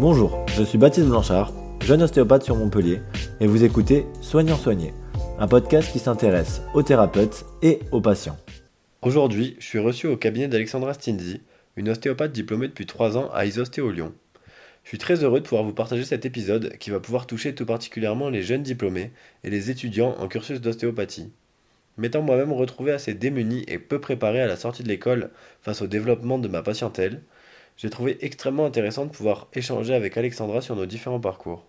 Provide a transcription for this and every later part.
Bonjour, je suis Baptiste Blanchard, jeune ostéopathe sur Montpellier, et vous écoutez Soignant Soigné, un podcast qui s'intéresse aux thérapeutes et aux patients. Aujourd'hui, je suis reçu au cabinet d'Alexandra Stinzi, une ostéopathe diplômée depuis 3 ans à Isostéo Lyon. Je suis très heureux de pouvoir vous partager cet épisode qui va pouvoir toucher tout particulièrement les jeunes diplômés et les étudiants en cursus d'ostéopathie. M'étant moi-même retrouvé assez démuni et peu préparé à la sortie de l'école face au développement de ma patientèle, j'ai trouvé extrêmement intéressant de pouvoir échanger avec Alexandra sur nos différents parcours.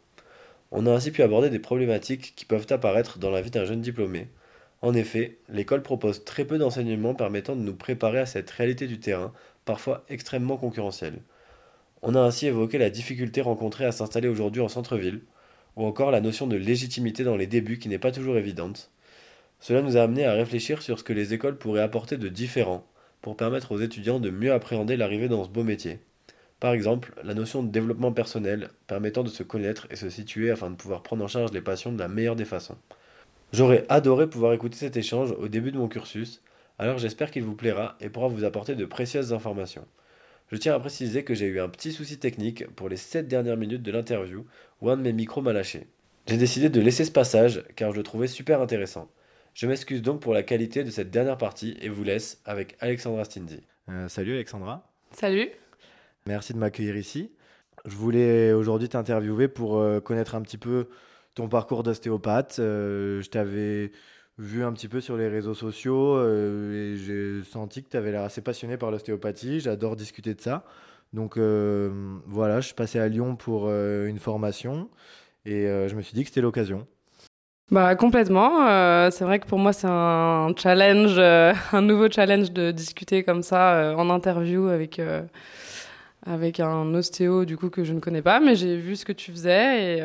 On a ainsi pu aborder des problématiques qui peuvent apparaître dans la vie d'un jeune diplômé. En effet, l'école propose très peu d'enseignements permettant de nous préparer à cette réalité du terrain, parfois extrêmement concurrentielle. On a ainsi évoqué la difficulté rencontrée à s'installer aujourd'hui en centre-ville, ou encore la notion de légitimité dans les débuts qui n'est pas toujours évidente. Cela nous a amené à réfléchir sur ce que les écoles pourraient apporter de différent, pour permettre aux étudiants de mieux appréhender l'arrivée dans ce beau métier. Par exemple, la notion de développement personnel permettant de se connaître et se situer afin de pouvoir prendre en charge les patients de la meilleure des façons. J'aurais adoré pouvoir écouter cet échange au début de mon cursus, alors j'espère qu'il vous plaira et pourra vous apporter de précieuses informations. Je tiens à préciser que j'ai eu un petit souci technique pour les 7 dernières minutes de l'interview où un de mes micros m'a lâché. J'ai décidé de laisser ce passage car je le trouvais super intéressant. Je m'excuse donc pour la qualité de cette dernière partie et vous laisse avec Alexandra Stindy. Euh, salut Alexandra. Salut. Merci de m'accueillir ici. Je voulais aujourd'hui t'interviewer pour euh, connaître un petit peu ton parcours d'ostéopathe. Euh, je t'avais vu un petit peu sur les réseaux sociaux et j'ai senti que tu avais l'air assez passionné par l'ostéopathie. J'adore discuter de ça. Donc voilà, je suis passé à Lyon pour une formation et je me suis dit que c'était l'occasion. Bah complètement. Euh, c'est vrai que pour moi c'est un challenge, euh, un nouveau challenge de discuter comme ça euh, en interview avec avec un ostéo du coup que je ne connais pas, mais j'ai vu ce que tu faisais et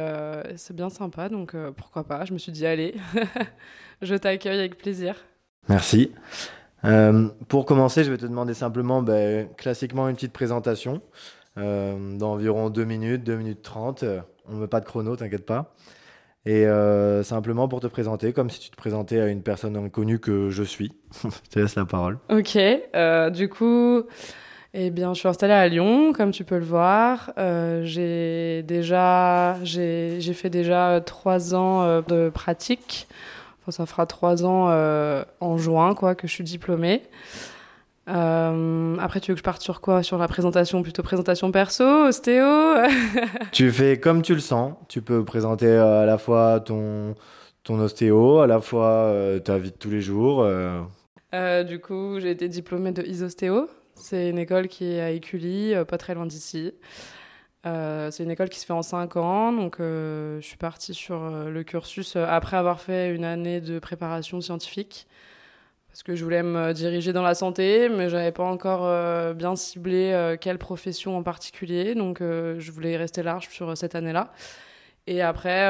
c'est bien sympa. Donc pourquoi pas. Je me suis dit allez, je t'accueille avec plaisir. Merci. pour commencer, je vais te demander simplement, ben, classiquement, une petite présentation d'environ 2 minutes, 2 minutes 30. On ne met pas de chrono, t'inquiète pas. Et euh, simplement pour te présenter, comme si tu te présentais à une personne inconnue que je suis. je te laisse la parole. Ok, euh, du coup, eh bien, je suis installée à Lyon, comme tu peux le voir. Euh, j'ai déjà, j'ai, fait déjà trois ans de pratique. Enfin, ça fera trois ans en juin, quoi, que je suis diplômée. Euh, après, tu veux que je parte sur quoi? Sur la présentation, plutôt présentation perso, ostéo? Tu fais comme tu le sens. Tu peux présenter euh, à la fois ton, ton ostéo, à la fois euh, ta vie de tous les jours. Euh. du coup, j'ai été diplômée de Isostéo. C'est une école qui est à Écully, pas très loin d'ici. c'est une école qui se fait en 5 ans, donc je suis partie sur le cursus après avoir fait une année de préparation scientifique parce que je voulais me diriger dans la santé, mais j'avais pas encore euh, bien ciblé euh, quelle profession en particulier, donc euh, je voulais rester large sur cette année-là. Et après,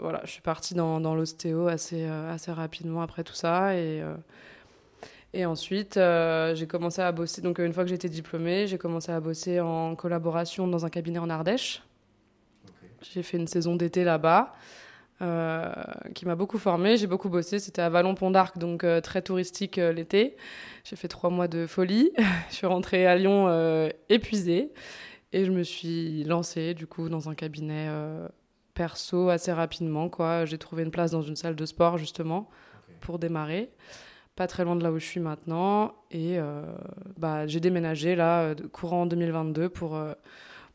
voilà, je suis partie dans, dans l'ostéo assez, assez rapidement après tout ça. Et, et ensuite, j'ai commencé à bosser. Donc, une fois que j'étais diplômée, j'ai commencé à bosser en collaboration dans un cabinet en Ardèche. J'ai fait une saison d'été là-bas. Euh, qui m'a beaucoup formée. J'ai beaucoup bossé. C'était à Vallon-Pont d'Arc, donc euh, très touristique euh, l'été. J'ai fait trois mois de folie. je suis rentrée à Lyon épuisée et je me suis lancée du coup dans un cabinet perso assez rapidement. Quoi. J'ai trouvé une place dans une salle de sport justement pour démarrer. Pas très loin de là où je suis maintenant. Et bah, j'ai déménagé là, courant 2022 pour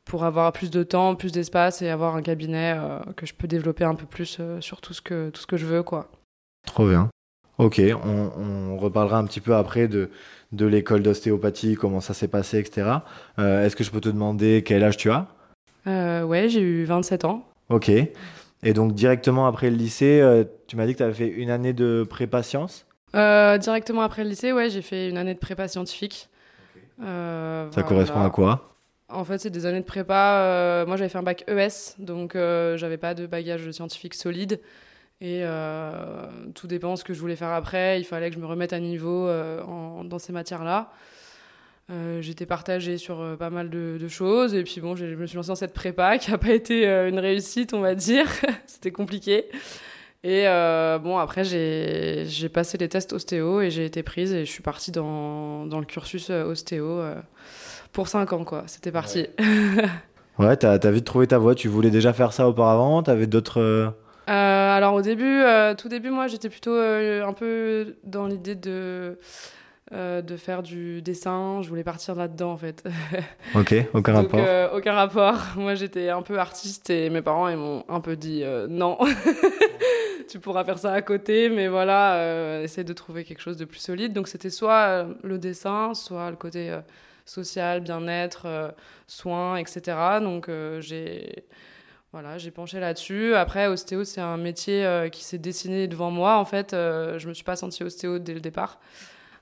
pour avoir plus de temps, plus d'espace et avoir un cabinet euh, que je peux développer un peu plus euh, sur tout ce, que, tout ce que je veux. quoi. Trop bien. Ok, on, on reparlera un petit peu après de, de l'école d'ostéopathie, comment ça s'est passé, etc. Euh, est-ce que je peux te demander quel âge tu as? Ouais, j'ai eu 27 ans. Ok. Et donc directement après le lycée, tu m'as dit que tu avais fait une année de prépa sciences? Directement après le lycée, ouais, j'ai fait une année de prépa scientifique. ça correspond à quoi? En fait, c'est des années de prépa. Euh, moi, j'avais fait un bac ES, donc euh, j'avais pas de bagage scientifique solide. Et euh, tout dépend de ce que je voulais faire après. Il fallait que je me remette à niveau dans ces matières-là. Euh, j'étais partagée sur euh, pas mal de, de choses. Et puis bon, je me suis lancée dans cette prépa qui n'a pas été euh, une réussite, on va dire. C'était compliqué. Et euh, bon, après, j'ai j'ai passé les tests ostéo et j'ai été prise et je suis partie dans, dans le cursus euh, ostéo euh, pour 5 ans, quoi. C'était parti. Ouais, t'as as vite trouvé ta voie. Tu voulais déjà faire ça auparavant? T'avais d'autres. euh, alors au début, euh, tout début, moi j'étais plutôt euh, un peu dans l'idée de, euh, de faire du dessin. Je voulais partir là-dedans en fait. Ok, aucun Donc rapport. euh, aucun rapport. Moi j'étais un peu artiste et mes parents ils m'ont un peu dit euh, non, tu pourras faire ça à côté, mais voilà, euh, essaye de trouver quelque chose de plus solide. Donc c'était soit euh, le dessin, soit le côté euh, social, bien-être, euh, soins, etc. Donc j'ai voilà, j'ai penché là-dessus. Après, ostéo, c'est un métier qui s'est dessiné devant moi. En fait, je me suis pas sentie ostéo dès le départ.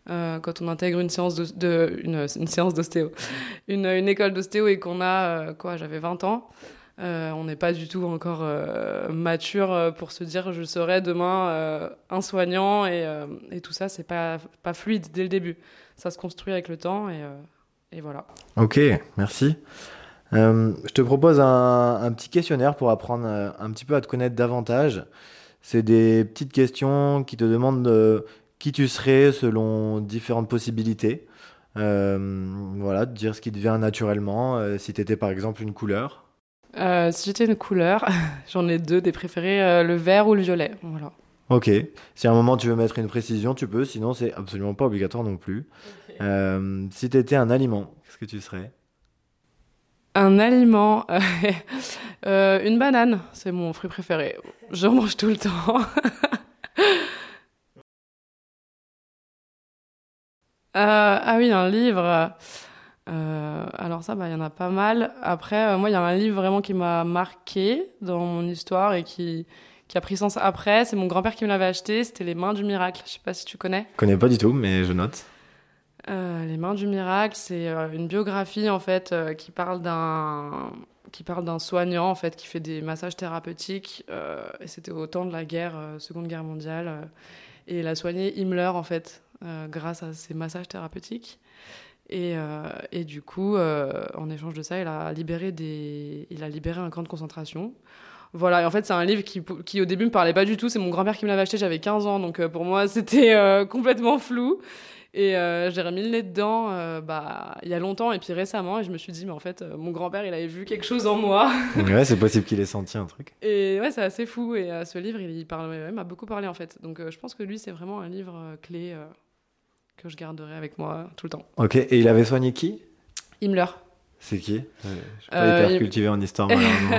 Quand on intègre une séance de, séance d'ostéo, une, école d'ostéo et qu'on a quoi, j'avais 20 ans. Euh, on n'est pas du tout encore euh, mature euh, pour se dire je serai demain un soignant et, tout ça c'est pas pas fluide dès le début ça se construit avec le temps et, voilà Ok, merci. Je te propose un, petit questionnaire pour apprendre un petit peu à te connaître davantage. C'est des petites questions qui te demandent qui tu serais selon différentes possibilités. Voilà, de dire ce qui te vient naturellement. si tu étais par exemple une couleur. Euh, si j'étais une couleur j'en ai deux des préférés euh, le vert ou le violet voilà Ok. Si à un moment tu veux mettre une précision, tu peux. Sinon, c'est absolument pas obligatoire non plus. Euh, si tu étais un aliment, qu'est-ce que tu serais? Un aliment, une banane, c'est mon fruit préféré. Je mange tout le temps. Ah oui, un livre. Euh, alors ça, bah, il y en a pas mal. Après, euh, moi, il y a un livre vraiment qui m'a marqué dans mon histoire et qui, qui a pris sens après. C'est mon grand-père qui me l'avait acheté. C'était Les Mains du Miracle. Je sais pas si tu connais. Je connais pas du tout, mais je note. Euh, Les Mains du Miracle, c'est une biographie en fait qui parle d'un qui parle d'un soignant en fait qui fait des massages thérapeutiques et c'était au temps de la guerre, Seconde Guerre mondiale et il a soigné Himmler en fait grâce à ces massages thérapeutiques et, euh, et du coup euh, en échange de ça il a libéré des il a libéré un camp de concentration. Voilà, et en fait, c'est un livre qui, qui au début me parlait pas du tout. C'est mon grand-père qui me l'avait acheté, j'avais 15 ans, donc euh, pour moi, c'était complètement flou. Et j'ai remis le nez dedans bah, il y a longtemps et puis récemment. Et je me suis dit, mais en fait, mon grand-père, il avait vu quelque chose en moi. Ouais, c'est possible qu'il ait senti un truc. Et ouais, c'est assez fou. Et ce livre, il, il parle, m'a beaucoup parlé en fait. Donc je pense que lui, c'est vraiment un livre clé que je garderai avec moi tout le temps. Ok, et il avait soigné qui? Himmler. C'est qui? Euh, Je suis pas Euh, hyper il- cultivé en histoire, malheureusement.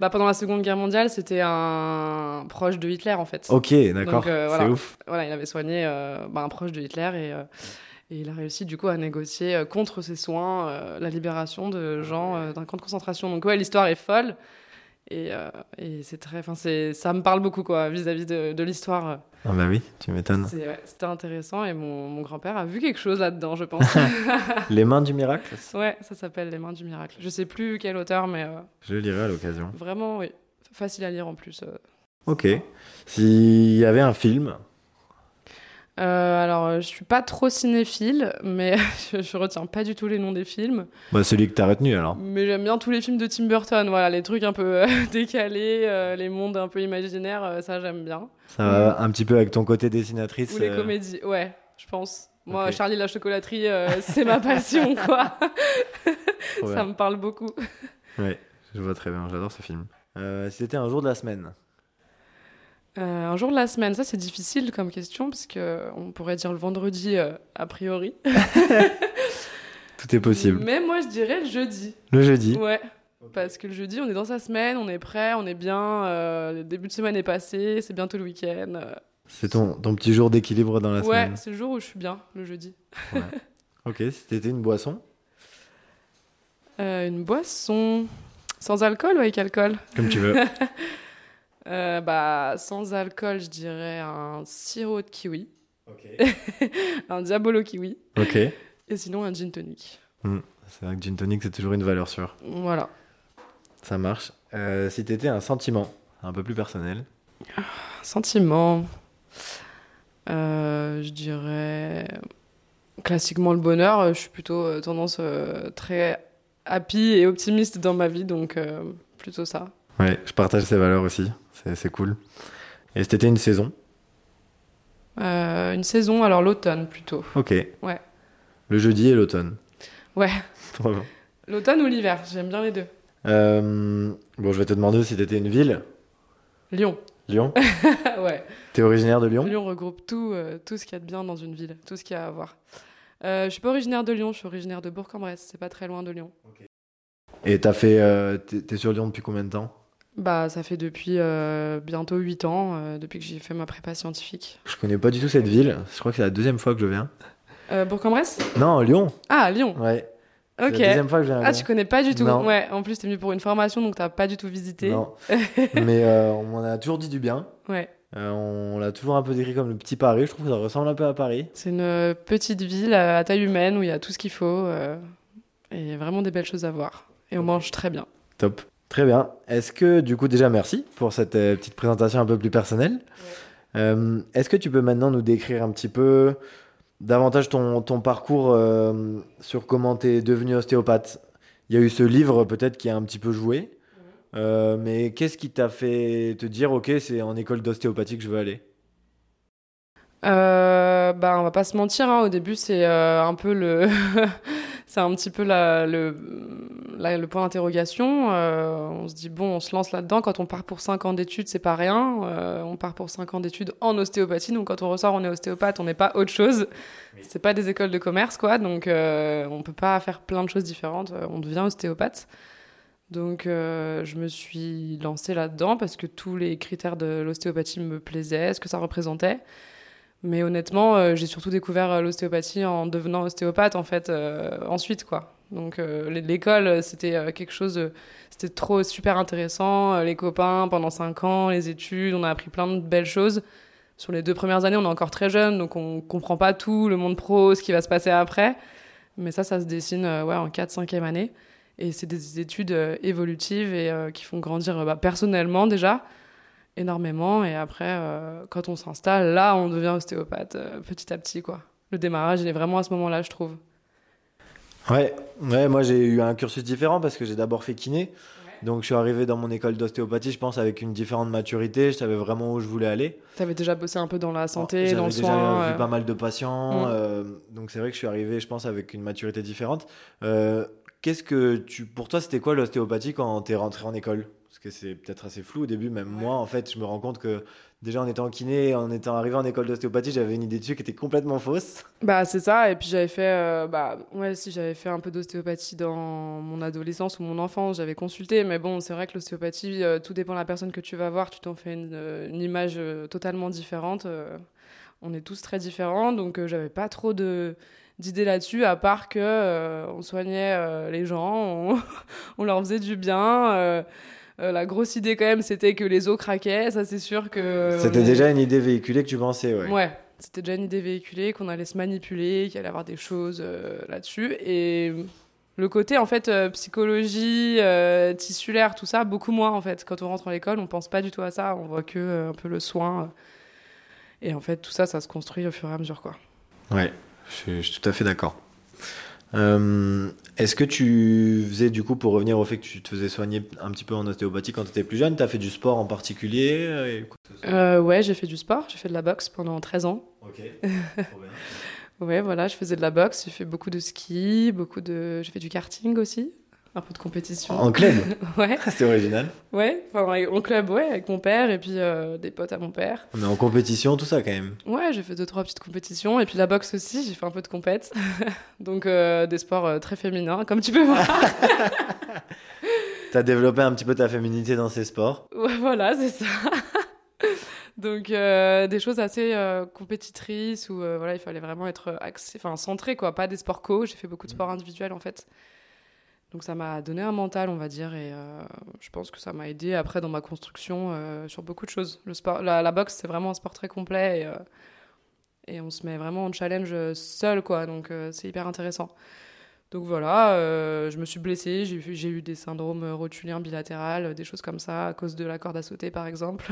Bah, pendant la Seconde Guerre mondiale, c'était un proche de Hitler en fait. ok, d'accord, euh, c'est ouf. Voilà, il avait soigné euh, bah, un proche de Hitler et, et il a réussi du coup à négocier contre ses soins la libération de gens d'un camp de concentration. Donc ouais, l'histoire est folle et, euh, et c'est très, enfin c'est, ça me parle beaucoup quoi vis-à-vis de, de l'histoire. Ah bah oui, tu m'étonnes. Ouais, c'était intéressant et mon, mon grand-père a vu quelque chose là-dedans, je pense. Les mains du miracle ouais, ça s'appelle Les Mains du Miracle. Je sais plus quel auteur, mais euh, Je le lirai à l'occasion. vraiment oui, facile à lire en plus. euh. Ok. S'il y avait un film, Euh, alors, je suis pas trop cinéphile, mais je, je retiens pas du tout les noms des films. bah celui que t'as retenu alors. Mais j'aime bien tous les films de Tim Burton, voilà, les trucs un peu euh, décalés, euh, les mondes un peu imaginaires, ça j'aime bien. Ça va un petit peu avec ton côté dessinatrice. Ou les comédies, ouais, je pense. Moi, Ok. Charlie la chocolaterie, c'est ma passion, quoi. ça me parle beaucoup. Ouais, je vois très bien, j'adore ce film. Si c'était un jour de la semaine, Euh, un jour de la semaine, ça c'est difficile comme question, parce que on pourrait dire le vendredi euh, a priori. tout est possible. Mais moi je dirais le jeudi. Le jeudi, Ouais. Parce que le jeudi, on est dans sa semaine, on est prêt, on est bien, euh, le début de semaine est passé, c'est bientôt le week-end. c'est ton, ton petit jour d'équilibre dans la ouais, semaine. c'est le jour où je suis bien, le jeudi. Ok, si c'était une boisson, une boisson sans alcool ou avec alcool? Comme tu veux. Euh, Bah, sans alcool, je dirais un sirop de kiwi, ok. un diabolo kiwi, Ok. et sinon un gin tonic. C'est vrai que gin tonic, c'est toujours une valeur sûre. Voilà. Ça marche. Euh, si t'étais un sentiment, un peu plus personnel, Un sentiment. Euh, je dirais classiquement le bonheur. Je suis plutôt tendance très happy et optimiste dans ma vie, donc plutôt ça. Ouais, je partage ces valeurs aussi. C'est cool. Et c'était une saison? Une saison, alors l'automne plutôt. Ok. Ouais. Le jeudi et l'automne. Ouais. L'automne ou l'hiver, j'aime bien les deux. Euh, bon, je vais te demander si t'étais une ville. Lyon. Lyon? Ouais. T'es originaire de Lyon? Lyon regroupe tout, euh, tout ce qu'il y a de bien dans une ville, tout ce qu'il y a à voir. Euh, je suis pas originaire de Lyon, je suis originaire de Bourg-en-Bresse, c'est pas très loin de Lyon. Et t'as fait, euh, t'es sur Lyon depuis combien de temps? Bah, ça fait depuis bientôt 8 ans, depuis que j'ai fait ma prépa scientifique. Je connais pas du tout cette ville, je crois que c'est la deuxième fois que je viens. Bourg-en-Bresse? Non, Lyon. Ah, Lyon Ouais. Ok. la deuxième fois que je viens. Ah, tu connais pas du tout. Ouais. En plus, t'es venu pour une formation, donc t'as pas du tout visité. Non. Mais euh, on m'en a toujours dit du bien. Ouais. Euh, on l'a toujours un peu décrit comme le petit Paris. Je trouve que ça ressemble un peu à Paris. C'est une petite ville à taille humaine où il y a tout ce qu'il faut euh, et vraiment des belles choses à voir. Et on mange très bien. Top. Très bien. Est-ce que, du coup, déjà merci pour cette petite présentation un peu plus personnelle. Est-ce que tu peux maintenant nous décrire un petit peu davantage ton, ton parcours euh, sur comment tu es devenu ostéopathe? Il y a eu ce livre peut-être qui a un petit peu joué, euh, mais qu'est-ce qui t'a fait te dire, ok, c'est en école d'ostéopathie que je veux aller? Euh, bah, on va pas se mentir, hein, au début c'est euh, un peu le, c'est un petit peu la, le, le point d'interrogation. Euh, on se dit bon, on se lance là-dedans. Quand on part pour 5 ans d'études, c'est pas rien. On part pour 5 ans d'études en ostéopathie, donc quand on ressort, on est ostéopathe, on n'est pas autre chose. C'est pas des écoles de commerce, quoi. Donc on peut pas faire plein de choses différentes. On devient ostéopathe. Donc je me suis lancée là-dedans parce que tous les critères de l'ostéopathie me plaisaient, ce que ça représentait. Mais honnêtement, j'ai surtout découvert l'ostéopathie en devenant ostéopathe, en fait, ensuite, quoi. Donc euh, l'école, c'était euh, quelque chose, c'était trop super intéressant. Euh, les copains pendant cinq ans, les études, on a appris plein de belles choses. Sur les deux premières années, on est encore très jeune, donc on comprend pas tout, le monde pro, ce qui va se passer après. Mais ça, ça se dessine ouais, en 4 5 année. Et c'est des études évolutives et qui font grandir bah, personnellement déjà énormément. Et après, quand on s'installe, là, on devient ostéopathe petit à petit. quoi. Le démarrage, il est vraiment à ce moment-là, je trouve. Ouais, ouais moi j'ai eu un cursus différent parce que j'ai d'abord fait kiné. Donc je suis arrivé dans mon école d'ostéopathie, je pense, avec une différente maturité. Je savais vraiment où je voulais aller. Tu avais déjà bossé un peu dans la santé, dans le soin J'avais déjà vu pas mal de patients. Mm. Euh, donc c'est vrai que je suis arrivé, je pense, avec une maturité différente. Euh, Qu'est-ce que tu, pour toi, c'était quoi l'ostéopathie quand tu es rentré en école? Que c'est peut-être assez flou au début. Même moi, en fait, je me rends compte que déjà en étant kiné, en étant arrivé en école d'ostéopathie, j'avais une idée dessus qui était complètement fausse. Bah c'est ça. Et puis j'avais fait, euh, bah ouais, si j'avais fait un peu d'ostéopathie dans mon adolescence ou mon enfance, j'avais consulté. Mais bon, c'est vrai que l'ostéopathie, euh, tout dépend de la personne que tu vas voir. Tu t'en fais une, euh, une image totalement différente. on est tous très différents, donc j'avais pas trop de d'idées là-dessus, à part que on soignait les gens, on, leur faisait du bien. Euh, la grosse idée quand même, c'était que les os craquaient, ça c'est sûr que... C'était déjà une idée véhiculée que tu pensais, ouais. Ouais, c'était déjà une idée véhiculée, qu'on allait se manipuler, qu'il allait y avoir des choses là-dessus. Et le côté, en fait, psychologie, tissulaire, tout ça, beaucoup moins, en fait. Quand on rentre à l'école, on pense pas du tout à ça, on voit que un peu le soin. et en fait, tout ça, ça se construit au fur et à mesure, quoi. Ouais. Je suis, tout à fait d'accord. Euh, est-ce que tu faisais du coup, pour revenir au fait que tu te faisais soigner un petit peu en ostéopathie quand tu étais plus jeune, tu as fait du sport en particulier euh, Ouais, j'ai fait du sport, j'ai fait de la boxe pendant 13 ans. Ok, ouais, voilà, je faisais de la boxe, j'ai fait beaucoup de ski, beaucoup de... j'ai fait du karting aussi un peu de compétition. En club Ouais. C'est original. Ouais, enfin, en club, ouais, avec mon père et puis euh, des potes à mon père. Mais en compétition, tout ça quand même Ouais, j'ai fait deux, trois petites compétitions. Et puis la boxe aussi, j'ai fait un peu de compète. Donc euh, des sports euh, très féminins, comme tu peux voir. T'as développé un petit peu ta féminité dans ces sports Ouais, voilà, c'est ça. Donc des choses assez compétitrices où voilà, il fallait vraiment être axé, enfin centré quoi, pas des sports co. J'ai fait beaucoup de sports individuels en fait. Donc ça m'a donné un mental, on va dire, et euh, je pense que ça m'a aidé après dans ma construction euh, sur beaucoup de choses. Le sport, la, boxe, c'est vraiment un sport très complet et, euh, et, on se met vraiment en challenge seul, quoi. Donc c'est hyper intéressant. Donc voilà, je me suis blessée, j'ai eu des syndromes rotuliens bilatérales, des choses comme ça, à cause de la corde à sauter, par exemple.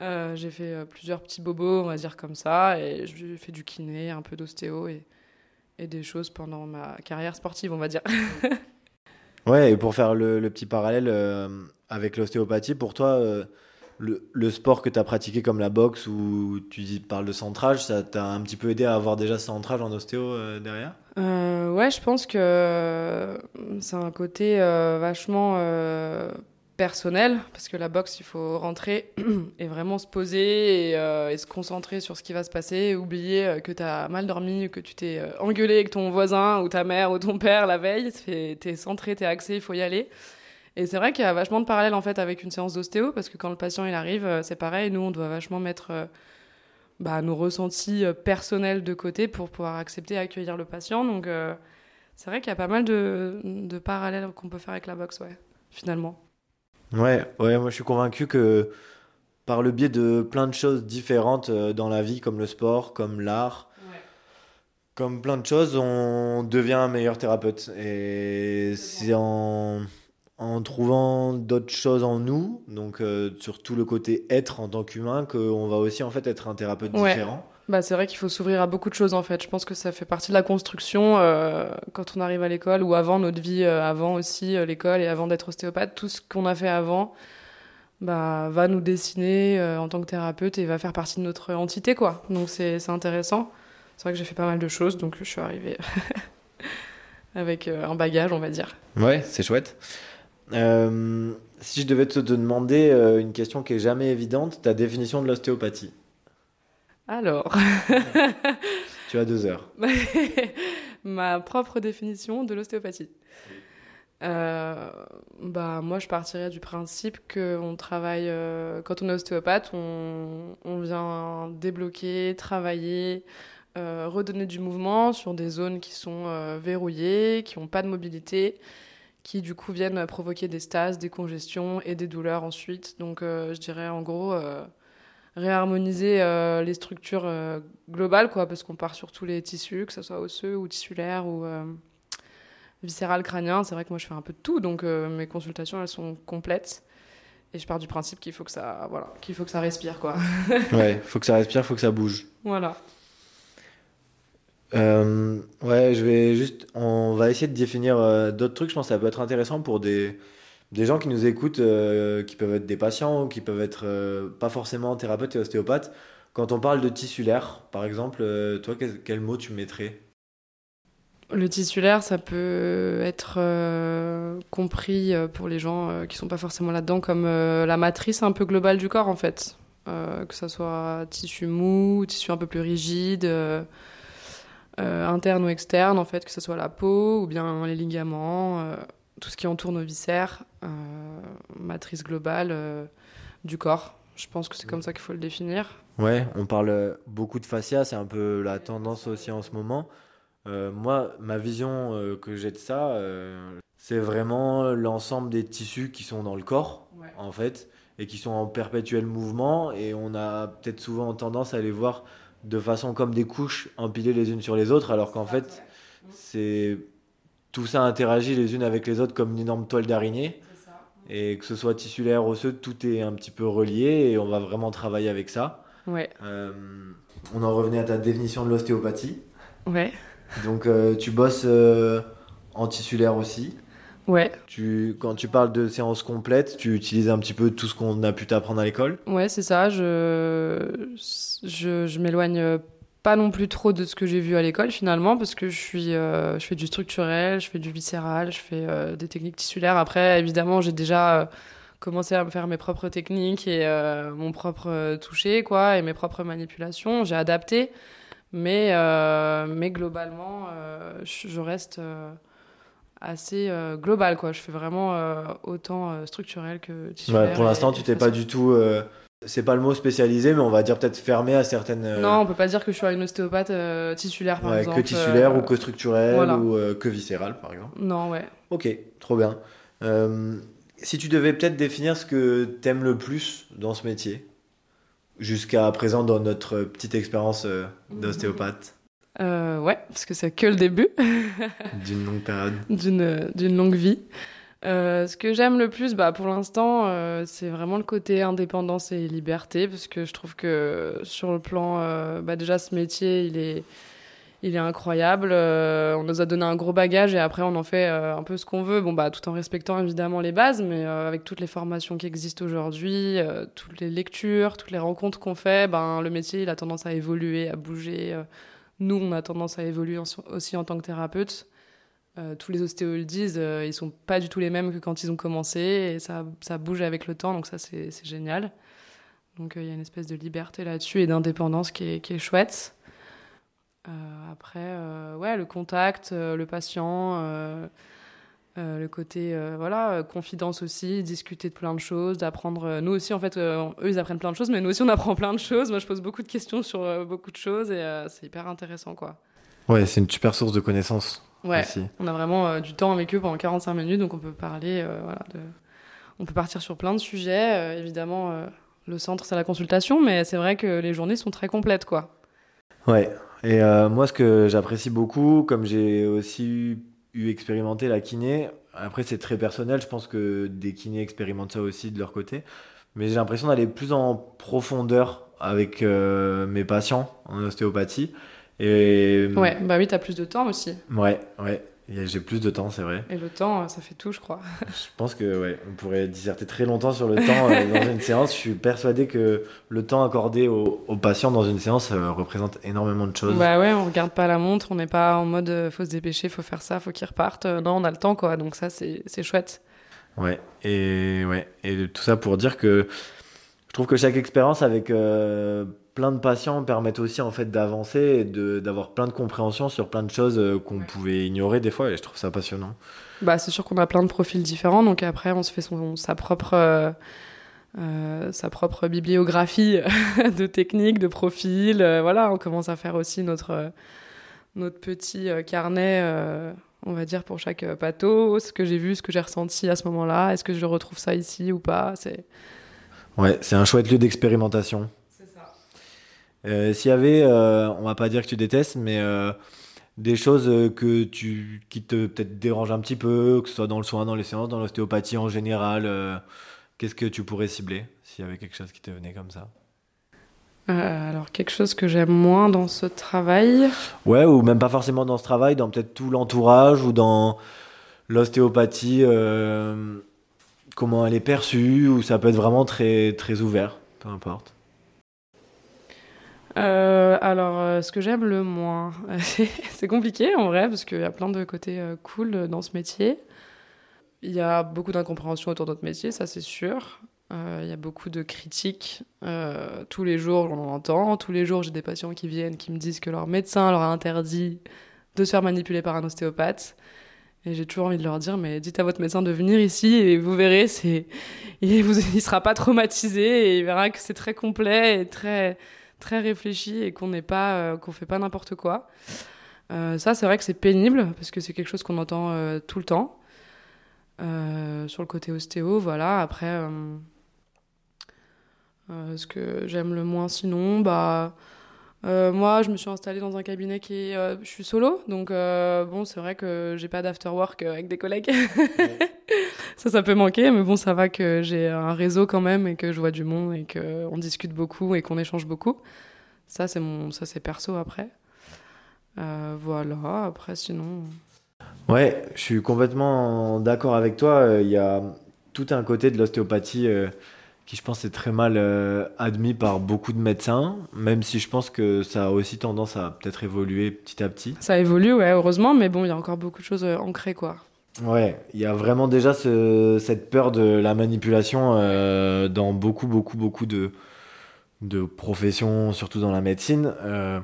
J'ai fait plusieurs petits bobos, on va dire comme ça, et j'ai fait du kiné, un peu d'ostéo et, et des choses pendant ma carrière sportive, on va dire. ouais, et pour faire le, petit parallèle euh, avec l'ostéopathie, pour toi, le, le, sport que tu as pratiqué comme la boxe ou tu dis, parles de centrage, ça t'a un petit peu aidé à avoir déjà ce centrage en ostéo derrière? Ouais, je pense que c'est un côté vachement personnel, parce que la boxe, il faut rentrer et vraiment se poser euh, et, se concentrer sur ce qui va se passer, oublier euh, que tu as mal dormi, que tu t'es euh, engueulé avec ton voisin ou ta mère ou ton père la veille, t'es centré, t'es axé, il faut y aller. Et c'est vrai qu'il y a vachement de parallèles en fait avec une séance d'ostéo, parce que quand le patient il arrive, c'est pareil, nous on doit vachement mettre bah, nos ressentis personnels de côté pour pouvoir accepter et accueillir le patient. Donc c'est vrai qu'il y a pas mal de, de parallèles qu'on peut faire avec la boxe, ouais, finalement. Ouais, ouais, moi je suis convaincu que par le biais de plein de choses différentes euh, dans la vie, comme le sport, comme l'art, comme plein de choses, on devient un meilleur thérapeute. Et c'est en, en trouvant d'autres choses en nous, donc euh, surtout le côté être en tant qu'humain, qu'on va aussi en fait être un thérapeute différent. Bah, c'est vrai qu'il faut s'ouvrir à beaucoup de choses en fait. Je pense que ça fait partie de la construction euh, quand on arrive à l'école ou avant notre vie, euh, avant aussi euh, l'école et avant d'être ostéopathe. Tout ce qu'on a fait avant bah, va nous dessiner en tant que thérapeute et va faire partie de notre entité. quoi. Donc c'est intéressant. C'est vrai que j'ai fait pas mal de choses, donc je suis arrivée avec un bagage, on va dire. Ouais, c'est chouette. si je devais te demander une question qui est jamais évidente, ta définition de l'ostéopathie alors. tu as deux heures. Ma propre définition de l'ostéopathie. Euh, bah, moi, je partirais du principe qu'on travaille, euh, quand on est ostéopathe, on, on vient débloquer, travailler, euh, redonner du mouvement sur des zones qui sont verrouillées, qui n'ont pas de mobilité, qui du coup viennent provoquer des stases, des congestions et des douleurs ensuite. Donc, je dirais en gros réharmoniser euh, les structures euh, globales, quoi, parce qu'on part sur tous les tissus, que ce soit osseux ou tissulaire ou euh, viscéral, crânien. C'est vrai que moi, je fais un peu de tout, donc mes consultations, elles sont complètes. Et je pars du principe qu'il faut que ça, voilà, qu'il faut que ça respire, quoi. ouais, faut que ça respire, faut que ça bouge. Voilà. ouais, je vais juste, on va essayer de définir d'autres trucs. Je pense que ça peut être intéressant pour des des gens qui nous écoutent, euh, qui peuvent être des patients, qui peuvent être euh, pas forcément thérapeutes et ostéopathes. Quand on parle de tissulaire, par exemple, euh, toi, quel, mot tu mettrais? Le tissulaire, ça peut être compris pour les gens qui sont pas forcément là-dedans comme la matrice un peu globale du corps, en fait. que ce soit tissu mou, tissu un peu plus rigide. interne ou externe, en fait, que ce soit la peau ou bien les ligaments, tout ce qui entoure nos viscères, euh, matrice globale euh, du corps. Je pense que c'est comme ça qu'il faut le définir. Ouais, on parle beaucoup de fascia, c'est un peu la tendance aussi en ce moment. Euh, moi, ma vision que j'ai de ça, c'est vraiment l'ensemble des tissus qui sont dans le corps, en fait, et qui sont en perpétuel mouvement. Et on a peut-être souvent tendance à les voir de façon comme des couches empilées les unes sur les autres, alors qu'en fait, c'est tout ça interagit les unes avec les autres comme une énorme toile d'araignée. Et que ce soit tissulaire, osseux, tout est un petit peu relié et on va vraiment travailler avec ça. Ouais. Euh, on en revenait à ta définition de l'ostéopathie. Ouais. Donc euh, tu bosses euh, en tissulaire aussi. Ouais. Tu, quand tu parles de séance complète, tu utilises un petit peu tout ce qu'on a pu t'apprendre à l'école Ouais, c'est ça. Je, je, je m'éloigne pas non plus trop de ce que j'ai vu à l'école finalement parce que je suis euh, je fais du structurel je fais du viscéral je fais euh, des techniques tissulaires. Après évidemment j'ai déjà euh, commencé à me faire mes propres techniques et mon propre toucher quoi et mes propres manipulations. J'ai adapté mais mais globalement je reste assez global quoi. Je fais vraiment autant structurel que tissulaire ouais, pour l'instant tu t'es pas du tout c'est pas le mot spécialisé, mais on va dire peut-être fermé à certaines. Euh, non, on peut pas dire que je suis une ostéopathe euh, tissulaire, par exemple. Que tissulaire euh, ou que structurelle ou que viscérale, par exemple. Non, ouais. Ok, trop bien. si tu devais peut-être définir ce que t'aimes le plus dans ce métier, jusqu'à présent dans notre petite expérience d'ostéopathe. ouais, parce que c'est que le début. D'une longue période. D'une longue vie. Euh, ce que j'aime le plus, bah, pour l'instant, euh, c'est vraiment le côté indépendance et liberté, parce que je trouve que sur le plan, euh, bah, déjà ce métier, il est, il est incroyable. on nous a donné un gros bagage et après on en fait un peu ce qu'on veut, bon bah tout en respectant évidemment les bases, mais avec toutes les formations qui existent aujourd'hui, toutes les lectures, toutes les rencontres qu'on fait, ben le métier il a tendance à évoluer, à bouger. nous, on a tendance à évoluer aussi en tant que thérapeute. Euh, tous les ostéos le disent, euh, ils sont pas du tout les mêmes que quand ils ont commencé et ça, ça bouge avec le temps, donc ça c'est génial. Donc euh, il y a une espèce de liberté là-dessus et d'indépendance qui est, qui est, chouette. après, ouais, le contact, le patient, le côté voilà confidence aussi, discuter de plein de choses, d'apprendre. Nous aussi en fait, eux ils apprennent plein de choses, mais nous aussi on apprend plein de choses. Moi je pose beaucoup de questions sur beaucoup de choses et c'est hyper intéressant quoi. Ouais, c'est une super source de connaissances. Ouais, on a vraiment euh, du temps avec eux pendant 45 minutes, donc on peut parler, euh, voilà, de... on peut partir sur plein de sujets. Euh, évidemment, le centre, c'est la consultation, mais c'est vrai que les journées sont très complètes, quoi. Ouais, et moi, ce que j'apprécie beaucoup, comme j'ai aussi eu expérimenté la kiné, après, c'est très personnel, je pense que des kinés expérimentent ça aussi de leur côté, mais j'ai l'impression d'aller plus en profondeur avec mes patients en ostéopathie. Et... Ouais, bah oui, t'as plus de temps aussi. Ouais, ouais. J'ai plus de temps, c'est vrai. Et le temps, ça fait tout, je crois. je pense que ouais, on pourrait disserter très longtemps sur le temps euh, dans une séance. Je suis persuadé que le temps accordé aux, patients dans une séance euh, représente énormément de choses. Bah ouais, on regarde pas la montre, on n'est pas en mode euh, faut se dépêcher, faut faire ça, faut qu'ils repartent. non, on a le temps, quoi. Donc ça, c'est chouette. Ouais, et ouais, et tout ça pour dire que je trouve que chaque expérience avec plein de patients permettent aussi en fait d'avancer et d'avoir plein de compréhension sur plein de choses euh, qu'on pouvait ignorer des fois et je trouve ça passionnant. Bah, c'est sûr qu'on a plein de profils différents donc après on se fait son, sa propre euh, euh, sa propre bibliographie de techniques, de profils. voilà, on commence à faire aussi notre notre petit carnet on va dire pour chaque pato, ce que j'ai vu, ce que j'ai ressenti à ce moment-là, est-ce que je retrouve ça ici ou pas, c'est Ouais, c'est un chouette lieu d'expérimentation. Euh, s'il y avait, euh, on va pas dire que tu détestes, mais euh, des choses que tu, qui te peut-être dérangent un petit peu, que ce soit dans le soin, dans les séances, dans l'ostéopathie en général, qu'est-ce que tu pourrais cibler s'il y avait quelque chose qui te venait comme ça? Alors, quelque chose que j'aime moins dans ce travail? Ouais, ou même pas forcément dans ce travail, dans peut-être tout l'entourage ou dans l'ostéopathie, comment elle est perçue, ou ça peut être vraiment très, très ouvert, peu importe. Euh, alors, euh, ce que j'aime le moins, c'est compliqué en vrai, parce qu'il y a plein de côtés euh, cool dans ce métier. Il y a beaucoup d'incompréhension autour de notre métier, ça c'est sûr. Il y a beaucoup de critiques. tous les jours, j'en entends. Tous les jours, j'ai des patients qui viennent, qui me disent que leur médecin leur a interdit de se faire manipuler par un ostéopathe. Et j'ai toujours envie de leur dire, mais dites à votre médecin de venir ici et vous verrez, il, il sera pas traumatisé et il verra que c'est très complet et très, très réfléchi et qu'on n'est pas, euh, qu'on fait pas n'importe quoi. Euh, ça, c'est vrai que c'est pénible parce que c'est quelque chose qu'on entend euh, tout le temps. sur le côté ostéo, voilà. Après, ce que j'aime le moins sinon, bah. Moi, je me suis installée dans un cabinet qui est. je suis solo, donc bon, c'est vrai que j'ai pas d'after work avec des collègues. ça, ça peut manquer, mais bon, ça va que j'ai un réseau quand même et que je vois du monde et qu'on discute beaucoup et qu'on échange beaucoup. Ça, c'est mon, ça c'est perso après. Euh, voilà, après sinon. Ouais, je suis complètement d'accord avec toi. Il y a tout un côté de l'ostéopathie euh, qui, je pense, est très mal euh, admis par beaucoup de médecins, même si je pense que ça a aussi tendance à peut-être évoluer petit à petit. Ça évolue, ouais, heureusement, mais bon, il y a encore beaucoup de choses ancrées, quoi. Ouais, il y a vraiment déjà cette peur de la manipulation euh, dans beaucoup, beaucoup, beaucoup de, de professions, surtout dans la médecine. Euh,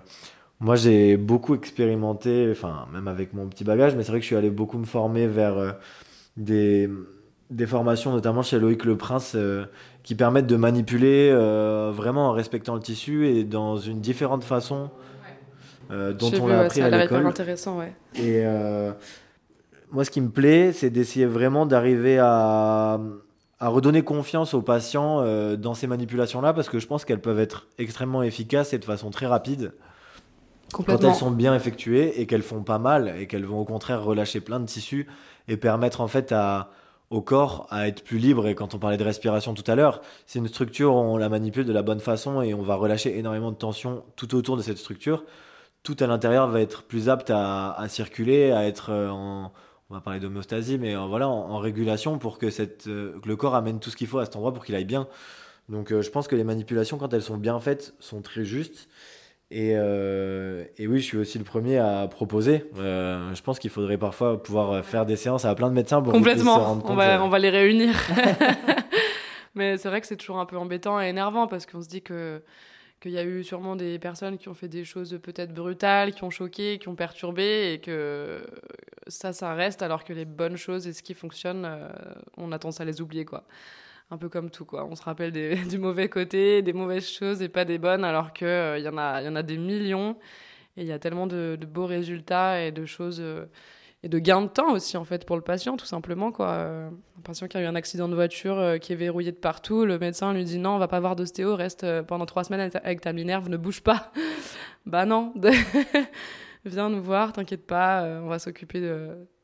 moi, j'ai beaucoup expérimenté, enfin, même avec mon petit bagage, mais c'est vrai que je suis allé beaucoup me former vers euh, des, des, formations, notamment chez Loïc Le Prince, qui permettent de manipuler vraiment en respectant le tissu et dans une différente façon dont on l'a appris à l'école. intéressant, ouais. Et moi, ce qui me plaît, c'est d'essayer vraiment d'arriver à, redonner confiance aux patients euh, dans ces manipulations-là, parce que je pense qu'elles peuvent être extrêmement efficaces et de façon très rapide. Quand elles sont bien effectuées et qu'elles font pas mal et qu'elles vont au contraire relâcher plein de tissus et permettre en fait à, au corps à être plus libre. Et quand on parlait de respiration tout à l'heure, c'est une structure, on la manipule de la bonne façon et on va relâcher énormément de tension tout autour de cette structure. Tout à l'intérieur va être plus apte à, circuler, à être euh, en, on va parler d'homéostasie, mais euh, voilà, en, régulation pour que, euh, le corps amène tout ce qu'il faut à cet endroit pour qu'il aille bien. Donc je pense que les manipulations, quand elles sont bien faites, sont très justes. Et, et, oui, je suis aussi le premier à proposer. je pense qu'il faudrait parfois pouvoir faire des séances à plein de médecins pour Complètement. Se rendre compte, on, va, on va les réunir. Mais c'est vrai que c'est toujours un peu embêtant et énervant parce qu'on se dit que qu'il y a eu sûrement des personnes qui ont fait des choses peut-être brutales, qui ont choqué, qui ont perturbé, et que ça, ça reste, alors que les bonnes choses et ce qui fonctionne, euh, on a tendance à les oublier, quoi. Un peu comme tout, quoi. On se rappelle du mauvais côté, des mauvaises choses et pas des bonnes, alors qu'il euh, il y, en a, y en a des millions, et il y a tellement de, beaux résultats et de choses... Euh, et de gain de temps aussi en fait pour le patient tout simplement quoi. Euh, un patient qui a eu un accident de voiture qui est verrouillé de partout le médecin lui dit non on va pas avoir d'ostéo reste pendant trois semaines avec ta minerve ne bouge pas. Bah non. Viens nous voir t'inquiète pas on va s'occuper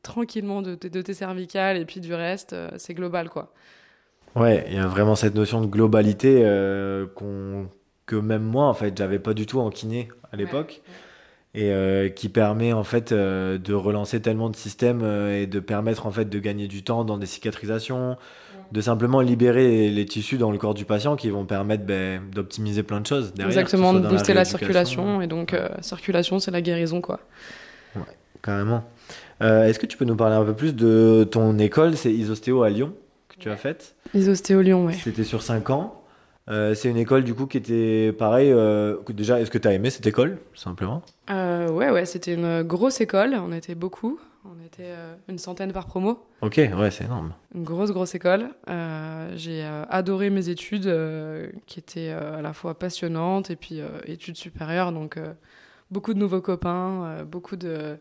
tranquillement de, de, tes cervicales et puis du reste c'est global quoi ouais il y a vraiment cette notion de globalité qu'on que même moi en fait j'avais pas du tout en kiné à l'époque et euh, qui permet en fait euh, de relancer tellement de systèmes euh, et de permettre en fait de gagner du temps dans des cicatrisations, de simplement libérer les, tissus dans le corps du patient qui vont permettre ben, d'optimiser plein de choses derrière. Exactement, de booster la, circulation et donc circulation c'est la guérison quoi. Ouais, carrément. Est-ce que tu peux nous parler un peu plus de ton école, c'est Isostéo à Lyon que tu as faite Isostéo Lyon, oui. C'était sur 5 ans. Euh, c'est une école du coup qui était pareil. Euh, déjà, est-ce que tu as aimé cette école, simplement? Euh, Ouais, ouais, c'était une grosse école. On était beaucoup. On était une centaine par promo. Ok, ouais, c'est énorme. Une grosse, grosse école. J'ai adoré mes études qui étaient à la fois passionnantes et puis études supérieures. Donc, beaucoup de nouveaux copains, beaucoup de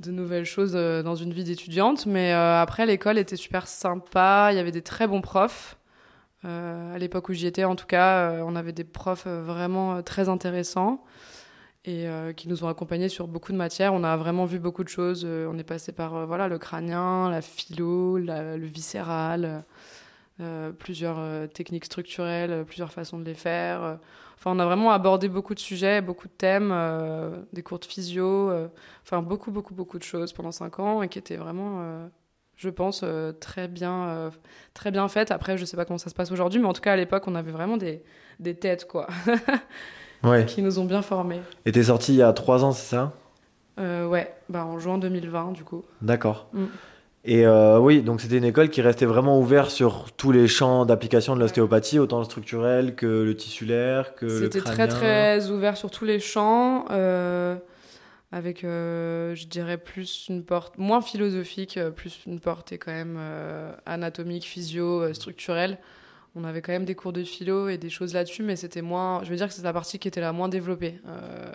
de nouvelles choses dans une vie d'étudiante. Mais après, l'école était super sympa. Il y avait des très bons profs. Euh, à l'époque où j'y étais, en tout cas, euh, on avait des profs euh, vraiment très intéressants et qui nous ont accompagnés sur beaucoup de matières. On a vraiment vu beaucoup de choses. on est passé par voilà le crânien, la philo, le viscéral, plusieurs techniques structurelles, plusieurs façons de les faire. Enfin, on a vraiment abordé beaucoup de sujets, beaucoup de thèmes, des cours de physio, enfin beaucoup, beaucoup, beaucoup de choses pendant cinq ans et qui étaient vraiment je pense, euh, très, bien, euh, très bien faite. Après, je sais pas comment ça se passe aujourd'hui, mais en tout cas, à l'époque, on avait vraiment des, des têtes, quoi, ouais. qui nous ont bien formés. Et t'es sorti il y a trois ans, c'est ça? Euh, Ouais, bah, en juin 2020, du coup. D'accord. Mm. Et oui, donc c'était une école qui restait vraiment ouverte sur tous les champs d'application de l'ostéopathie, autant le structurel que le tissulaire, que le C'était très très ouvert sur tous les champs avec, euh, je dirais, plus une porte, moins philosophique, euh, plus une porte et quand même euh, anatomique, physio, structurelle. On avait quand même des cours de philo et des choses là-dessus, mais c'était moins. Je veux dire que c'est la partie qui était la moins développée.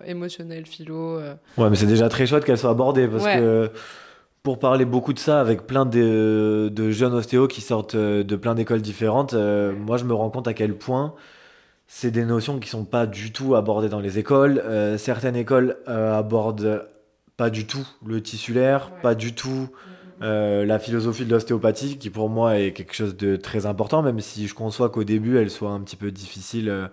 émotionnelle, philo. Ouais, mais c'est déjà très chouette qu'elle soit abordée parce que pour parler beaucoup de ça avec plein de, de jeunes ostéos qui sortent de plein d'écoles différentes, moi je me rends compte à quel point c'est des notions qui sont pas du tout abordées dans les écoles. Euh, certaines écoles euh, abordent pas du tout le tissulaire, pas du tout. Euh, la philosophie de l'ostéopathie, qui pour moi est quelque chose de très important, même si je conçois qu'au début elle soit un petit peu difficile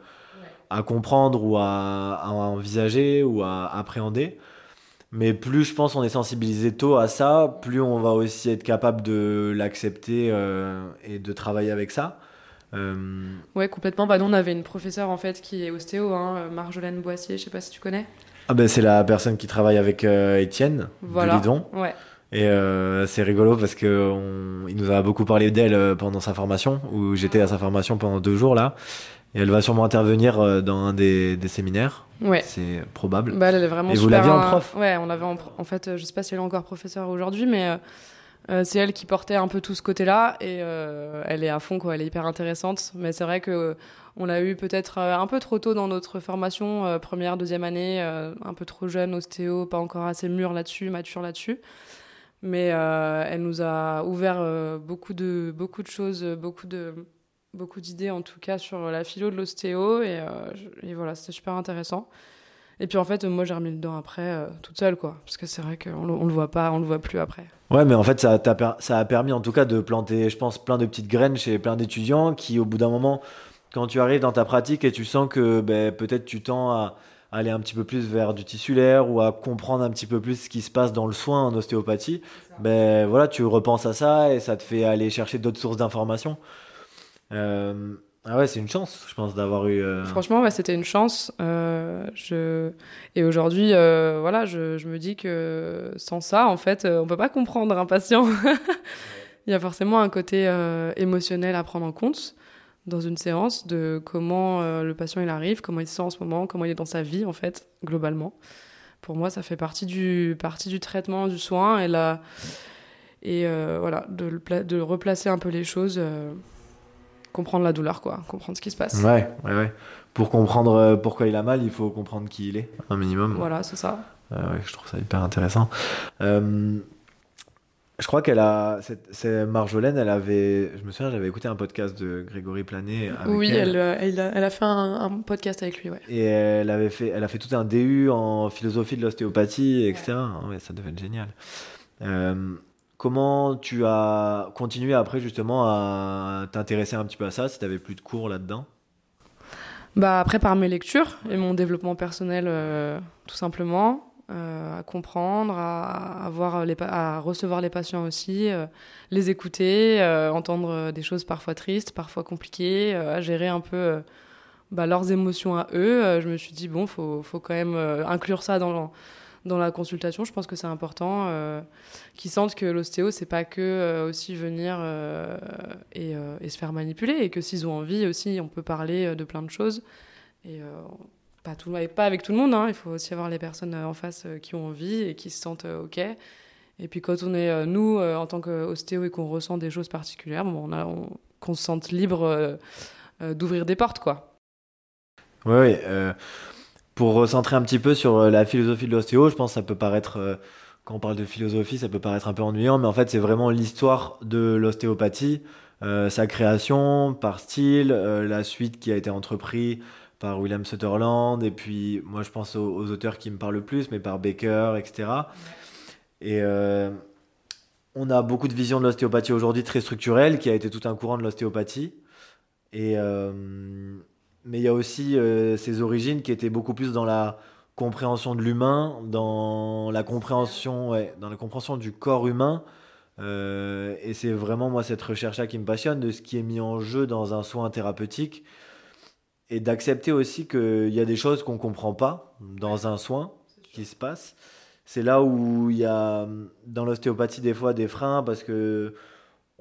à comprendre ou à, envisager ou à appréhender. Mais plus je pense on est sensibilisé tôt à ça, plus on va aussi être capable de l'accepter et de travailler avec ça. Euh... Ouais, complètement. Bah, nous, on avait une professeure en fait qui est ostéo, hein, Marjolaine Boissier, je sais pas si tu connais. Ah ben c'est la personne qui travaille avec euh, Étienne voilà. Lidon. Ouais. Et euh, c'est rigolo parce que il nous a beaucoup parlé d'elle euh, pendant sa formation, où j'étais à sa formation pendant deux jours là. Et elle va sûrement intervenir dans un des, des séminaires. Ouais. C'est probable. Bah, elle est vraiment Et vous l'aviez en prof Ouais, on l'avait en, en, fait, je sais pas si elle est encore professeure aujourd'hui, mais euh, c'est elle qui portait un peu tout ce côté-là et euh, elle est à fond, quoi. Elle est hyper intéressante. Mais c'est vrai que on l'a eu peut-être euh, un peu trop tôt dans notre formation, première, deuxième année, un peu trop jeune, ostéo, pas encore assez mûr là-dessus, mature là-dessus. Mais elle nous a ouvert beaucoup de beaucoup de choses, beaucoup de beaucoup d'idées en tout cas sur la philo de l'ostéo et, et voilà, c'était super intéressant. Et puis en fait, moi j'ai remis dedans après, toute seule, quoi. Parce que c'est vrai qu'on on le voit pas, on le voit plus après. Ouais, mais en fait, ça, a, ça a permis en tout cas de planter, je pense, plein de petites graines chez plein d'étudiants qui, au bout d'un moment, quand tu arrives dans ta pratique et tu sens que ben, peut-être tu tends à aller un petit peu plus vers du tissulaire ou à comprendre un petit peu plus ce qui se passe dans le soin en ostéopathie, ben voilà, tu repenses à ça et ça te fait aller chercher d'autres sources d'informations. Euh, ah ouais, c'est une chance, je pense, d'avoir eu. Euh, Franchement, c'était une chance. Euh. Et aujourd'hui, voilà, je, me dis que sans ça, en fait, on peut pas comprendre un patient. Il y a forcément un côté émotionnel à prendre en compte dans une séance de comment le patient il arrive, comment il se sent en ce moment, comment il est dans sa vie en fait, globalement. Pour moi, ça fait partie du, partie du traitement, du soin et, la, et voilà, de, de, replacer un peu les choses, comprendre la douleur, quoi, comprendre ce qui se passe. Ouais, ouais, ouais. Pour comprendre pourquoi il a mal, il faut comprendre qui il est, un minimum. Voilà, c'est ça. ouais, je trouve ça hyper intéressant. Je crois qu'elle a. C'est Marjolaine, elle avait. Je me souviens, j'avais écouté un podcast de Grégory Planet. oui, elle. Elle, a, elle, a, fait un, podcast avec lui, ouais. Et elle, avait fait, elle a fait tout un DU en philosophie de l'ostéopathie, etc. Ouais. ça devait être génial. Euh, comment tu as continué après, justement, à t'intéresser un petit peu à ça, si tu n'avais plus de cours là-dedans? Bah après par mes lectures et mon développement personnel euh, tout simplement euh, à comprendre, à, avoir les, à recevoir les patients aussi, euh, les écouter, entendre des choses parfois tristes, parfois compliquées, à gérer un peu bah, leurs émotions à eux. je me suis dit, bon, faut, faut, quand même inclure ça dans, dans la consultation. Je pense que c'est important qu'ils sentent que l'ostéo, c'est pas que aussi venir et, et, se faire manipuler, et que s'ils ont envie aussi, on peut parler de plein de choses. Et pas, avec tout le monde, hein. il faut aussi avoir les personnes euh, en face euh, qui ont envie et qui se sentent euh, OK. Et puis quand on est, nous, en tant qu'ostéo et qu'on ressent des choses particulières, bon, on a, qu'on se sente libre d'ouvrir des portes, quoi. Oui, pour recentrer un petit peu sur la philosophie de l'ostéo, je pense que ça peut paraître, quand on parle de philosophie, ça peut paraître un peu ennuyant, mais en fait, c'est vraiment l'histoire de l'ostéopathie, sa création par style, la suite qui a été entreprise par William Sutherland, et puis moi je pense aux, auteurs qui me parlent le plus, mais par Baker, etc. Et euh, on a beaucoup de visions de l'ostéopathie aujourd'hui très structurelle, qui a été tout un courant de l'ostéopathie. Et euh, mais il y a aussi euh, ses origines qui étaient beaucoup plus dans la compréhension de l'humain, dans la compréhension, dans la compréhension du corps humain. et c'est vraiment moi cette recherche-là qui me passionne de ce qui est mis en jeu dans un soin thérapeutique et d'accepter aussi qu'il y a des choses qu'on ne comprend pas dans un soin qui se passe. C'est là où il y a dans l'ostéopathie des fois des freins parce que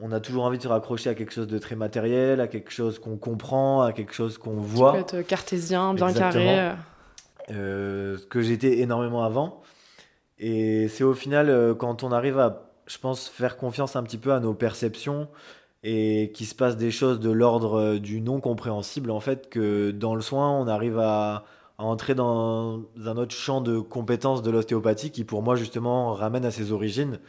on a toujours envie de se raccrocher à quelque chose de très matériel, à quelque chose qu'on comprend, à quelque chose qu'on voit. être cartésien, bien carré. Euh, ce que j'étais énormément avant. Et c'est au final, euh, quand on arrive à, je pense, faire confiance un petit peu à nos perceptions, et qu'il se passe des choses de l'ordre euh, du non compréhensible, en fait, que dans le soin, on arrive à, entrer dans un autre champ de compétences de l'ostéopathie qui, pour moi, justement, ramène à ses origines,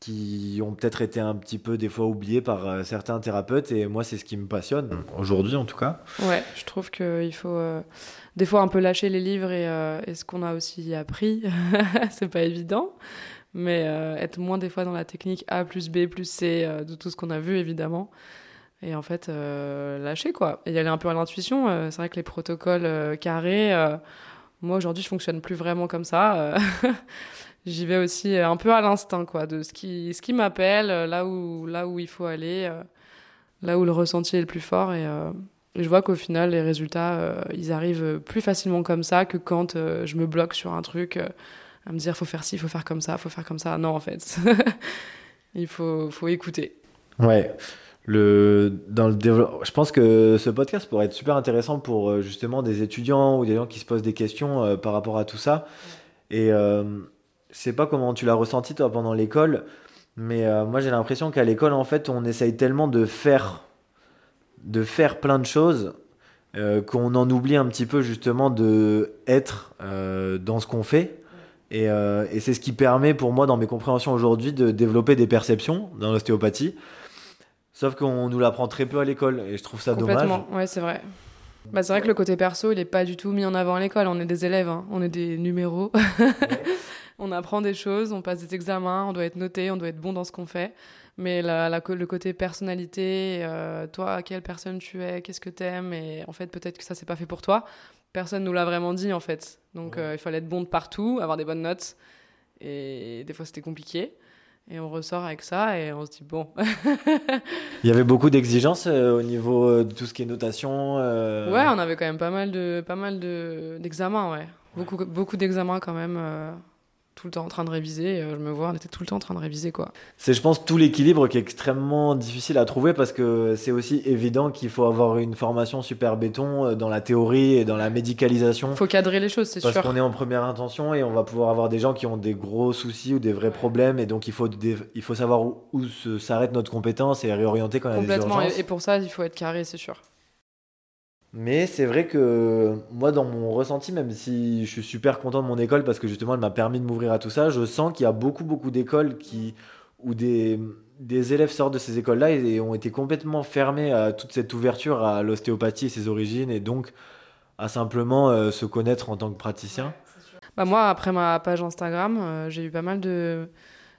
qui ont peut-être été un petit peu, des fois, oubliées par euh, certains thérapeutes, et moi, c'est ce qui me passionne, aujourd'hui en tout cas. Ouais, je trouve qu'il faut euh, des fois un peu lâcher les livres et, et ce qu'on a aussi appris, c'est pas évident mais euh, être moins des fois dans la technique A plus B plus C euh, de tout ce qu'on a vu évidemment. Et en fait, euh, lâcher quoi. Et y aller un peu à l'intuition. c'est vrai que les protocoles carrés, moi aujourd'hui je fonctionne plus vraiment comme ça. J'y vais aussi un peu à l'instinct quoi, de ce qui, ce qui m'appelle, là, où, là où il faut aller, là où le ressenti est le plus fort. Et, et je vois qu'au final, les résultats, ils arrivent plus facilement comme ça que quand je me bloque sur un truc à me dire faut faire ci, il faut faire comme ça, faut faire comme ça. Non, en fait, il faut, faut écouter. Ouais. Le, dans le je pense que ce podcast pourrait être super intéressant pour euh, justement des étudiants ou des gens qui se posent des questions euh, par rapport à tout ça. Et euh, sais pas comment tu l'as ressenti toi pendant l'école, mais euh, moi j'ai l'impression qu'à l'école en fait on essaye tellement de faire, de faire plein de choses qu'on en oublie un petit peu justement de être dans ce qu'on fait. Euh, et, c'est ce qui permet pour moi, dans mes compréhensions aujourd'hui, de développer des perceptions dans l'ostéopathie. Sauf qu'on nous l'apprend très peu à l'école et je trouve ça dommage. ouais, c'est vrai. Bah, c'est vrai que le côté perso, il n'est pas du tout mis en avant à l'école. On est des élèves, hein. on est des numéros. on apprend des choses, on passe des examens, on doit être noté, on doit être bon dans ce qu'on fait. Mais la, le côté personnalité, euh, toi, quelle personne tu es, qu'est-ce que tu aimes, et en fait, peut-être que ça, c'est pas fait pour toi. Personne nous l'a vraiment dit, en fait. Donc, euh, il fallait être bon de partout, avoir des bonnes notes. Et des fois, c'était compliqué. Et on ressort avec ça et on se dit bon. Il y avait beaucoup d'exigences euh, au niveau de tout ce qui est notation. Ouais, on avait quand même pas mal de pas mal de d'examens, ouais. Beaucoup beaucoup d'examens quand même tout le temps en train de réviser. Euh, je me vois, on était tout le temps en train de réviser, quoi. C'est, je pense, tout l'équilibre qui est extrêmement difficile à trouver parce que c'est aussi évident qu'il faut avoir une formation super béton euh, dans la théorie et dans la médicalisation. Il faut cadrer les choses, c'est sûr. Parce qu'on est en première intention et on va pouvoir avoir des gens qui ont des gros soucis ou des vrais problèmes et donc il faut, il faut savoir où, s'arrête notre compétence et réorienter quand il y a des urgences. Complètement, et pour ça, il faut être carré, c'est sûr. Mais c'est vrai que moi, dans mon ressenti, même si je suis super content de mon école parce que justement elle m'a permis de m'ouvrir à tout ça, je sens qu'il y a beaucoup, beaucoup d'écoles qui, où des, des élèves sortent de ces écoles-là et, ont été complètement fermés à toute cette ouverture à l'ostéopathie et ses origines et donc à simplement euh, se connaître en tant que praticien. Bah moi, après ma page Instagram, euh, j'ai eu pas mal de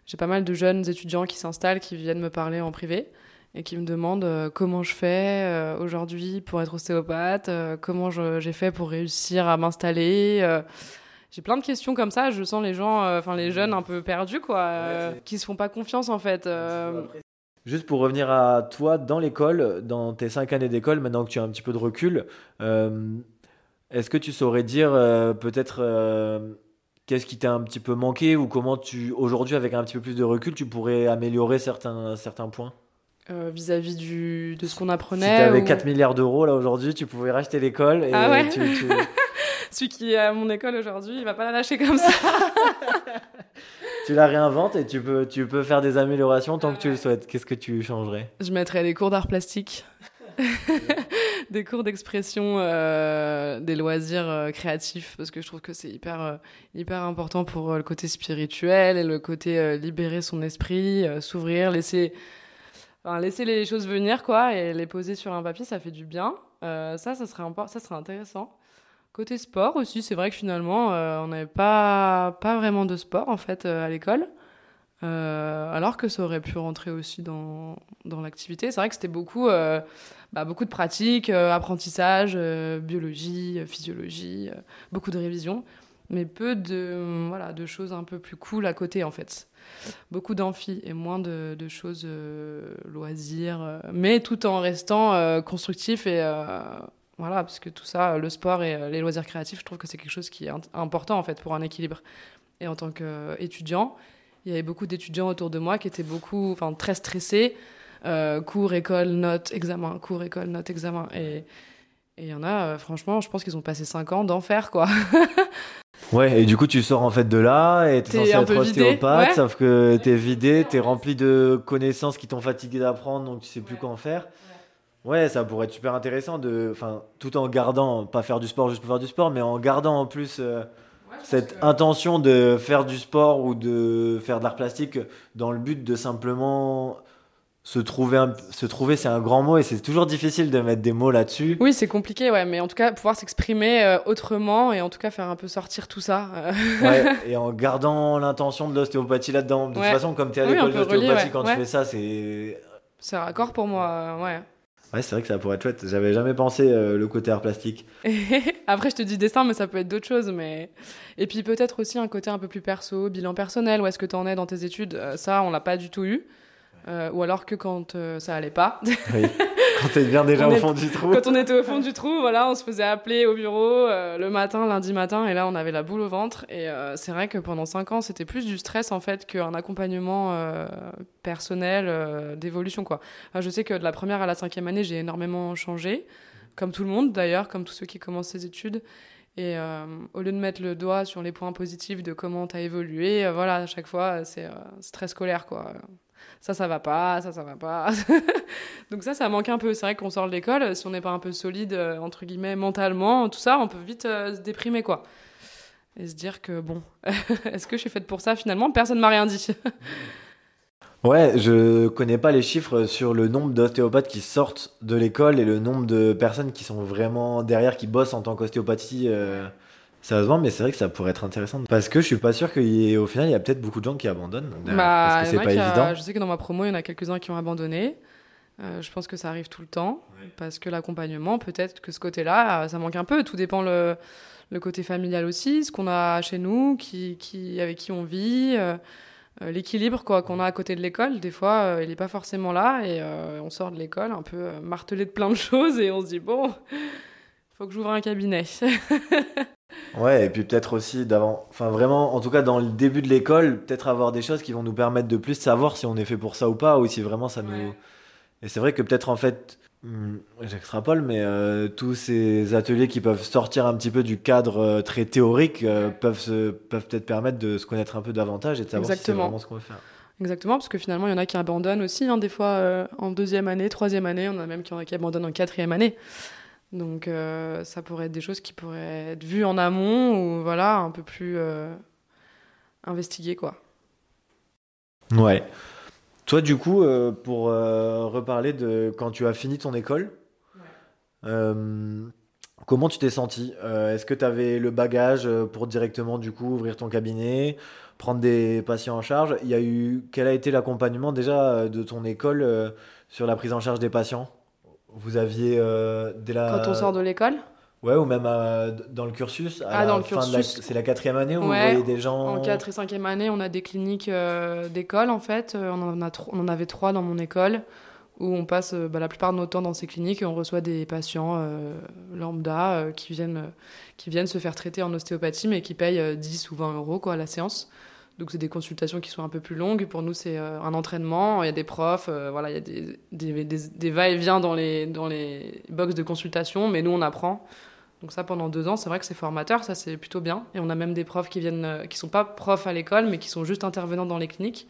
j'ai pas mal de jeunes étudiants qui s'installent, qui viennent me parler en privé et qui me demandent euh, comment je fais euh, aujourd'hui pour être ostéopathe, euh, comment j'ai fait pour réussir à m'installer. j'ai plein de questions comme ça. Je sens les gens, enfin les jeunes un peu perdus, quoi, qui se font pas confiance en fait. Juste pour revenir à toi dans l'école, dans tes cinq années d'école, maintenant que tu as un petit peu de recul, est-ce que tu saurais dire peut-être qu'est-ce qui t'a un petit peu manqué ou comment tu aujourd'hui avec un petit peu plus de recul tu pourrais améliorer certains certains points? Euh, vis-à-vis du de ce qu'on apprenait. Si tu avais 4 milliards d'euros là aujourd'hui, tu pouvais racheter l'école. Et ah ouais tu, Celui qui est à mon école aujourd'hui, il va pas la lâcher comme ça. tu la réinventes et tu peux, tu peux faire des améliorations tant que tu le souhaites. Qu'est-ce que tu changerais? Je mettrais des cours d'art plastique. des cours d'expression, euh, des loisirs euh, créatifs, parce que je trouve que c'est hyper, hyper important pour le côté spirituel et le côté libérer son esprit, s'ouvrir, laisser laisser les choses venir, quoi, et les poser sur un papier, ça fait du bien. Euh, ça, ça serait, ça serait intéressant. Côté sport aussi, c'est vrai que finalement, euh, on n'avait pas, pas vraiment de sport, en fait, euh, à l'école. alors que ça aurait pu rentrer aussi dans, dans l'activité. C'est vrai que c'était beaucoup, bah, beaucoup de pratiques, apprentissage, biologie, physiologie, beaucoup de révisions, mais peu de, voilà, de choses un peu plus cool à côté, en fait beaucoup d'amphi et moins de, choses euh, loisirs, euh, mais tout en restant euh, constructif et voilà, parce que tout ça, le sport et les loisirs créatifs, je trouve que c'est quelque chose qui est important en fait pour un équilibre. Et en tant qu'étudiant, il y avait beaucoup d'étudiants autour de moi qui étaient beaucoup, enfin très stressés, cours, école, notes, examen, cours, école, notes, examen. Et il y en a, franchement, je pense qu'ils ont passé 5 ans d'enfer, quoi. Ouais, et du coup, tu sors en fait de là et t'es censé être ostéopathe, sauf que t'es vidé, t'es rempli de connaissances qui t'ont fatigué d'apprendre, donc tu sais plus quoi en faire. Ouais, ça pourrait être super intéressant de, enfin, tout en gardant, pas faire du sport juste pour faire du sport, mais en gardant en plus euh, cette intention de faire du sport ou de faire de l'art plastique dans le but de simplement se trouver, se trouver, c'est un grand mot et c'est toujours difficile de mettre des mots là-dessus. Oui, c'est compliqué, ouais, mais en tout cas, pouvoir s'exprimer euh, autrement et en tout cas faire un peu sortir tout ça. Euh. ouais, et en gardant l'intention de l'ostéopathie là-dedans. De toute façon, comme tu es à l'école d'ostéopathie, quand tu fais ça, c'est. C'est raccord pour moi, euh, ouais. Ouais, c'est vrai que ça pourrait être chouette. J'avais jamais pensé le côté art plastique. Après, je te dis dessin, mais ça peut être d'autres choses. Mais... Et puis peut-être aussi un côté un peu plus perso, bilan personnel. Où est-ce que tu en es dans tes études Ça, on l'a pas du tout eu. Euh, ou alors que quand euh, ça allait pas. Oui. Quand t'es bien déjà au fond du trou. Quand on était au fond du trou, voilà, on se faisait appeler au bureau euh, le matin, lundi matin, et là on avait la boule au ventre. Et c'est vrai que pendant cinq ans, c'était plus du stress en fait qu'un accompagnement personnel d'évolution quoi. je sais que de la première à la cinquième année, j'ai énormément changé, comme tout le monde d'ailleurs, comme tous ceux qui commencent ses études. Et au lieu de mettre le doigt sur les points positifs de comment tu as évolué, voilà, à chaque fois, c'est très scolaire, quoi ça, ça va pas, ça, ça va pas. Donc ça, ça manque un peu. C'est vrai qu'on sort de l'école, si on n'est pas un peu solide, euh, entre guillemets, mentalement, tout ça, on peut vite euh, se déprimer, quoi. Et se dire que, bon, est-ce que je suis faite pour ça finalement? Personne m'a rien dit. Ouais, je connais pas les chiffres sur le nombre d'ostéopathes qui sortent de l'école et le nombre de personnes qui sont vraiment derrière, qui bossent en tant qu'ostéopathie. Euh, sérieusement, mais c'est vrai que ça pourrait être intéressant. Parce que je suis pas sûr qu'au final, il y a peut-être beaucoup de gens qui abandonnent. Bah, parce que c'est pas évident. Je sais que dans ma promo, il y en a quelques-uns qui ont abandonné. Euh, je pense que ça arrive tout le temps. Parce que l'accompagnement, peut-être que ce côté-là, ça manque un peu. Tout dépend le, le côté familial aussi, ce qu'on a chez nous, qui, qui, avec qui on vit. Euh, euh, l'équilibre quoi qu'on a à côté de l'école des fois euh, il n'est pas forcément là et on sort de l'école un peu martelé de plein de choses et on se dit bon faut que j'ouvre un cabinet ouais et puis peut-être aussi d'avant enfin vraiment en tout cas dans le début de l'école peut-être avoir des choses qui vont nous permettre de plus savoir si on est fait pour ça ou pas ou si vraiment ça nous et c'est vrai que peut-être en fait Hmm, j'extrapole, mais euh, tous ces ateliers qui peuvent sortir un petit peu du cadre euh, très théorique euh, peuvent, se, peuvent peut-être permettre de se connaître un peu davantage et de savoir si c'est vraiment ce qu'on veut faire. Exactement, parce que finalement, il y en a qui abandonnent aussi, hein, des fois en deuxième année, troisième année, on a même qui, qui abandonnent en quatrième année. Donc ça pourrait être des choses qui pourraient être vues en amont ou voilà, un peu plus investiguées, quoi. Ouais. Toi, du coup, euh, pour euh, reparler de quand tu as fini ton école, euh, comment tu t'es senti Est-ce que tu avais le bagage pour directement, du coup, ouvrir ton cabinet, prendre des patients en charge? Il y a eu quel a été l'accompagnement déjà de ton école sur la prise en charge des patients? Vous aviez dès la quand on sort de l'école Ouais, ou même euh, dans le cursus. ah, dans le cursus. C'est la quatrième année où vous voyez des gens. En 4 et 5 année, on a des cliniques euh, d'école en fait. Euh, on en, a on en avait trois dans mon école où on passe bah, la plupart de notre temps dans ces cliniques et on reçoit des patients lambda qui, viennent, qui viennent se faire traiter en ostéopathie mais qui payent 10 ou 20 euros quoi, la séance. Donc c'est des consultations qui sont un peu plus longues. Pour nous, c'est un entraînement. Il y a des profs, voilà, il y a des, des, va-et-vient dans les, dans les box de consultation, mais nous, on apprend. Donc ça, pendant deux ans, c'est vrai que c'est formateur, ça c'est plutôt bien. Et on a même des profs qui viennent, euh, qui sont pas profs à l'école, mais qui sont juste intervenants dans les cliniques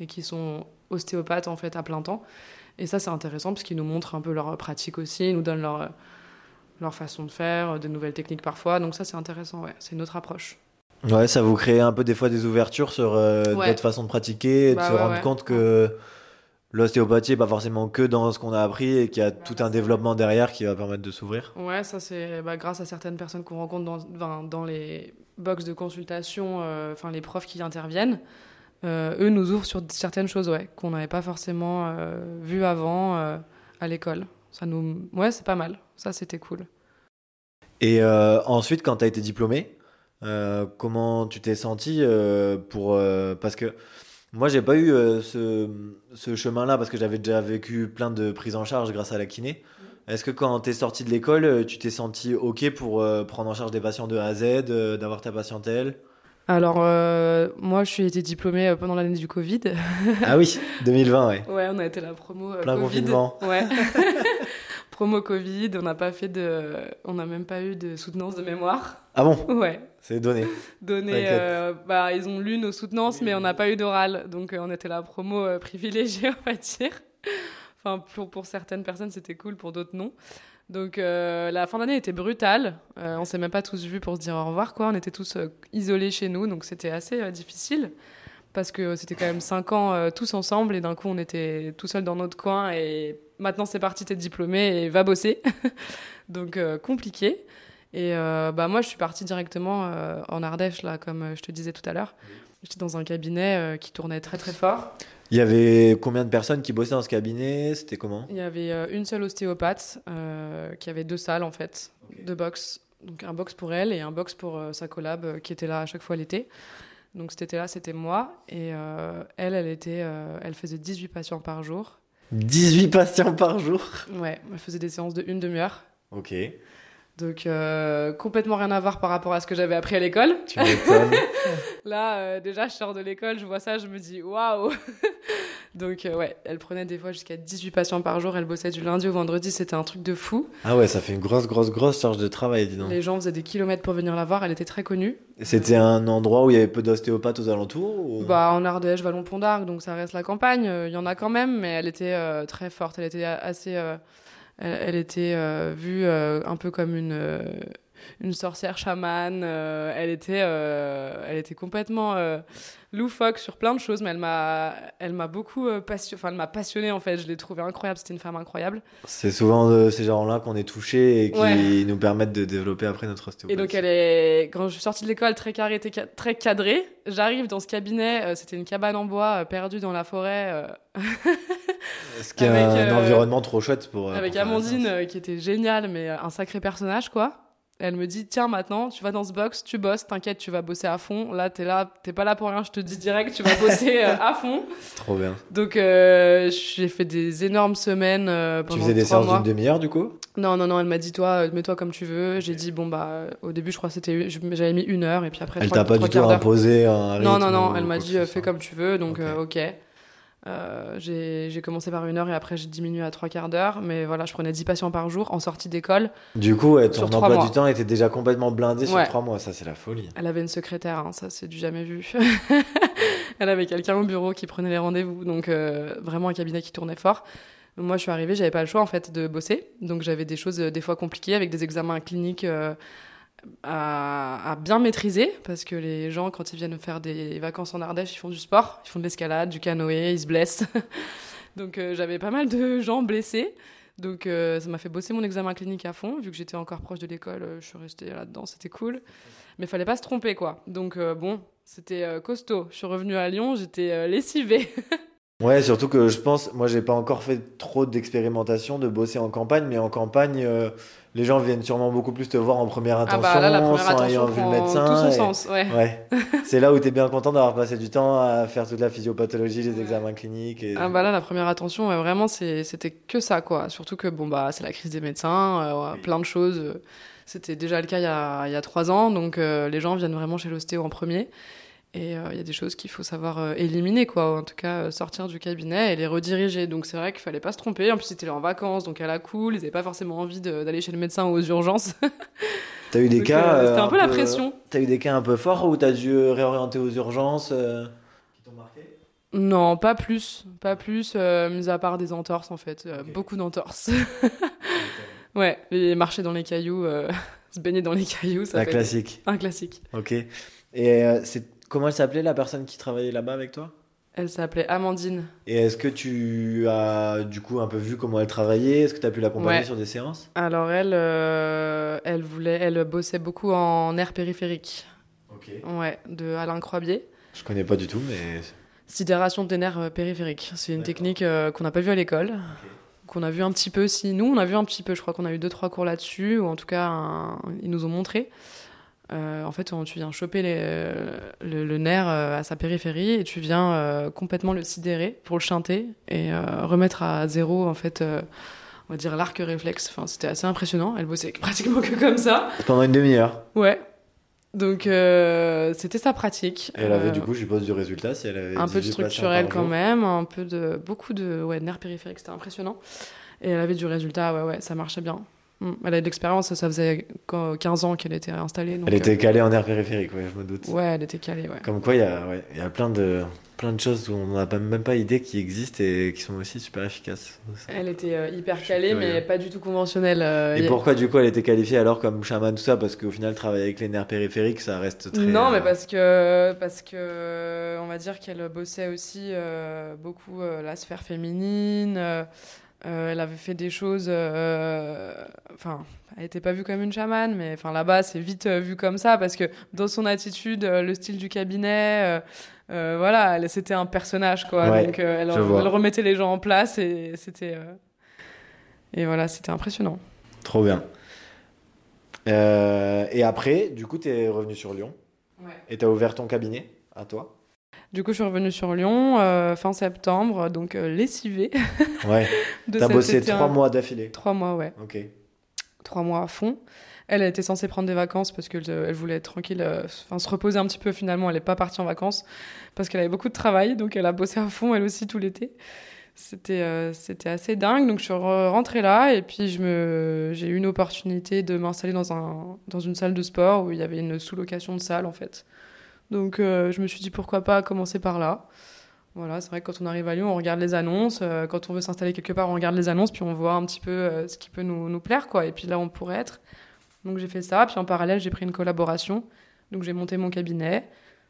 et qui sont ostéopathes en fait à plein temps. Et ça, c'est intéressant parce qu'ils nous montrent un peu leur pratique aussi, ils nous donnent leur, leur façon de faire, de nouvelles techniques parfois. Donc ça, c'est intéressant, ouais. C'est une autre approche. Ouais, ça vous crée un peu des fois des ouvertures sur euh, d'autres façons de pratiquer et de bah se rendre compte que l'ostéopathie n'est pas forcément que dans ce qu'on a appris et qu'il y a tout un développement derrière qui va permettre de s'ouvrir. Ouais, ça c'est bah, grâce à certaines personnes qu'on rencontre dans, dans, les box de consultation, euh, enfin les profs qui interviennent. Euh, eux nous ouvrent sur certaines choses ouais, qu'on n'avait pas forcément euh, vues avant à l'école. Ça nous... Ouais, c'est pas mal. Ça, c'était cool. Et ensuite, quand tu as été diplômé, comment tu t'es senti pour... parce que moi, j'ai pas eu euh, ce, ce chemin-là parce que j'avais déjà vécu plein de prises en charge grâce à la kiné. Est-ce que quand tu es sorti de l'école, euh, tu t'es senti OK pour euh, prendre en charge des patients de A à Z, d'avoir ta patientèle? Alors, moi, je suis été diplômée pendant l'année du Covid. ah oui, 2020, ouais. Ouais, on a été la promo Plein Covid. confinement. Ouais. promo Covid, on n'a pas fait de... On n'a même pas eu de soutenance de mémoire. Ah bon? Ouais. C'est donné. Donné, euh, bah, ils ont lu nos soutenances, mais on n'a pas eu d'oral. Donc, euh, on était la promo euh, privilégiée, on va dire. enfin, pour, pour certaines personnes, c'était cool, pour d'autres, non. Donc, la fin d'année était brutale. on s'est même pas tous vus pour se dire au revoir, quoi. On était tous isolés chez nous, donc c'était assez difficile. Parce que c'était quand même cinq ans tous ensemble, et d'un coup, on était tout seul dans notre coin. Et maintenant, c'est parti, t'es diplômé et va bosser. donc, compliqué. Et euh, bah, moi, je suis partie directement euh, en Ardèche, là, comme euh, je te disais tout à l'heure. J'étais dans un cabinet qui tournait très très fort. Il y avait combien de personnes qui bossaient dans ce cabinet? C'était comment? Il y avait une seule ostéopathe qui avait deux salles en fait, deux box. Donc un box pour elle et un box pour sa collab qui était là à chaque fois l'été. Donc cet été-là, c'était moi. Et elle, elle, était, elle faisait 18 patients par jour. 18 patients par jour? Ouais, elle faisait des séances de une demi-heure. Ok. Donc euh, complètement rien à voir par rapport à ce que j'avais appris à l'école. Tu m'étonnes. Là, euh, déjà, je sors de l'école, je vois ça, je me dis waouh. Donc euh, ouais, elle prenait des fois jusqu'à 18 patients par jour, elle bossait du lundi au vendredi, c'était un truc de fou. Ah ouais, ça fait une grosse, grosse, grosse charge de travail, dis donc. Les gens faisaient des kilomètres pour venir la voir, elle était très connue. C'était un endroit où il y avait peu d'ostéopathes aux alentours Bah en Ardèche, Vallon-Pont d'Arc, donc ça reste la campagne, il y en a quand même, mais elle était très forte, elle était assez elle, était euh, vue euh, un peu comme une, euh, une sorcière chamane. euh, elle, était, euh, elle était complètement euh, loufoque sur plein de choses, mais elle m'a, elle m'a beaucoup passion... enfin, elle m'a passionnée en fait. Je l'ai trouvée incroyable. C'était une femme incroyable. C'est souvent de ces gens-là qu'on est touché et qui Ouais. nous permettent de développer après notre Et ostéopathie. donc, elle est, quand je suis sortie de l'école, très carrée, très ca- très cadrée, j'arrive dans ce cabinet. c'était une cabane en bois perdue dans la forêt. Ce qui est un euh, environnement trop chouette pour. avec pour Amandine qui était géniale mais un sacré personnage quoi elle me dit tiens maintenant tu vas dans ce box tu bosses t'inquiète tu vas bosser à fond. Là t'es là t'es pas là pour rien je te dis direct tu vas bosser euh, à fond. Trop bien. donc euh, j'ai fait des énormes semaines euh, pendant Tu faisais des séances d'une demi-heure du coup? Non non non elle m'a dit toi euh, mets-toi comme tu veux. J'ai dit bon bah au début je crois que c'était j'avais mis une heure et puis après Elle trois- t'a pas trois du tout imposé un rythme Non, non, non, elle m'a dit fais comme tu veux, donc Ok. Euh, j'ai commencé par une heure et après j'ai diminué à trois quarts d'heure, mais voilà, je prenais 10 patients par jour en sortie d'école. Du coup, ouais, ton emploi mois. du temps était déjà complètement blindé sur trois mois. Ça, c'est la folie. Elle avait une secrétaire, hein, ça c'est du jamais vu. Elle avait quelqu'un au bureau qui prenait les rendez-vous, donc euh, vraiment un cabinet qui tournait fort. Moi, je suis arrivée, j'avais pas le choix en fait de bosser, donc j'avais des choses euh, des fois compliquées avec des examens cliniques à, bien maîtriser parce que les gens, quand ils viennent faire des vacances en Ardèche, ils font du sport, ils font de l'escalade, du canoë, ils se blessent. donc euh, j'avais pas mal de gens blessés. Donc euh, ça m'a fait bosser mon examen clinique à fond, vu que j'étais encore proche de l'école, euh, je suis restée là-dedans, c'était cool. Mais fallait pas se tromper quoi. Donc bon, c'était costaud. Je suis revenue à Lyon, j'étais lessivée. Ouais, surtout que je pense, moi, j'ai pas encore fait trop d'expérimentation de bosser en campagne, mais en campagne, euh, les gens viennent sûrement beaucoup plus te voir en première ah intention, bah là la première sans ayant vu le médecin. tout son et- sens, ouais. Ouais, c'est là où tu es bien content d'avoir passé du temps à faire toute la physiopathologie, les examens cliniques. Et... Ah bah là la première attention, ouais, vraiment c'était que ça quoi. Surtout que bon bah c'est la crise des médecins, euh, Oui. plein de choses. euh, C'était déjà le cas il y a, il y a trois ans, donc euh, les gens viennent vraiment chez l'ostéo en premier. Et euh, il y a des choses qu'il faut savoir euh, éliminer, quoi. En tout cas, euh, sortir du cabinet et les rediriger. Donc c'est vrai qu'il fallait pas se tromper. En plus, c'était en vacances, donc à la cool. Ils avaient pas forcément envie d'aller chez le médecin aux urgences. T'as eu des Donc, cas. c'était un peu la pression. T'as eu des cas un peu forts où t'as dû réorienter aux urgences qui t'ont marqué? Non, pas plus. Pas plus, mis à part des entorses, en fait. Beaucoup d'entorses. ouais, et marcher dans les cailloux, se baigner dans les cailloux, ça fait classique. un classique. Ok. Et c'est comment elle s'appelait la personne qui travaillait là-bas avec toi? Elle s'appelait Amandine. Et est-ce que tu as du coup un peu vu comment elle travaillait? Est-ce que tu as pu l'accompagner Ouais. sur des séances? Alors elle, euh, elle voulait, elle bossait beaucoup en air périphérique. Ok. Ouais, de Alain Croibier. Je connais pas du tout, mais. Sidération des nerfs euh, périphériques. C'est une technique euh, qu'on n'a pas vue à l'école, qu'on a vu un petit peu. Si nous, on a vu un petit peu. Je crois qu'on a eu deux trois cours là-dessus, ou en tout cas, un- ils nous ont montré. Euh, en fait, on- tu viens choper les- le, le nerf euh, à sa périphérie et tu viens euh, complètement le sidérer pour le chanter et euh, remettre à zéro en fait. euh, on va dire l'arc réflexe. Enfin, c'était assez impressionnant. Elle bossait pratiquement que comme ça. Pendant une demi-heure. Ouais. Donc euh, c'était sa pratique. Et elle avait Euh, du coup, je suppose, du résultat si elle avait un peu de 18 patients structurel quand jour. même, un peu de beaucoup de ouais, nerfs périphériques, c'était impressionnant. Et elle avait du résultat, ouais, ouais, ça marchait bien. Mm. Elle a de l'expérience, ça faisait qu- 15 ans qu'elle était installée. Donc, Elle était calée en air périphérique, ouais, je me doute. euh, ouais, elle était calée, ouais. Comme quoi, il y a, ouais, y a plein, de, plein de choses dont on n'a même pas idée qui existent et qui sont aussi super efficaces. Elle était euh, hyper calée, mais pas du tout conventionnelle. euh, Et a- pourquoi du coup elle était qualifiée alors comme chaman tout ça? Parce qu'au final travailler avec les nerfs périphériques ça reste très... Non, euh, mais parce que, parce que on va dire qu'elle bossait aussi euh, beaucoup euh, la sphère féminine. Euh, elle avait fait des choses. euh, Enfin, elle n'était pas vue comme une chamane, mais enfin là-bas, c'est vite euh, vu comme ça parce que dans son attitude, le style du cabinet, euh, voilà, c'était un personnage, quoi. Ouais, Donc, euh, elle, remettait les gens en place et c'était. euh, Et voilà, c'était impressionnant. Trop bien. Et après, du coup, t'es revenu sur Lyon et t'as ouvert ton cabinet à toi? Du coup, je suis revenue sur Lyon euh, fin septembre, donc euh, lessivée. Ouais. T'as bossé été, trois mois d'affilée. Trois mois, ouais. Ok. Trois mois à fond. Elle, elle était censée prendre des vacances parce qu'elle elle voulait être tranquille, euh, enfin se reposer un petit peu. Finalement, elle n'est pas partie en vacances parce qu'elle avait beaucoup de travail, donc elle a bossé à fond elle aussi tout l'été. C'était euh, c'était assez dingue. Donc je suis re- rentrée là et puis je me j'ai eu une opportunité de m'installer dans un dans une salle de sport où il y avait une sous-location de salle en fait. Donc euh, je me suis dit pourquoi pas commencer par là. Voilà, c'est vrai que quand on arrive à Lyon, on regarde les annonces. euh, quand on veut s'installer quelque part, on regarde les annonces, puis on voit un petit peu euh, ce qui peut nous, nous plaire, quoi. Et puis là, on pourrait être. Donc j'ai fait ça, puis en parallèle, j'ai pris une collaboration. Donc j'ai monté mon cabinet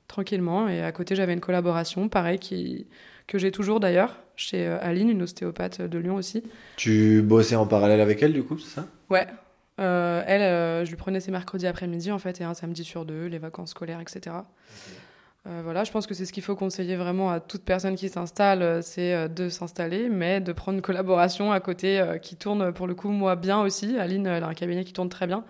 tranquillement, et à côté, j'avais une collaboration, pareil, qui, que j'ai toujours d'ailleurs, chez Aline, une ostéopathe de Lyon aussi. Tu bossais en parallèle avec elle, du coup, c'est ça? Ouais. Euh, elle, euh, je lui prenais ses mercredis après-midi, en fait, et un samedi sur deux, les vacances scolaires, etc. Euh, voilà, je pense que c'est ce qu'il faut conseiller vraiment à toute personne qui s'installe, c'est de s'installer, mais de prendre une collaboration à côté qui tourne pour le coup moi bien aussi. Aline, elle a un cabinet qui tourne très bien.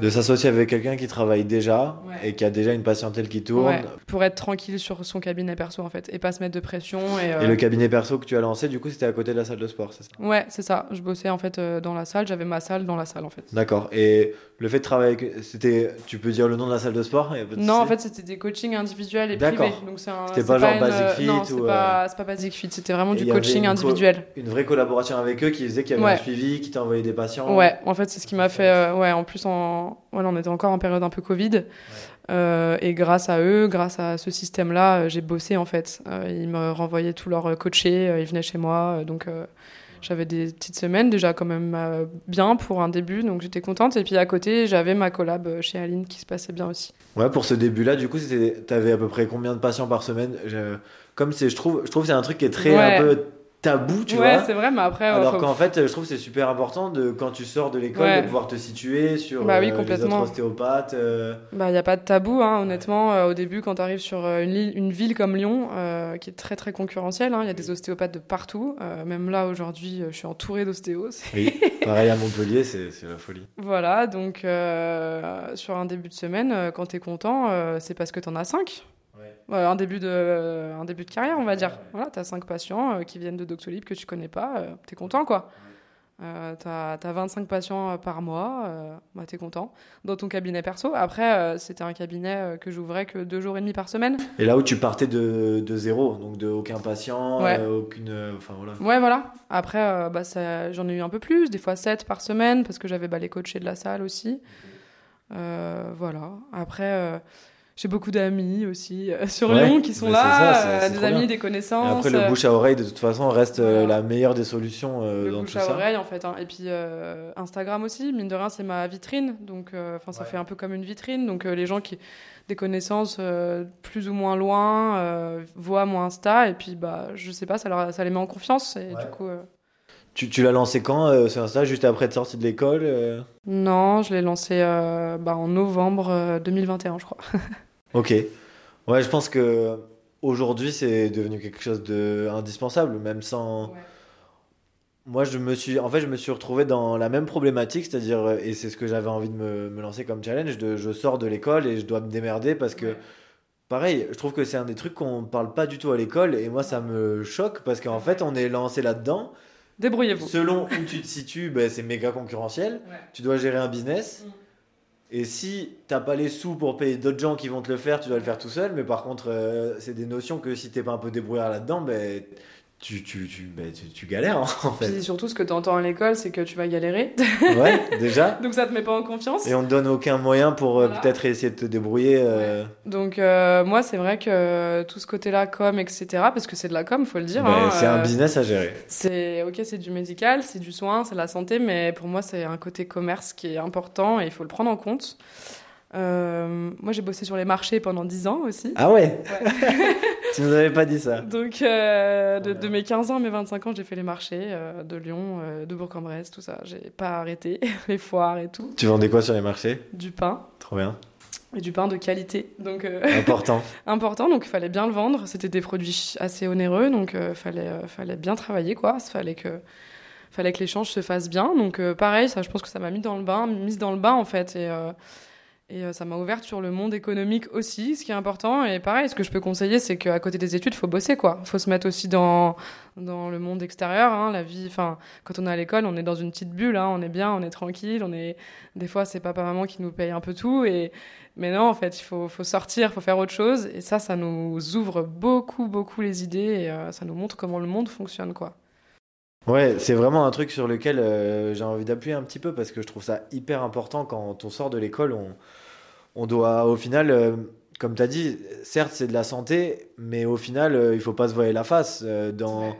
De s'associer avec quelqu'un qui travaille déjà Ouais. et qui a déjà une patientèle qui tourne. Ouais, pour être tranquille sur son cabinet perso en fait, et pas se mettre de pression. Et, euh, Et le cabinet perso que tu as lancé, du coup, c'était à côté de la salle de sport, c'est ça? Ouais, c'est ça. Je bossais en fait euh, dans la salle, j'avais ma salle dans la salle en fait. D'accord. Et le fait de travailler avec. C'était. Tu peux dire le nom de la salle de sport? Pas Non, en fait, c'était des coachings individuels et D'accord. privés. Donc c'est un. C'était c'est pas genre une- Basic Fit Non, c'est ou, pas, c'est pas Basic Fit. C'était vraiment Et du coaching une co- individuel. Une vraie collaboration avec eux qui faisait qu'il y avait Ouais. un suivi, qui t'a envoyé des patients? Ouais, en fait, c'est ce qui m'a fait. euh, ouais, en plus, en... voilà, on était encore en période un peu Covid. Euh, et grâce à eux, grâce à ce système-là, euh, j'ai bossé en fait. Euh, ils me renvoyaient tous leurs coachés, ils venaient chez moi. donc euh, j'avais des petites semaines déjà quand même bien pour un début, donc j'étais contente. Et puis à côté, j'avais ma collab chez Aline qui se passait bien aussi. Ouais, pour ce début-là, du coup, c'était, t'avais à peu près combien de patients par semaine? Je- Comme c'est, je trouve, je trouve que c'est un truc qui est très Ouais. un peu tabou, tu ouais, vois. c'est vrai, mais après. Alors faut- qu'en fait, je trouve que c'est super important de quand tu sors de l'école Ouais. de pouvoir te situer sur Bah oui, euh, les autres ostéopathes. euh, Bah, il n'y a pas de tabou, hein, honnêtement. Euh, au début, quand tu arrives sur une, ville comme Lyon, qui est très très concurrentielle, hein, il y a des ostéopathes de partout. Même là, aujourd'hui, je suis entourée d'ostéos. Oui. Pareil à Montpellier, c'est, la folie. voilà, donc sur un début de semaine, quand tu es content, c'est parce que tu en as 5. Ouais. un, début de, un début de carrière, on va dire. Voilà, tu as 5 patients euh, qui viennent de Doctolib que tu connais pas, euh, tu es content quoi. Euh, t'as as 25 patients euh, par mois, euh, bah, t'es content. Dans ton cabinet perso. Après, euh, c'était un cabinet euh, que j'ouvrais que deux jours et demi par semaine. Et là où tu partais de, de zéro, donc de aucun patient, Ouais. euh, aucune. euh, Enfin voilà. Ouais, voilà. Après, euh, bah, j'en ai eu un peu plus, des fois 7 par semaine, parce que j'avais bah, les coachés de la salle aussi. Euh, voilà. Après, euh, j'ai beaucoup d'amis aussi euh, sur Ouais, Lyon qui sont là, ça, euh, des amis, bien. des Et connaissances. après, le euh, bouche à oreille, de toute façon, reste euh, la meilleure des solutions euh, le dans bouche tout à ça. oreille en fait hein. et puis Instagram aussi mine de rien c'est ma vitrine donc enfin ça Ouais. fait un peu comme une vitrine donc les gens qui des connaissances plus ou moins loin voient mon Insta et puis bah je sais pas ça, leur, ça les met en confiance et Ouais. du coup Tu, tu l'as lancé quand euh, ce Insta Juste après être sorti de l'école euh non je l'ai lancé euh, bah, en novembre euh, 2021 je crois Ok. Ouais, je pense que aujourd'hui c'est devenu quelque chose de indispensable, même sans. Moi, je me suis, en fait, je me suis retrouvé dans la même problématique, c'est-à-dire, euh, et c'est ce que j'avais envie de me, me lancer comme challenge, de je sors de l'école et je dois me démerder parce que, pareil, je trouve que c'est un des trucs qu'on parle pas du tout à l'école et moi ça me choque parce qu'en fait on est lancé là-dedans. Débrouillez-vous Selon où tu te situes, ben, c'est méga concurrentiel. Ouais. Tu dois gérer un business. Mm. Et si t'as pas les sous pour payer d'autres gens qui vont te le faire, tu dois le faire tout seul. Mais par contre, euh, c'est des notions que si t'es pas un peu débrouillard là-dedans, ben, tu, tu, tu, ben, tu, tu galères hein, en fait. puis surtout ce que tu entends à l'école c'est que tu vas galérer Ouais, déjà. donc ça te met pas en confiance Et on te donne aucun moyen pour euh, peut-être essayer de te débrouiller. euh, donc euh, moi c'est vrai que tout ce côté là com etc parce que c'est de la com faut le dire hein, c'est un business à gérer. C'est ok, c'est du médical, c'est du soin, c'est de la santé, mais pour moi c'est un côté commerce qui est important et il faut le prendre en compte. Moi j'ai bossé sur les marchés pendant 10 ans aussi. Ah ouais, Ouais. Tu nous avais pas dit ça. Donc euh, de, de mes 15 ans à mes 25 ans, j'ai fait les marchés euh, de Lyon, euh, de Bourg-en-Bresse, tout ça. J'ai pas arrêté, les foires et tout. Tu vendais quoi sur les marchés? Du pain Trop bien. et du pain de qualité. Donc Important. important, donc il fallait bien le vendre. C'était des produits assez onéreux, donc euh, fallait, fallait bien travailler, quoi. Fallait que, fallait que l'échange se fasse bien. Donc euh, pareil, ça, je pense que ça m'a mis dans le bain, mise dans le bain en fait, et, euh, et euh, ça m'a ouverte sur le monde économique aussi, ce qui est important. Et pareil, ce que je peux conseiller, c'est qu'à côté des études, il faut bosser, quoi. Faut se mettre aussi dans, dans le monde extérieur, hein, la vie. Enfin, quand on est à l'école, on est dans une petite bulle, hein, on est bien, on est tranquille, on est. Des fois, c'est papa maman qui nous paye un peu tout, et mais non, en fait, il faut, faut sortir, faut faire autre chose. Et ça, ça nous ouvre beaucoup, beaucoup les idées et euh, ça nous montre comment le monde fonctionne, quoi. Ouais, c'est vraiment un truc sur lequel euh, j'ai envie d'appuyer un petit peu parce que je trouve ça hyper important quand on sort de l'école. On doit, au final, euh, comme tu as dit, certes, c'est de la santé, mais au final, euh, il faut pas se voiler la face. euh, dans...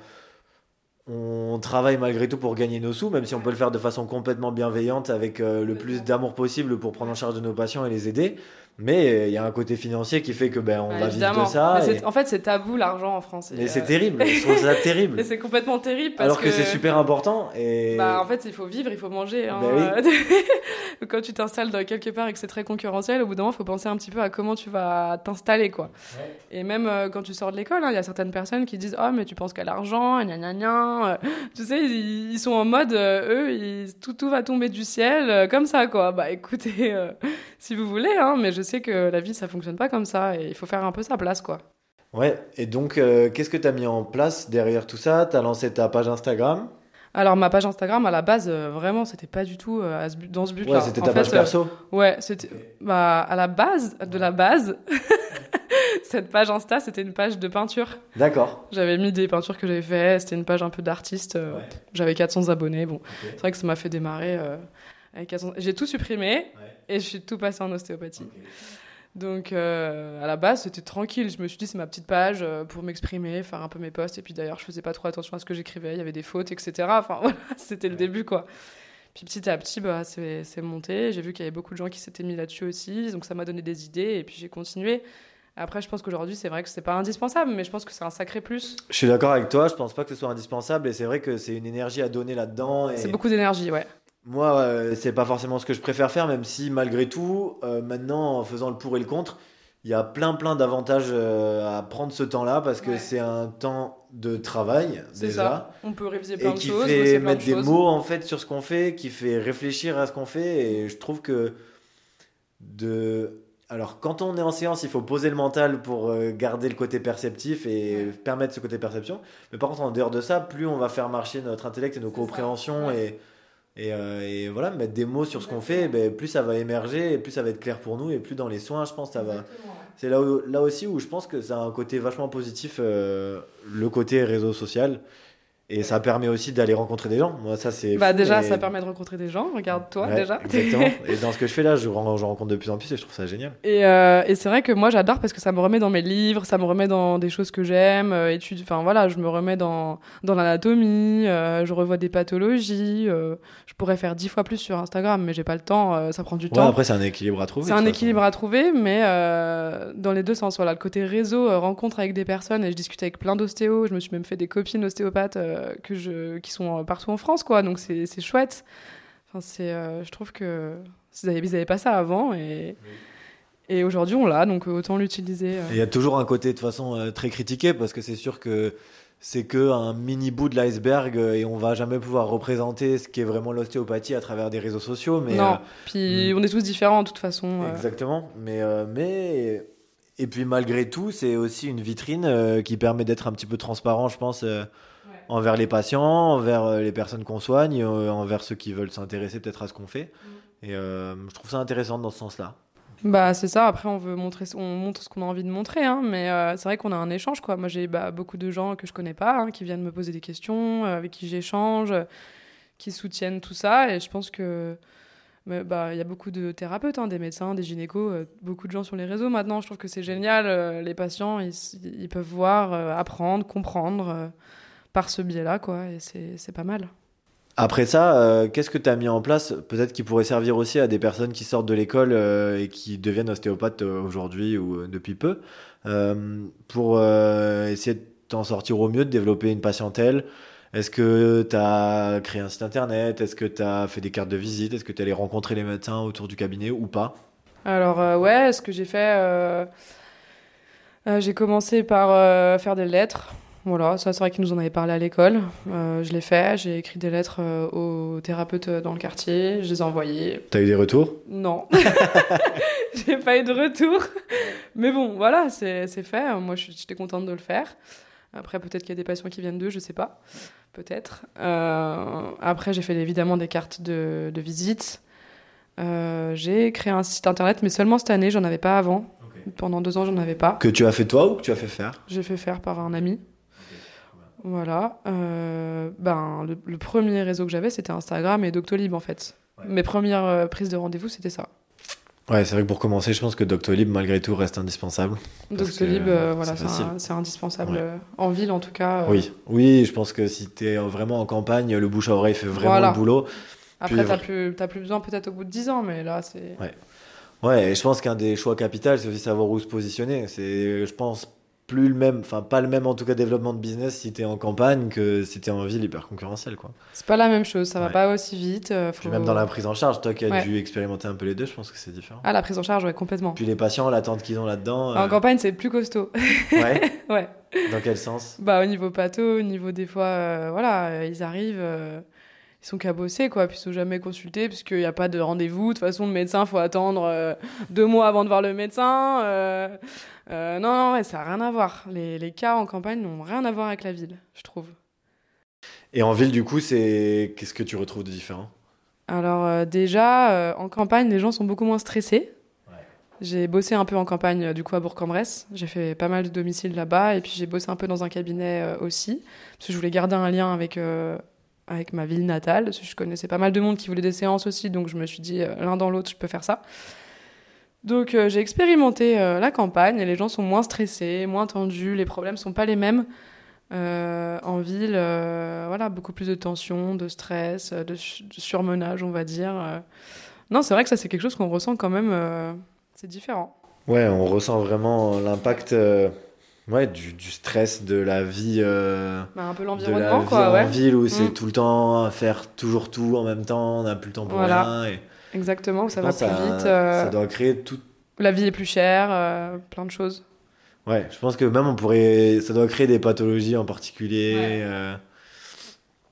on travaille malgré tout pour gagner nos sous, même si on peut le faire de façon complètement bienveillante avec euh, le plus d'amour possible pour prendre en charge de nos patients et les aider. Mais euh, il y a un côté financier qui fait que ben on Ouais, va vivre de ça. Mais et- En fait, c'est tabou l'argent en France. Mais Et, c'est euh, terrible. Je trouve ça terrible. C'est complètement terrible parce Alors que, c'est super important. Et Bah, en fait, il faut vivre, il faut manger. hein. Bah Quand tu t'installes dans quelque part et que c'est très concurrentiel, au bout d'un moment, il faut penser un petit peu à comment tu vas t'installer. quoi. Et même euh, quand tu sors de l'école, hein, il y a certaines personnes qui disent Oh, mais tu penses qu'à l'argent, gna gna gna. Tu sais, ils, ils sont en mode euh, Eux, ils- tout, tout va tomber du ciel, comme ça, quoi. Bah écoutez, si vous voulez, hein, mais je sais que la vie, ça fonctionne pas comme ça et il faut faire un peu sa place, quoi. Ouais, et donc, euh, qu'est-ce que tu as mis en place derrière tout ça? Tu as lancé ta page Instagram? Alors, ma page Instagram, à la base, euh, vraiment, c'était pas du tout euh, à ce but- dans ce but-là. Ouais, c'était ta fait, page euh, perso? Ouais, c'était bah à la base de la base. Cette page Insta, c'était une page de peinture. D'accord. J'avais mis des peintures que j'avais fait, c'était une page un peu d'artiste. Ouais. J'avais 400 abonnés. Bon, c'est vrai que ça m'a fait démarrer euh, avec 400. J'ai tout supprimé et je suis tout passé en ostéopathie. Donc euh, à la base, c'était tranquille. Je me suis dit c'est ma petite page euh, pour m'exprimer, faire un peu mes posts et puis d'ailleurs, je faisais pas trop attention à ce que j'écrivais, il y avait des fautes, etc. Enfin voilà, c'était le début quoi. Puis petit à petit, bah, c'est c'est monté. J'ai vu qu'il y avait beaucoup de gens qui s'étaient mis là-dessus aussi. Donc ça m'a donné des idées et puis j'ai continué. Après, je pense qu'aujourd'hui, c'est vrai que c'est pas indispensable, mais je pense que c'est un sacré plus. Je suis d'accord avec toi, je pense pas que ce soit indispensable et c'est vrai que c'est une énergie à donner là-dedans. et- C'est beaucoup d'énergie, ouais. Moi, euh, c'est pas forcément ce que je préfère faire, même si malgré tout, euh, maintenant, en faisant le pour et le contre, il y a plein plein d'avantages euh, à prendre ce temps-là parce que Ouais. c'est un temps de travail déjà. ça. On peut réviser plein Et de qui choses, fait plein mettre de des choses. mots en fait sur ce qu'on fait, qui fait réfléchir à ce qu'on fait. Et je trouve que de alors quand on est en séance, il faut poser le mental pour euh, garder le côté perceptif et Ouais. permettre ce côté perception. Mais par contre, en dehors de ça, plus on va faire marcher notre intellect et nos compréhensions ouais. et et, euh, et voilà mettre des mots sur ce qu'on fait, ben, plus ça va émerger et plus ça va être clair pour nous et plus dans les soins, je pense, ça va. C'est là, où- là aussi où je pense que ça a un côté vachement positif, euh, le côté réseau social. Et ça permet aussi d'aller rencontrer des gens. Moi, ça, c'est. Bah déjà, mais- ça permet de rencontrer des gens. Regarde toi Ouais, déjà. Exactement. et dans ce que je fais là, je, ren- je rencontre de plus en plus et je trouve ça génial. Et, euh, et c'est vrai que moi j'adore parce que ça me remet dans mes livres, ça me remet dans des choses que j'aime, euh, études, enfin voilà, je me remets dans, dans l'anatomie, euh, je revois des pathologies, euh, je pourrais faire dix fois plus sur Instagram, mais j'ai pas le temps, ça prend du Ouais, temps. après, c'est un équilibre à trouver. C'est un équilibre à trouver, mais dans les deux sens. Voilà, le côté réseau, rencontre avec des personnes, et je discute avec plein d'ostéos. Je me suis même fait des copines ostéopathes que je, qui sont euh, partout en France, quoi. Donc c'est c'est chouette. Enfin, c'est, euh, je trouve que ils n'avaient pas ça avant, et, et aujourd'hui on l'a, donc autant l'utiliser. euh. Il y a toujours un côté de toute façon euh, très critiqué parce que c'est sûr que c'est que un mini bout de l'iceberg euh, et on va jamais pouvoir représenter ce qui est vraiment l'ostéopathie à travers des réseaux sociaux. Mais, non, euh, puis mm. on est tous différents de toute façon. euh. Exactement. Mais, euh, mais et puis malgré tout, c'est aussi une vitrine euh, qui permet d'être un petit peu transparent, je pense, euh. Envers les patients, envers euh, les personnes qu'on soigne, euh, envers ceux qui veulent s'intéresser peut-être à ce qu'on fait. Et euh, je trouve ça intéressant dans ce sens-là. Bah c'est ça. Après on veut montrer, on montre ce qu'on a envie de montrer, hein, mais euh, c'est vrai qu'on a un échange quoi. Moi j'ai bah, beaucoup de gens que je connais pas, hein, qui viennent me poser des questions, euh, avec qui j'échange, euh, qui soutiennent tout ça, et je pense que mais, bah il y a beaucoup de thérapeutes, hein, des médecins, des gynécos, euh, beaucoup de gens sur les réseaux maintenant. Je trouve que c'est génial. euh, les patients ils, peuvent voir, euh, apprendre, comprendre euh, par ce biais-là quoi, et c'est pas mal. Après ça, euh, qu'est-ce que tu as mis en place Peut-être qui pourrait servir aussi à des personnes qui sortent de l'école euh, et qui deviennent ostéopathes euh, aujourd'hui ou depuis peu, euh, pour essayer de t'en sortir au mieux, de développer une patientèle? Est-ce que tu as créé un site internet? Est-ce que tu as fait des cartes de visite? Est-ce que tu es allé rencontrer les médecins autour du cabinet ou pas? Alors ouais, ce que j'ai fait, j'ai commencé par faire des lettres. Voilà, ça c'est vrai qu'ils nous en avaient parlé à l'école. Euh, je l'ai fait, j'ai écrit des lettres euh, aux thérapeutes dans le quartier, je les ai envoyées. Tu as eu des retours? Non, j'ai pas eu de retour. Mais bon, voilà, c'est fait. Moi, je- j'étais contente de le faire. Après, peut-être qu'il y a des patients qui viennent d'eux, je sais pas. Peut-être. Euh, après, j'ai fait évidemment des cartes de, de visite. Euh, j'ai créé un site internet, mais seulement cette année, j'en avais pas avant. Pendant deux ans, j'en avais pas. Que tu as fait toi ou que tu as fait faire? J'ai fait faire par un ami. Voilà. Euh, ben, le, le premier réseau que j'avais, c'était Instagram et Doctolib, en fait. Ouais. Mes premières euh, prises de rendez-vous, c'était ça. Ouais, c'est vrai que pour commencer, je pense que Doctolib, malgré tout, reste indispensable. Doctolib, euh, voilà, c'est indispensable en ville en tout cas. Oui, oui, je pense que si tu es vraiment en campagne, le bouche à oreille fait vraiment le boulot. Après, tu n'as plus, plus besoin peut-être au bout de 10 ans, mais là, c'est. Ouais. ouais, et je pense qu'un des choix capitaux, c'est aussi savoir où se positionner. C'est, je pense, plus le même, enfin pas le même en tout cas développement de business si t'es en campagne que si t'es en ville hyper concurrentielle quoi. C'est pas la même chose, ça va pas aussi vite. Euh, même dans la prise en charge, toi qui as dû expérimenter un peu les deux, je pense que c'est différent. Ah la prise en charge, ouais complètement. Puis les patients, l'attente qu'ils ont là-dedans. En euh, campagne c'est plus costaud. Ouais. ouais. Dans quel sens? Bah au niveau pato, au niveau des fois, euh, voilà, ils arrivent ils sont cabossés, quoi, puis ils sont jamais consultés, puisqu'il n'y a pas de rendez-vous. De toute façon, le médecin, faut attendre deux mois avant de voir le médecin. Euh, non, non, ouais, ça n'a rien à voir. Les, les cas en campagne n'ont rien à voir avec la ville, je trouve. Et en ville, du coup, c'est qu'est-ce que tu retrouves de différent? Alors euh, déjà, euh, en campagne, les gens sont beaucoup moins stressés. J'ai bossé un peu en campagne, du coup, à Bourg-en-Bresse. J'ai fait pas mal de domiciles là-bas, et puis j'ai bossé un peu dans un cabinet aussi, parce que je voulais garder un lien avec avec ma ville natale. Je connaissais pas mal de monde qui voulait des séances aussi, donc je me suis dit l'un dans l'autre, je peux faire ça. Donc euh, j'ai expérimenté euh, la campagne et les gens sont moins stressés, moins tendus, les problèmes sont pas les mêmes. Euh, en ville, voilà, beaucoup plus de tension, de stress, de, surmenage, on va dire. Non, c'est vrai que ça c'est quelque chose qu'on ressent quand même, c'est différent. Ouais, on ressent vraiment l'impact ouais, du, stress de la vie. Bah, un peu l'environnement, quoi. En ville où c'est mm. tout le temps à faire toujours tout en même temps, on n'a plus le temps pour rien. Et... Exactement, ça va plus vite. Euh, ça doit créer tout. La vie est plus chère, euh, plein de choses. Ouais, je pense que même on pourrait. Ça doit créer des pathologies en particulier. Euh.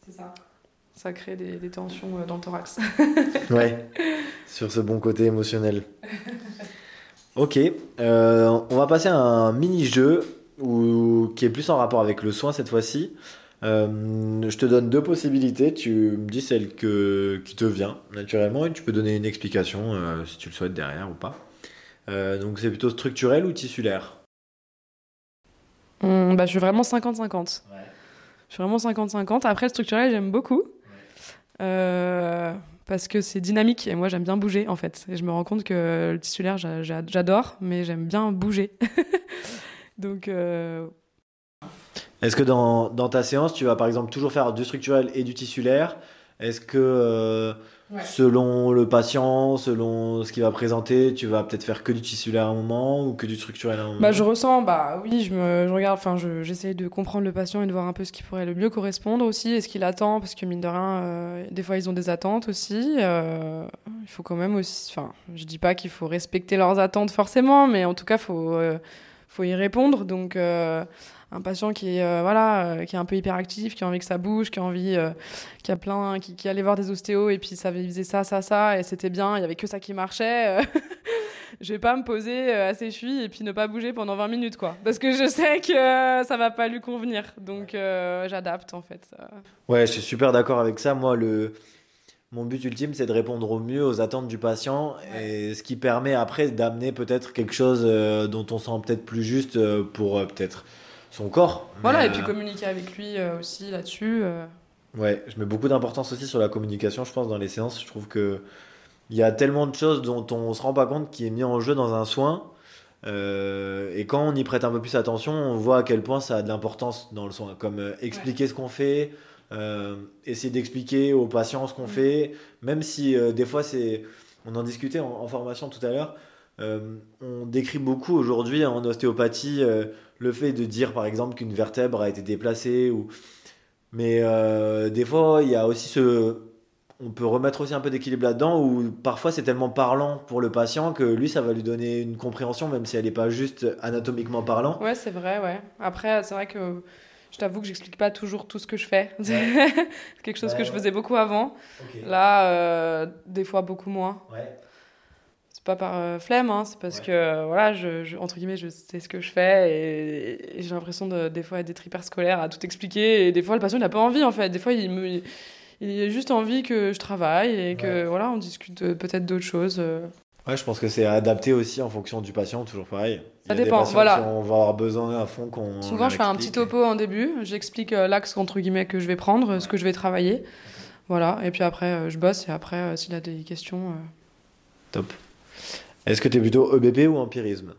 C'est ça. Ça crée des, des tensions dans le thorax. ouais, sur ce bon côté émotionnel. Ok, on va passer à un mini-jeu qui est plus en rapport avec le soin cette fois-ci. Euh, je te donne deux possibilités. Tu me dis celle que, qui te vient naturellement et tu peux donner une explication euh, si tu le souhaites derrière ou pas. Euh, donc c'est plutôt structurel ou tissulaire? Hum, bah, Je suis vraiment 50-50. Je suis vraiment 50-50. Après, le structurel, j'aime beaucoup. parce que c'est dynamique et moi j'aime bien bouger en fait. Et je me rends compte que le tissulaire j'adore, mais j'aime bien bouger. Donc est-ce que dans, dans, ta séance, tu vas par exemple toujours faire du structurel et du tissulaire? Est-ce que euh, selon le patient, selon ce qu'il va présenter, tu vas peut-être faire que du tissulaire à un moment ou que du structurel à un moment? Bah, Je ressens, bah oui, je, me, je regarde, enfin j'essaie de comprendre le patient et de voir un peu ce qui pourrait le mieux correspondre aussi et ce qu'il attend, parce que mine de rien, euh, des fois ils ont des attentes aussi. Euh, il faut quand même aussi, enfin je dis pas qu'il faut respecter leurs attentes forcément, mais en tout cas, il faut, faut y répondre. Donc un patient qui est euh, voilà euh, qui est un peu hyperactif qui a envie que ça bouge qui a envie euh, qui a plein qui, qui, allait voir des ostéos et puis ça faisait ça ça ça et c'était bien il y avait que ça qui marchait je vais pas me poser à ses chevilles et puis ne pas bouger pendant 20 minutes quoi. Parce que je sais que ça va pas lui convenir. Donc j'adapte en fait ouais je suis super d'accord avec ça. Moi le mon but ultime, c'est de répondre au mieux aux attentes du patient et ce qui permet après d'amener peut-être quelque chose dont on sent peut-être plus juste pour peut-être son corps. Voilà, et puis euh, communiquer avec lui euh, aussi là-dessus. Euh. Ouais, je mets beaucoup d'importance aussi sur la communication, je pense, dans les séances. Je trouve que il y a tellement de choses dont on se rend pas compte qui est mis en jeu dans un soin. et quand on y prête un peu plus attention, on voit à quel point ça a de l'importance dans le soin. Comme expliquer ce qu'on fait, essayer d'expliquer aux patients ce qu'on mm. fait, même si des fois c'est. On en discutait en formation tout à l'heure. on décrit beaucoup aujourd'hui en ostéopathie le fait de dire par exemple qu'une vertèbre a été déplacée ou mais euh, des fois il y a aussi ce on peut remettre aussi un peu d'équilibre là-dedans où parfois c'est tellement parlant pour le patient que lui ça va lui donner une compréhension même si elle n'est pas juste anatomiquement parlant. Ouais, c'est vrai, ouais. Après, c'est vrai que je t'avoue que j'explique pas toujours tout ce que je fais. c'est quelque chose que je faisais beaucoup avant. Là, euh, des fois beaucoup moins. Ouais pas par euh, flemme, hein, c'est parce que, voilà, je, entre guillemets, je sais ce que je fais et, j'ai l'impression de, des fois d'être hyper scolaire à tout expliquer. Et des fois, le patient, il n'a pas envie, en fait. Des fois, il, me, il a juste envie que je travaille et que, voilà, on discute peut-être d'autres choses. Euh. Ouais, je pense que c'est adapté aussi en fonction du patient, toujours pareil. Ça dépend, voilà. on va avoir besoin à fond qu'on. Souvent, je fais un petit topo en début, j'explique euh, l'axe entre guillemets que je vais prendre, ce que je vais travailler. Voilà, et puis après, je bosse et après, s'il a des questions. Top. Est-ce que tu es plutôt EBP ou empirisme?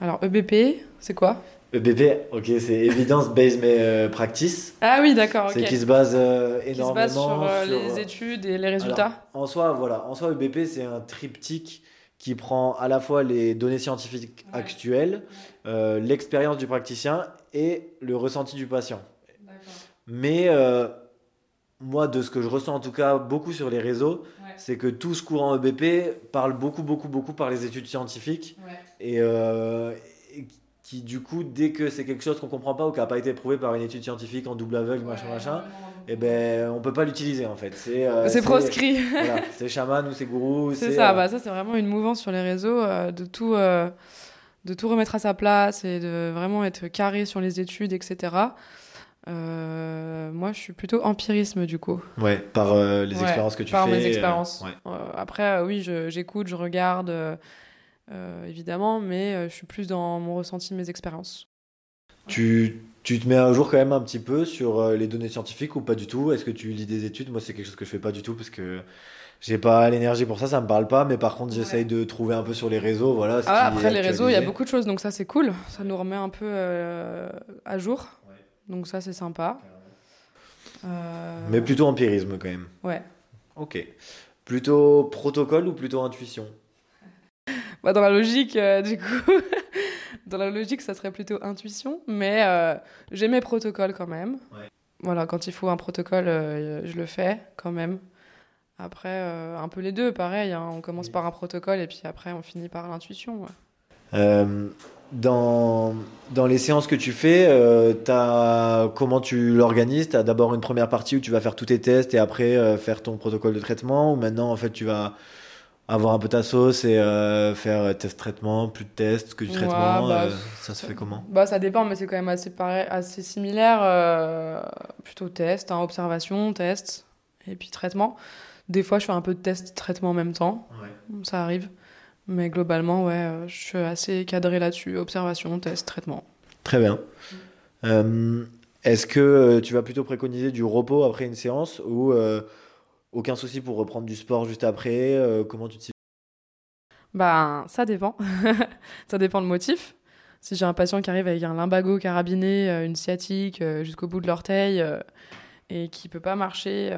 Alors, EBP, c'est quoi? EBP, ok, c'est Evidence Based euh, Practice. Ah oui, d'accord. C'est qui se base euh, Qui se énormément base sur, euh, sur- les études et les résultats Alors, en soi, voilà, en soi, EBP, c'est un triptyque qui prend à la fois les données scientifiques Ouais. actuelles, euh, l'expérience du praticien et le ressenti du patient. Mais moi, de ce que je ressens en tout cas beaucoup sur les réseaux, Ouais. c'est que tout ce courant EBP parle beaucoup, beaucoup, beaucoup par les études scientifiques et qui, du coup, dès que c'est quelque chose qu'on comprend pas ou qui n'a pas été prouvé par une étude scientifique en double aveugle, machin, machin, et ben, on peut pas l'utiliser en fait. C'est euh, C'est proscrit. voilà, c'est chaman ou c'est gourou. C'est ça, euh, bah ça c'est vraiment une mouvance sur les réseaux euh, de tout euh, de tout remettre à sa place et de vraiment être carré sur les études, etc. Euh, moi, je suis plutôt empirisme du coup. Ouais, par euh, les Ouais, expériences que tu par fais. mes euh, expériences. ouais. Euh, après, euh, oui, j'écoute, je regarde, évidemment, mais euh, je suis plus dans mon ressenti de mes expériences. Tu, tu te mets à jour quand même un petit peu sur euh, les données scientifiques ou pas du tout? Est-ce que tu lis des études? Moi, c'est quelque chose que je fais pas du tout parce que j'ai pas l'énergie pour ça, ça me parle pas. Mais par contre, j'essaye de trouver un peu sur les réseaux. Voilà, ce Ah, après, les réseaux, il y a beaucoup de choses, donc ça c'est cool. Ça nous remet un peu euh, à jour. Ouais. Donc ça c'est sympa. Euh, Mais plutôt empirisme quand même. Ouais. Ok. Plutôt protocole ou plutôt intuition? Bah, dans la logique, euh, du coup, dans la logique, ça serait plutôt intuition, mais euh, j'ai mes protocoles quand même. Ouais. Voilà, quand il faut un protocole, euh, je le fais quand même. Après, un peu les deux, pareil. hein, on commence Oui. par un protocole et puis après, on finit par l'intuition. ouais. Dans, dans les séances que tu fais, euh, t'as- comment tu l'organises? Tu as d'abord une première partie où tu vas faire tous tes tests et après euh, faire ton protocole de traitement Ou maintenant, en fait, tu vas avoir un peu ta sauce et euh, faire euh, test-traitement, plus de tests que du Ouais, traitement bah, euh, Ça se fait comment? Bah, ça dépend, mais c'est quand même assez, pareil, assez similaire. euh, plutôt test, hein, observation, test, et puis traitement. Des fois, je fais un peu de test, traitement en même temps. Ça arrive. Mais globalement, ouais, je suis assez cadré là-dessus. Observation, test, traitement. Très bien. Est-ce que tu vas plutôt préconiser du repos après une séance ou aucun souci pour reprendre du sport juste après euh, Comment tu te Ben, ça dépend. ça dépend le motif. Si j'ai un patient qui arrive avec un lumbago carabiné, euh, une sciatique euh, jusqu'au bout de l'orteil et qui peut pas marcher,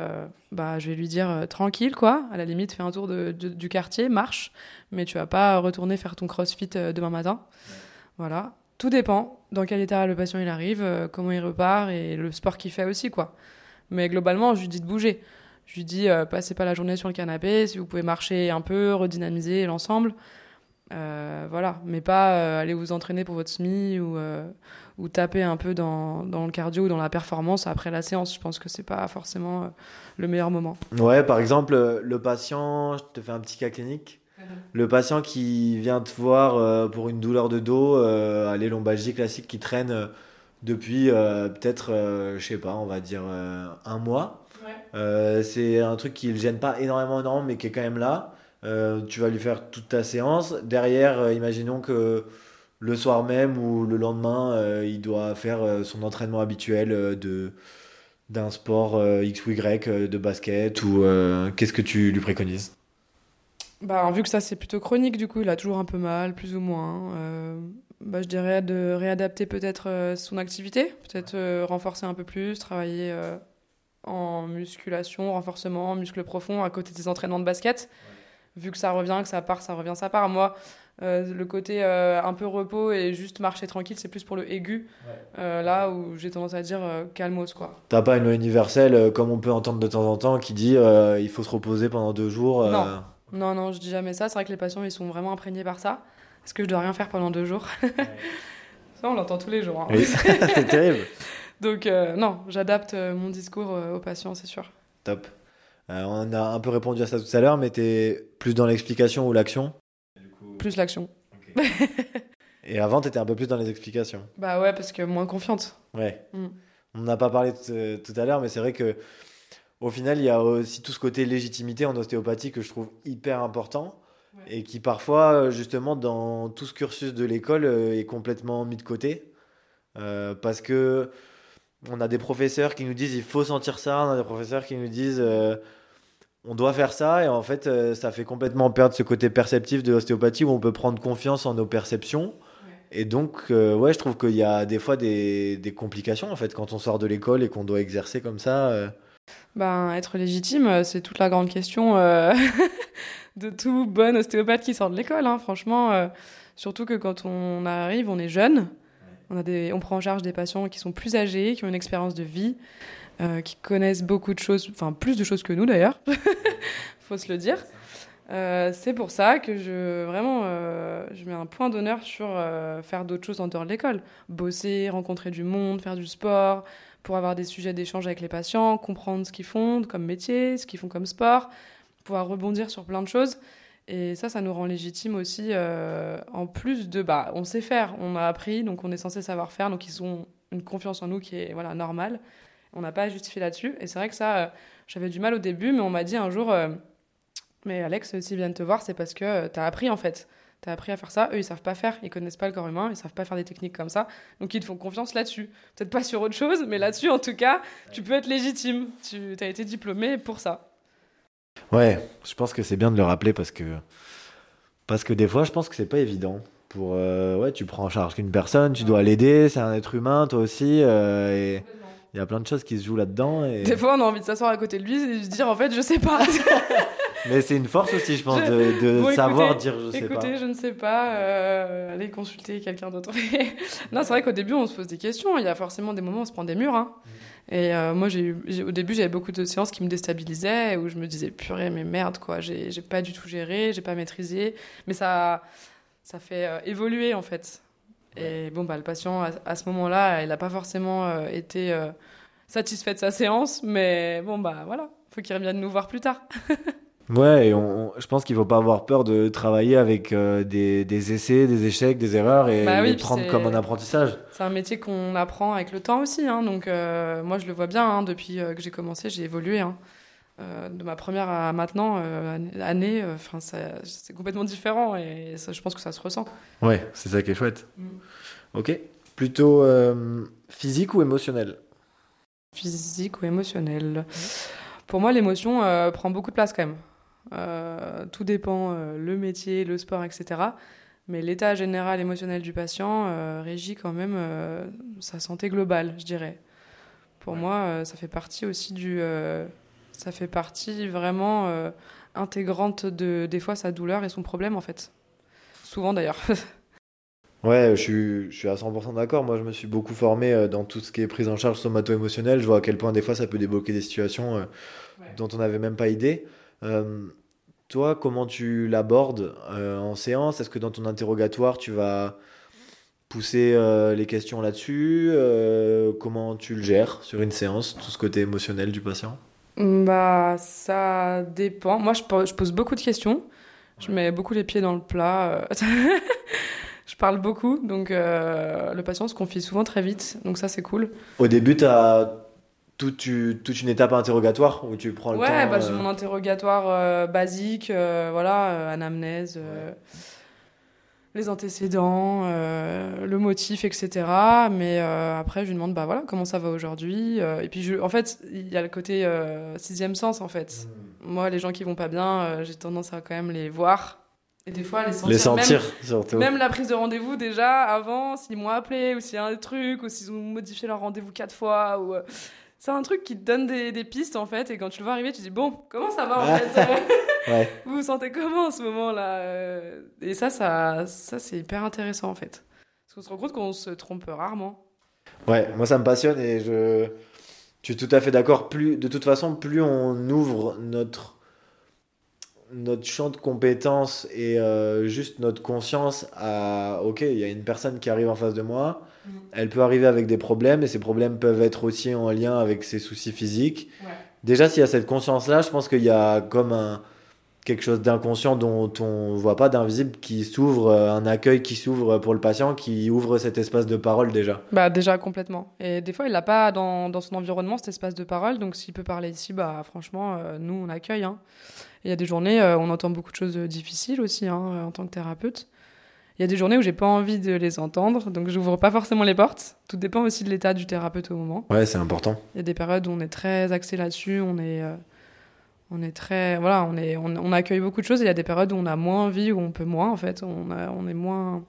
bah, je vais lui dire tranquille, quoi. À la limite, fais un tour du quartier, marche, mais tu vas pas retourner faire ton crossfit demain matin. Voilà. Tout dépend dans quel état le patient il arrive, comment il repart et le sport qu'il fait aussi, quoi. Mais globalement, je lui dis de bouger. Je lui dis, euh, passez pas la journée sur le canapé, si vous pouvez marcher un peu, redynamiser l'ensemble. Euh, voilà, mais pas euh, aller vous entraîner pour votre SMI ou, ou taper un peu dans, dans le cardio ou dans la performance après la séance. Je pense que c'est pas forcément le meilleur moment. Ouais, par exemple, le patient, je te fais un petit cas clinique. Le patient qui vient te voir pour une douleur de dos, euh, à les lombalgies classiques qui traînent euh, depuis euh, peut-être, euh, je sais pas, on va dire un mois. Euh, c'est un truc qui le gêne pas énormément, énormément, mais qui est quand même là. Euh, tu vas lui faire toute ta séance. Derrière, euh, imaginons que le soir même ou le lendemain, euh, il doit faire euh, son entraînement habituel euh, de d'un sport euh, X ou Y, euh, de basket ou euh, qu'est-ce que tu lui préconises? Bah, vu que ça c'est plutôt chronique, du coup, il a toujours un peu mal, plus ou moins. euh, bah, je dirais de réadapter peut-être euh, son activité, peut-être euh, renforcer un peu plus, travailler euh, en musculation, renforcement, muscle profond à côté des entraînements de basket. Vu que ça revient, que ça part, ça revient, ça part. Moi, euh, le côté euh, un peu repos et juste marcher tranquille, c'est plus pour le aigu. Euh, là où j'ai tendance à dire euh, calmos, quoi. T'as pas une loi universelle comme on peut entendre de temps en temps qui dit euh, il faut se reposer pendant deux jours euh, Non. Non, non, je dis jamais ça. C'est vrai que les patients, ils sont vraiment imprégnés par ça. Est-ce que je dois rien faire pendant deux jours Ça, on l'entend tous les jours. hein. Oui, c'est terrible. Donc, euh, non, j'adapte euh, mon discours euh, aux patients, c'est sûr. Top. Euh, on a un peu répondu à ça tout à l'heure, mais t'es plus dans l'explication ou l'action Plus l'action. Et avant, t'étais un peu plus dans les explications. Bah ouais, parce que moins confiante. Ouais. Mm. On n'a pas parlé tout à l'heure, mais c'est vrai que au final, il y a aussi tout ce côté légitimité en ostéopathie que je trouve hyper important et qui parfois, justement, dans tout ce cursus de l'école, est complètement mis de côté Euh, parce que on a des professeurs qui nous disent il faut sentir ça, on a des professeurs qui nous disent euh, on doit faire ça et en fait euh, ça fait complètement perdre ce côté perceptif de l'ostéopathie où on peut prendre confiance en nos perceptions. Et donc, euh, ouais, je trouve qu'il y a des fois des, des, complications en fait quand on sort de l'école et qu'on doit exercer comme ça. Euh. Ben, être légitime, c'est toute la grande question de tout bon ostéopathe qui sort de l'école. Hein. Franchement, surtout que quand on arrive, on est jeune, on, a des, on prend en charge des patients qui sont plus âgés, qui ont une expérience de vie. Euh, qui connaissent beaucoup de choses, enfin plus de choses que nous d'ailleurs, faut se le dire. Euh, c'est pour ça que je vraiment euh, je mets un point d'honneur sur faire d'autres choses en dehors de l'école, bosser, rencontrer du monde, faire du sport, pour avoir des sujets d'échange avec les patients, comprendre ce qu'ils font comme métier, ce qu'ils font comme sport, pouvoir rebondir sur plein de choses. Et ça, ça nous rend légitime aussi. en plus de, bah, on sait faire, on a appris, donc on est censé savoir faire, donc ils ont une confiance en nous qui est voilà normale. On n'a pas à justifier là-dessus. Et c'est vrai que ça, euh, j'avais du mal au début, mais on m'a dit un jour, euh, mais Alex, s'ils viennent te voir, c'est parce que euh, tu as appris en fait. Tu as appris à faire ça. Eux, ils savent pas faire. Ils connaissent pas le corps humain. Ils savent pas faire des techniques comme ça. Donc, ils te font confiance là-dessus. Peut-être pas sur autre chose, mais là-dessus, en tout cas, tu peux être légitime. Tu as été diplômé pour ça. Ouais, je pense que c'est bien de le rappeler parce que, parce que des fois, je pense que c'est pas évident. Pour, ouais, tu prends en charge qu'une personne, tu dois l'aider, c'est un être humain, toi aussi. et il y a plein de choses qui se jouent là-dedans. Et... Des fois, on a envie de s'asseoir à côté de lui et de se dire, en fait, je sais pas. Mais c'est une force aussi, je pense, de, savoir dire je sais pas. Écoutez, je ne sais pas, euh, allez consulter quelqu'un d'autre. non, c'est vrai qu'au début, on se pose des questions. Il y a forcément des moments où on se prend des murs. Hein. Mm. Et euh, moi, j'ai au début, j'avais beaucoup de séances qui me déstabilisaient, où je me disais, purée, mais merde, quoi, j'ai pas du tout géré, j'ai pas maîtrisé. Mais ça, ça fait euh, évoluer, en fait. Et bon, bah, le patient, à, ce moment-là, il n'a pas forcément euh, été satisfait de sa séance, mais bon, bah voilà, faut qu'il revienne nous voir plus tard. ouais, et je pense qu'il ne faut pas avoir peur de travailler avec euh, des, des, essais, des échecs, des erreurs et bah les prendre comme un apprentissage. C'est un métier qu'on apprend avec le temps aussi, hein, donc moi je le vois bien, hein, depuis que j'ai commencé, j'ai évolué. Hein. de ma première à maintenant, année, enfin c'est complètement différent et ça, je pense que ça se ressent. Ouais, c'est ça qui est chouette. Mm. Ok. Plutôt euh, physique ou émotionnel? Physique ou émotionnel Pour moi, l'émotion euh, prend beaucoup de place quand même. Euh, tout dépend, le métier, le sport, etc. Mais l'état général émotionnel du patient régit quand même sa santé globale, je dirais. Pour moi, ça fait partie aussi du. ça fait partie vraiment intégrante de, des fois, sa douleur et son problème, en fait. Souvent d'ailleurs. Ouais, je suis, je suis à 100% d'accord. Moi, je me suis beaucoup formé euh, dans tout ce qui est prise en charge somato-émotionnelle. Je vois à quel point, des fois, ça peut débloquer des situations euh, dont on n'avait même pas idée. Euh, toi, comment tu l'abordes en séance? Est-ce que dans ton interrogatoire, tu vas pousser les questions là-dessus? Comment tu le gères sur une séance, tout ce côté émotionnel du patient? Bah, ça dépend. Moi, je, je pose beaucoup de questions. Je mets beaucoup les pieds dans le plat. je parle beaucoup, donc euh, le patient se confie souvent très vite, donc ça c'est cool. Au début, tu as toute, toute, une étape interrogatoire où tu prends le ouais, temps Ouais, bah, j'ai euh, mon interrogatoire euh, basique, voilà, anamnèse, les antécédents, le motif, etc. Mais après, je lui demande, bah voilà, comment ça va aujourd'hui Et puis, je, en fait, il y a le côté sixième sens, en fait. Hmm. Moi, les gens qui vont pas bien, j'ai tendance à quand même les voir et des fois, les sentir. Les sentir, même, surtout. Même la prise de rendez-vous, déjà, avant, s'ils m'ont appelé, ou s'il y a un truc, ou s'ils ont modifié leur rendez-vous quatre fois, ou. Euh, c'est un truc qui te donne des, des, pistes, en fait, et quand tu le vois arriver, tu dis, bon, comment ça va, en fait ouais. Vous vous sentez comment en ce moment-là euh Et ça, ça, ça c'est hyper intéressant, en fait. Parce qu'on se rend compte qu'on se trompe rarement. Ouais, moi, ça me passionne, et je. Je suis tout à fait d'accord. Plus, de toute façon, plus on ouvre notre notre champ de compétences et euh, juste notre conscience à ok il y a une personne qui arrive en face de moi mm. elle peut arriver avec des problèmes et ces problèmes peuvent être aussi en lien avec ses soucis physiques déjà s'il y a cette conscience là je pense qu'il y a comme un quelque chose d'inconscient dont on voit pas d'invisible qui s'ouvre euh, un accueil qui s'ouvre pour le patient qui ouvre cet espace de parole déjà bah déjà complètement et des fois il n'a pas dans, dans, son environnement cet espace de parole donc s'il peut parler ici bah franchement euh, nous on accueille hein. Il y a des journées, euh, on entend beaucoup de choses difficiles aussi hein, en tant que thérapeute. Il y a des journées où j'ai pas envie de les entendre, donc j'ouvre pas forcément les portes. Tout dépend aussi de l'état du thérapeute au moment. Ouais, c'est important. Il y a des périodes où on est très axé là-dessus, on est, euh, on est très voilà on est on, accueille beaucoup de choses il y a des périodes où on a moins envie où on peut moins en fait on on est moins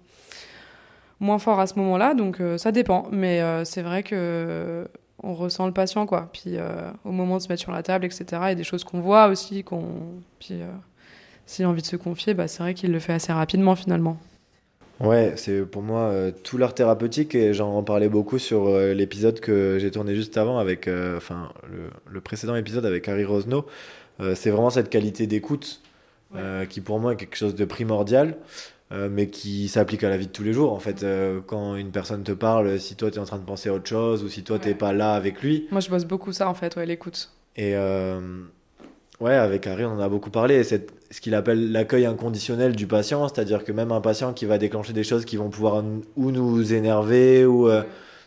moins fort à ce moment-là donc euh, ça dépend mais euh, c'est vrai que on ressent le patient quoi puis au moment de se mettre sur la table etc il y a des choses qu'on voit aussi qu'on puis s'il a envie de se confier bah c'est vrai qu'il le fait assez rapidement finalement Ouais, c'est pour moi tout l'art thérapeutique et j'en parlais beaucoup sur l'épisode que j'ai tourné juste avant avec, enfin le, le, précédent épisode avec Harry Rosno. Euh, c'est vraiment cette qualité d'écoute euh, qui pour moi est quelque chose de primordial. Euh, mais qui s'applique à la vie de tous les jours. En fait, quand une personne te parle, si toi tu es en train de penser à autre chose ou si toi tu n'es pas là avec lui. Moi je bosse beaucoup ça en fait, ouais, l'écoute. Et ouais, avec Harry, on en a beaucoup parlé. C'est ce qu'il appelle l'accueil inconditionnel du patient, c'est-à-dire que même un patient qui va déclencher des choses qui vont pouvoir ou nous énerver ou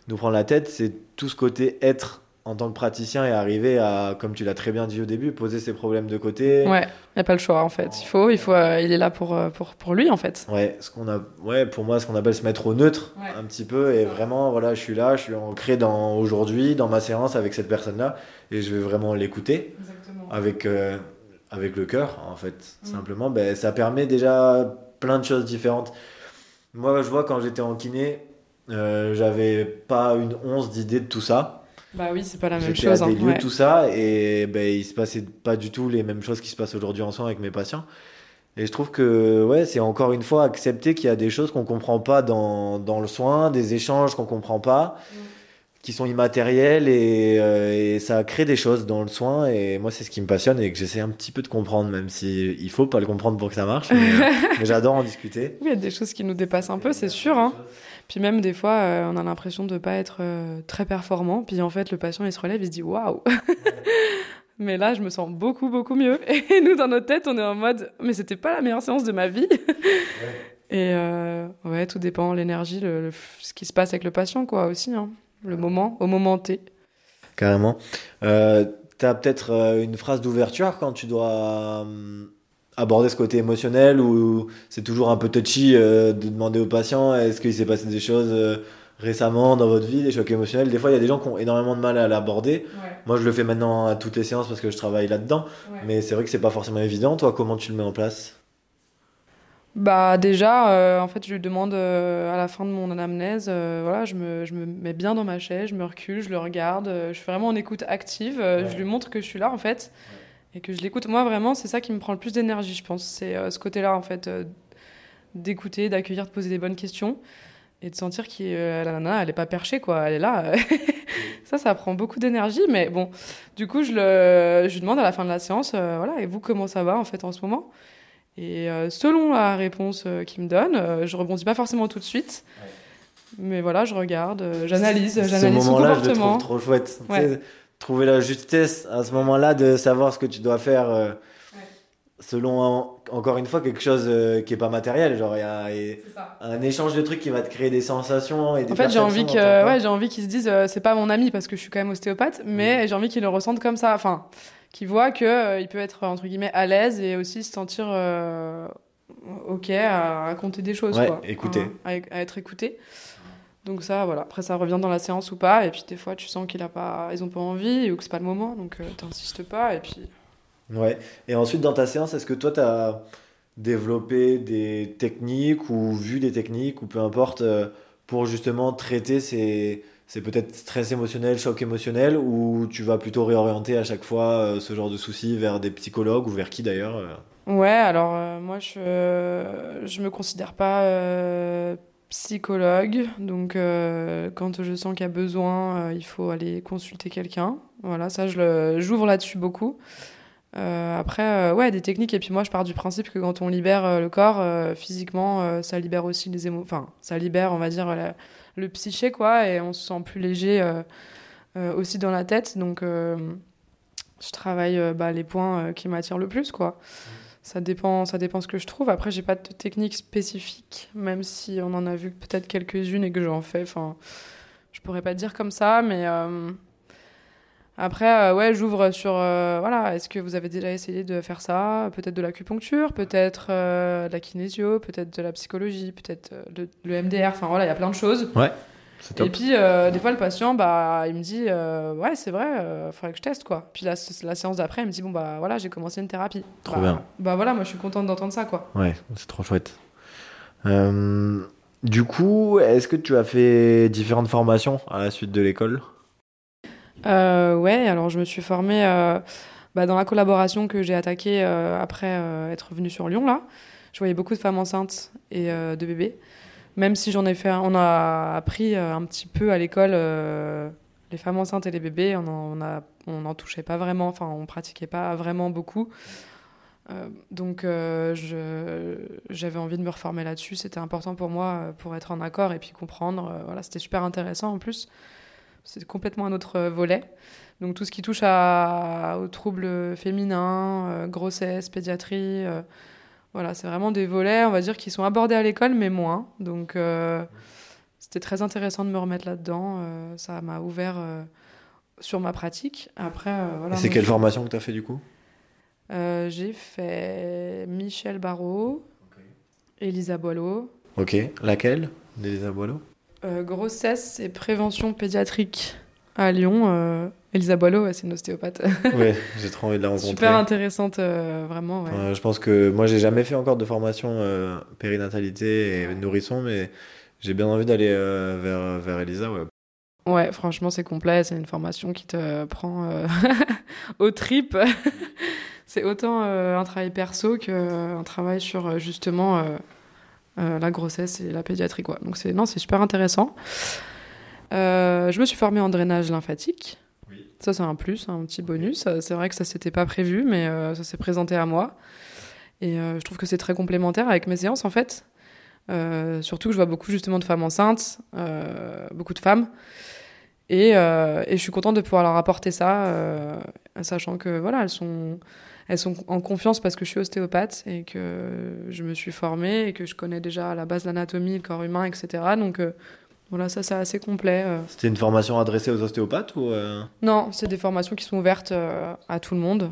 nous prendre la tête, c'est tout ce côté être en tant que praticien et arriver à, comme tu l'as très bien dit au début, poser ses problèmes de côté. Ouais, il n'y a pas le choix en fait. Il faut, il faut, euh, il est là pour, euh, pour, pour lui en fait. Ouais, ce qu'on a, ouais, pour moi, ce qu'on appelle se mettre au neutre un petit peu et vraiment, voilà, je suis là, je suis ancré dans aujourd'hui, dans ma séance avec cette personne-là et je vais vraiment l'écouter avec, euh, avec le cœur en fait. Mm. Simplement, ben, ça permet déjà plein de choses différentes. Moi, je vois quand j'étais en kiné, j'avais pas une once d'idée de tout ça. Bah oui, c'est pas la même chose. À des lieux, tout ça, et ben, il se passait pas du tout les mêmes choses qui se passent aujourd'hui en soins avec mes patients. Et je trouve que ouais, c'est encore une fois accepter qu'il y a des choses qu'on comprend pas dans, dans, le soin, des échanges qu'on comprend pas, mm. Qui sont immatériels et, euh, et, ça crée des choses dans le soin. Et moi, c'est ce qui me passionne et que j'essaie un petit peu de comprendre, même si il faut pas le comprendre pour que ça marche. Mais, mais j'adore en discuter. Oui, il y a des choses qui nous dépassent un peu, c'est sûr. Hein. Puis même des fois, euh, on a l'impression de ne pas être euh, très performant. Puis en fait, le patient, il se relève, il se dit waouh Mais là, je me sens beaucoup, beaucoup mieux. Et nous, dans notre tête, on est en mode mais c'était pas la meilleure séance de ma vie. Et euh, ouais, tout dépend, l'énergie, le, ce qui se passe avec le patient, quoi, aussi. Hein. Le moment, au moment T. Carrément. tu as peut-être une phrase d'ouverture quand tu dois hum, aborder ce côté émotionnel ou c'est toujours un peu touchy euh, de demander aux patients est-ce qu'il s'est passé des choses euh, récemment dans votre vie, des chocs émotionnels? Des fois, il y a des gens qui ont énormément de mal à l'aborder. Moi, je le fais maintenant à toutes les séances parce que je travaille là-dedans. Mais c'est vrai que c'est pas forcément évident. Toi, comment tu le mets en place? Bah déjà, euh, en fait, je lui demande à la fin de mon anamnèse, voilà, je me, je me, mets bien dans ma chaise, je me recule, je le regarde, je fais vraiment en écoute active, je lui montre que je suis là en fait et que je l'écoute. Moi, vraiment, c'est ça qui me prend le plus d'énergie, je pense. C'est euh, ce côté-là, en fait, euh, d'écouter, d'accueillir, de poser des bonnes questions et de sentir que euh, la nana, elle n'est pas perchée, quoi. Elle est là. ça, ça prend beaucoup d'énergie. Mais bon, du coup, je, le, je lui demande à la fin de la séance, voilà, et vous, comment ça va, en fait, en ce moment? Et selon la réponse qu'il me donne, je rebondis pas forcément tout de suite. Mais voilà, je regarde, j'analyse, j'analyse son comportement. Je le trouve trop chouette. Trouver la justesse à ce moment-là de savoir ce que tu dois faire euh, selon encore une fois quelque chose euh, qui est pas matériel genre il y a un échange de trucs qui va te créer des sensations et des en fait j'ai envie que ouais j'ai envie qu'ils se disent euh, c'est pas mon ami parce que je suis quand même ostéopathe mais mm. j'ai envie qu'ils le ressentent comme ça. Enfin qu'ils voient que il peut être entre guillemets à l'aise et aussi se sentir ok à raconter des choses quoi. écouter à, être écouté donc ça, voilà. Après, ça revient dans la séance ou pas. Et puis des fois, tu sens qu'il a pas, ils ont pas envie ou que c'est pas le moment. Donc tu euh, t'insistes pas. Et puis. Ouais. Et ensuite, dans ta séance, est-ce que toi, tu as développé des techniques ou vu des techniques ou peu importe euh, pour justement traiter ces, c'est peut-être stress émotionnel, choc émotionnel, ou tu vas plutôt réorienter à chaque fois euh, ce genre de soucis vers des psychologues ou vers qui d'ailleurs Ouais, alors moi je je me considère pas psychologue. Donc, euh, quand je sens qu'il y a besoin, euh, il faut aller consulter quelqu'un. Voilà, ça, j'ouvre là-dessus beaucoup. Euh, après, ouais, des techniques. Et puis moi, je pars du principe que quand on libère le corps, physiquement, ça libère aussi les émotions. Enfin, ça libère, on va dire, le psyché, quoi. Et on se sent plus léger aussi dans la tête. Donc, je travaille bah, les points qui m'attirent le plus, quoi ça dépend, ça dépend ce que je trouve. Après, j'ai pas de technique spécifique, même si on en a vu peut-être quelques-unes et que j'en fais. Enfin, je pourrais pas dire comme ça, mais euh, après, euh, ouais, j'ouvre sur euh, voilà. Est-ce que vous avez déjà essayé de faire ça? Peut-être de l'acupuncture, peut-être de la kinésio, peut-être de la psychologie, peut-être le MDR. Enfin voilà, il y a plein de choses. Ouais. Et puis, euh, des fois, le patient, bah, il me dit euh, Ouais, c'est vrai, il faudrait que je teste, quoi. Puis la, la séance d'après, il me dit Bon, bah voilà, j'ai commencé une thérapie. Trop Bah, bien. Bah voilà, moi, je suis contente d'entendre ça, quoi. Ouais, c'est trop chouette. Euh, du coup, est-ce que tu as fait différentes formations à la suite de l'école? Euh, ouais, alors je me suis formée euh, bah, dans la collaboration que j'ai attaquée euh, après euh, être venue sur Lyon, là. Je voyais beaucoup de femmes enceintes et de bébés. Même si j'en ai fait, on a appris un petit peu à l'école les femmes enceintes et les bébés, on en, on n'en touchait pas vraiment, enfin on pratiquait pas vraiment beaucoup. Donc j'avais envie de me reformer là-dessus, c'était important pour moi pour être en accord et puis comprendre. Voilà, c'était super intéressant en plus. C'est complètement un autre euh, volet. Donc tout ce qui touche à, aux troubles féminins, euh, grossesse, pédiatrie, euh, voilà, c'est vraiment des volets, on va dire, qui sont abordés à l'école, mais moins. Donc c'était très intéressant de me remettre là-dedans. euh, ça m'a ouvert euh, sur ma pratique. Après, euh, voilà. Et c'est quelle formation que tu as fait du coup? J'ai fait Michel Barrault, Elisa Boileau, Ok, laquelle? D'Elisa Boileau? Euh, grossesse et prévention pédiatrique à Lyon. Euh, Elisa Boileau, ouais, c'est une ostéopathe. Ouais, j'ai trop envie de la rencontrer. Super intéressante, euh, vraiment. Ouais. Je pense que moi, j'ai jamais fait encore de formation périnatalité et nourrisson, mais j'ai bien envie d'aller vers, vers Elisa. Ouais. Ouais, franchement, c'est complet. C'est une formation qui te prend euh, au trip. c'est autant un travail perso qu'un travail sur justement la grossesse et la pédiatrie. Quoi. Donc, c'est, non, c'est super intéressant. Euh, je me suis formée en drainage lymphatique. Oui. Ça, c'est un plus, un petit bonus. Euh, C'est vrai que ça s'était pas prévu, mais euh, ça s'est présenté à moi. Et euh, je trouve que c'est très complémentaire avec mes séances, en fait. Euh, surtout que je vois beaucoup justement de femmes enceintes, euh, beaucoup de femmes. Et, euh, et je suis contente de pouvoir leur apporter ça, euh, sachant que voilà, elles sont, elles sont en confiance parce que je suis ostéopathe et que je me suis formée et que je connais déjà à la base l'anatomie, le corps humain, etc. Donc euh, voilà, ça c'est assez complet. euh. C'était une formation adressée aux ostéopathes ou euh, Non, c'est des formations qui sont ouvertes à tout le monde.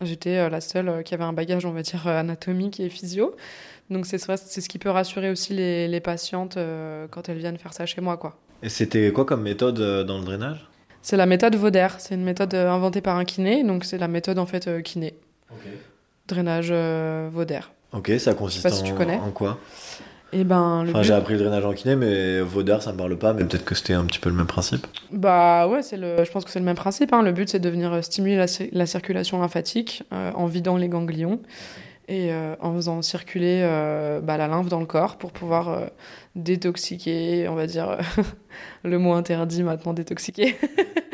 J'étais la seule qui avait un bagage, on va dire, anatomique et physio. Donc c'est ce qui peut rassurer aussi les, les patientes quand elles viennent faire ça chez moi, quoi. Et c'était quoi comme méthode dans le drainage? C'est la méthode Vauder. C'est une méthode inventée par un kiné, donc c'est la méthode en fait euh, Drainage euh, Vauder. Ok, ça consiste pas si en, tu connais. en quoi? Et ben le Enfin, but- j'ai appris le drainage en kiné, mais Vaudeur, ça me parle pas, mais peut-être que c'était un petit peu le même principe. Bah ouais, c'est le, je pense que c'est le même principe. hein. Le but, c'est de venir euh, stimuler la, cir- la circulation lymphatique euh, en vidant les ganglions et euh, en faisant circuler euh, bah, la lymphe dans le corps pour pouvoir euh, détoxiquer, on va dire le mot interdit maintenant, détoxiquer,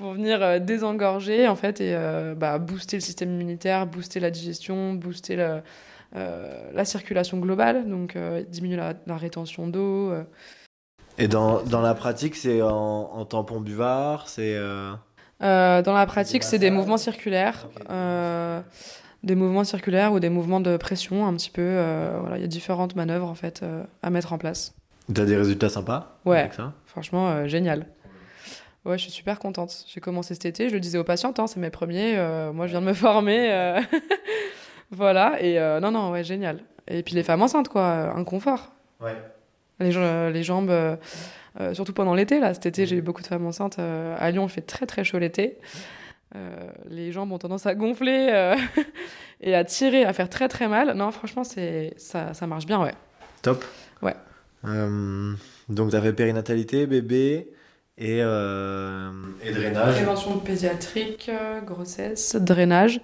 pour venir euh, désengorger en fait et euh, bah, booster le système immunitaire, booster la digestion, booster euh, la circulation globale, donc diminuer la, la rétention d'eau. Et dans, dans la pratique, c'est en, en tampon buvard, c'est. euh, dans la pratique, c'est des mouvements circulaires. Euh, des mouvements circulaires ou des mouvements de pression un petit peu. euh, voilà, il y a différentes manœuvres en fait à mettre en place. T'as des résultats sympas Ouais. avec ça? Franchement, génial. Ouais, je suis super contente. J'ai commencé cet été, je le disais aux patientes, hein, c'est mes premiers. euh, moi, je viens de me former. euh, voilà, et euh, non, non, ouais, génial. Et puis les femmes enceintes, quoi, un confort. Ouais. Les, les jambes, surtout pendant l'été, là, cet été, j'ai eu beaucoup de femmes enceintes. à Lyon, il fait très très chaud l'été. Euh, les jambes ont tendance à gonfler et à tirer, à faire très très mal. Non, franchement, c'est ça, ça marche bien, ouais. Top. Ouais. Donc, t'as fait périnatalité, bébé et, euh, et drainage. Prévention pédiatrique, euh, grossesse, drainage.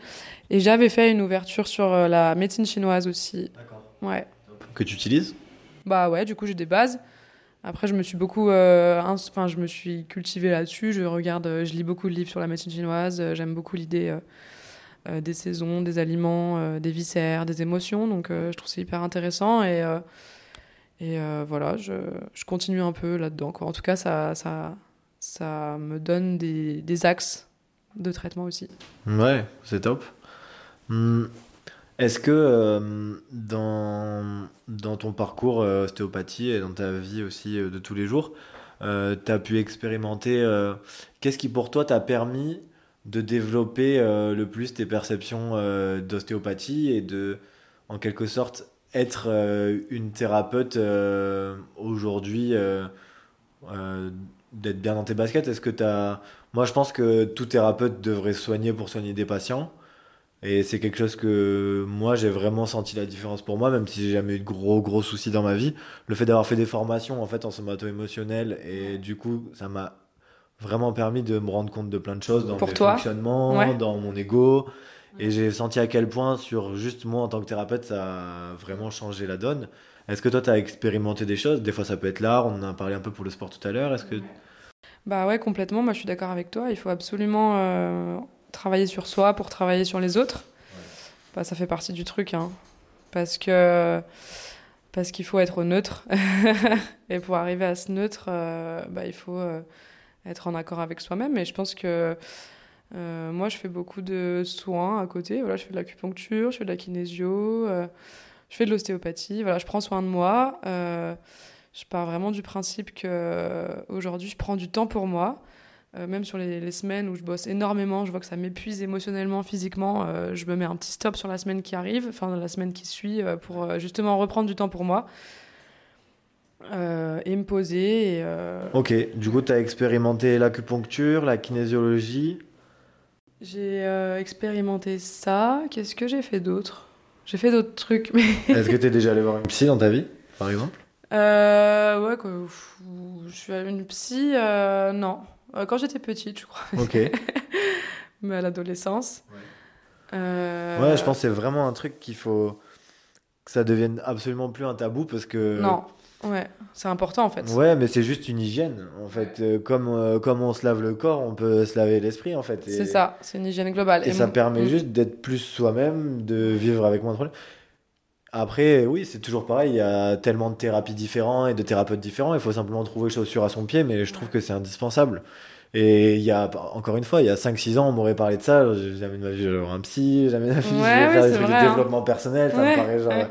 Et j'avais fait une ouverture sur euh, la médecine chinoise aussi. D'accord. Ouais. Que tu utilises Bah ouais, du coup, j'ai des bases. Après, je me suis beaucoup, euh, enfin, je me suis cultivée là-dessus. Je regarde, je lis beaucoup de livres sur la médecine chinoise. J'aime beaucoup l'idée euh, des saisons, des aliments, euh, des viscères, des émotions. Donc, euh, je trouve c'est hyper intéressant et euh, et euh, voilà, je, je continue un peu là-dedans. Quoi. En tout cas, ça, ça, ça me donne des, axes de traitement aussi. Ouais, c'est top. Hmm, Est-ce que euh, dans, dans ton parcours euh, ostéopathie et dans ta vie aussi euh, de tous les jours, tu as pu expérimenter euh, qu'est-ce qui pour toi t'a permis de développer euh, le plus tes perceptions euh, d'ostéopathie et de, en quelque sorte, être euh, une thérapeute euh, aujourd'hui euh, euh, d'être bien dans tes baskets? Est-ce que tu as. Moi, je pense que tout thérapeute devrait soigner pour soigner des patients. Et c'est quelque chose que moi, j'ai vraiment senti la différence pour moi, même si j'ai jamais eu de gros, gros soucis dans ma vie. Le fait d'avoir fait des formations en fait en somato-émotionnel, et du coup, ça m'a vraiment permis de me rendre compte de plein de choses dans fonctionnements, Ouais. dans mon ego. Et j'ai senti à quel point, sur juste moi en tant que thérapeute, ça a vraiment changé la donne. Est-ce que toi, tu as expérimenté des choses? Des fois, ça peut être l'art, on en a parlé un peu pour le sport tout à l'heure. Est-ce que. Bah ouais, complètement. Moi, je suis d'accord avec toi. Il faut absolument euh, travailler sur soi pour travailler sur les autres. Bah, ça fait partie du truc, hein. Parce que parce qu'il faut être neutre. Et pour arriver à ce neutre, euh, bah, il faut euh, être en accord avec soi-même. Et je pense que euh, moi, je fais beaucoup de soins à côté. Voilà, je fais de l'acupuncture, je fais de la kinésio, je fais de l'ostéopathie. Voilà, je prends soin de moi. Je pars vraiment du principe que euh, aujourd'hui, je prends du temps pour moi. Euh, même sur les, les semaines où je bosse énormément, je vois que ça m'épuise émotionnellement, physiquement. euh, je me mets un petit stop sur la semaine qui arrive, enfin la semaine qui suit, euh, pour justement reprendre du temps pour moi et me poser. Et, Ok, du coup, tu as expérimenté l'acupuncture, la kinésiologie? J'ai expérimenté ça. Qu'est-ce que j'ai fait d'autre? J'ai fait d'autres trucs, mais Est-ce que tu es déjà allé voir une psy dans ta vie, par exemple? Ouais, quoi, pff, je suis allée une psy, euh, non. Euh, quand j'étais petite, je crois, Ok. mais à l'adolescence. Euh, Ouais, je pense que c'est vraiment un truc qu'il faut que ça devienne absolument plus un tabou parce que. Non, ouais, c'est important en fait. Ouais, mais c'est juste une hygiène. En fait, Euh, comme, euh, comme on se lave le corps, on peut se laver l'esprit, en fait. Et- C'est ça, c'est une hygiène globale. Et, ça mon- permet juste d'être plus soi-même, de vivre avec moins de problèmes. Après, oui, c'est toujours pareil. Il y a tellement de thérapies différentes et de thérapeutes différents. Il faut simplement trouver chaussure à son pied, mais je trouve que c'est indispensable. Et il y a, encore une fois, il y a 5-6 ans, on m'aurait parlé de ça. Jamais de ma vie, je voir un psy, jamais de ma vie, je Ouais, vais ouais, faire des c'est trucs vrai, de hein. développement personnel. Ça Ouais, me paraît genre. ouais.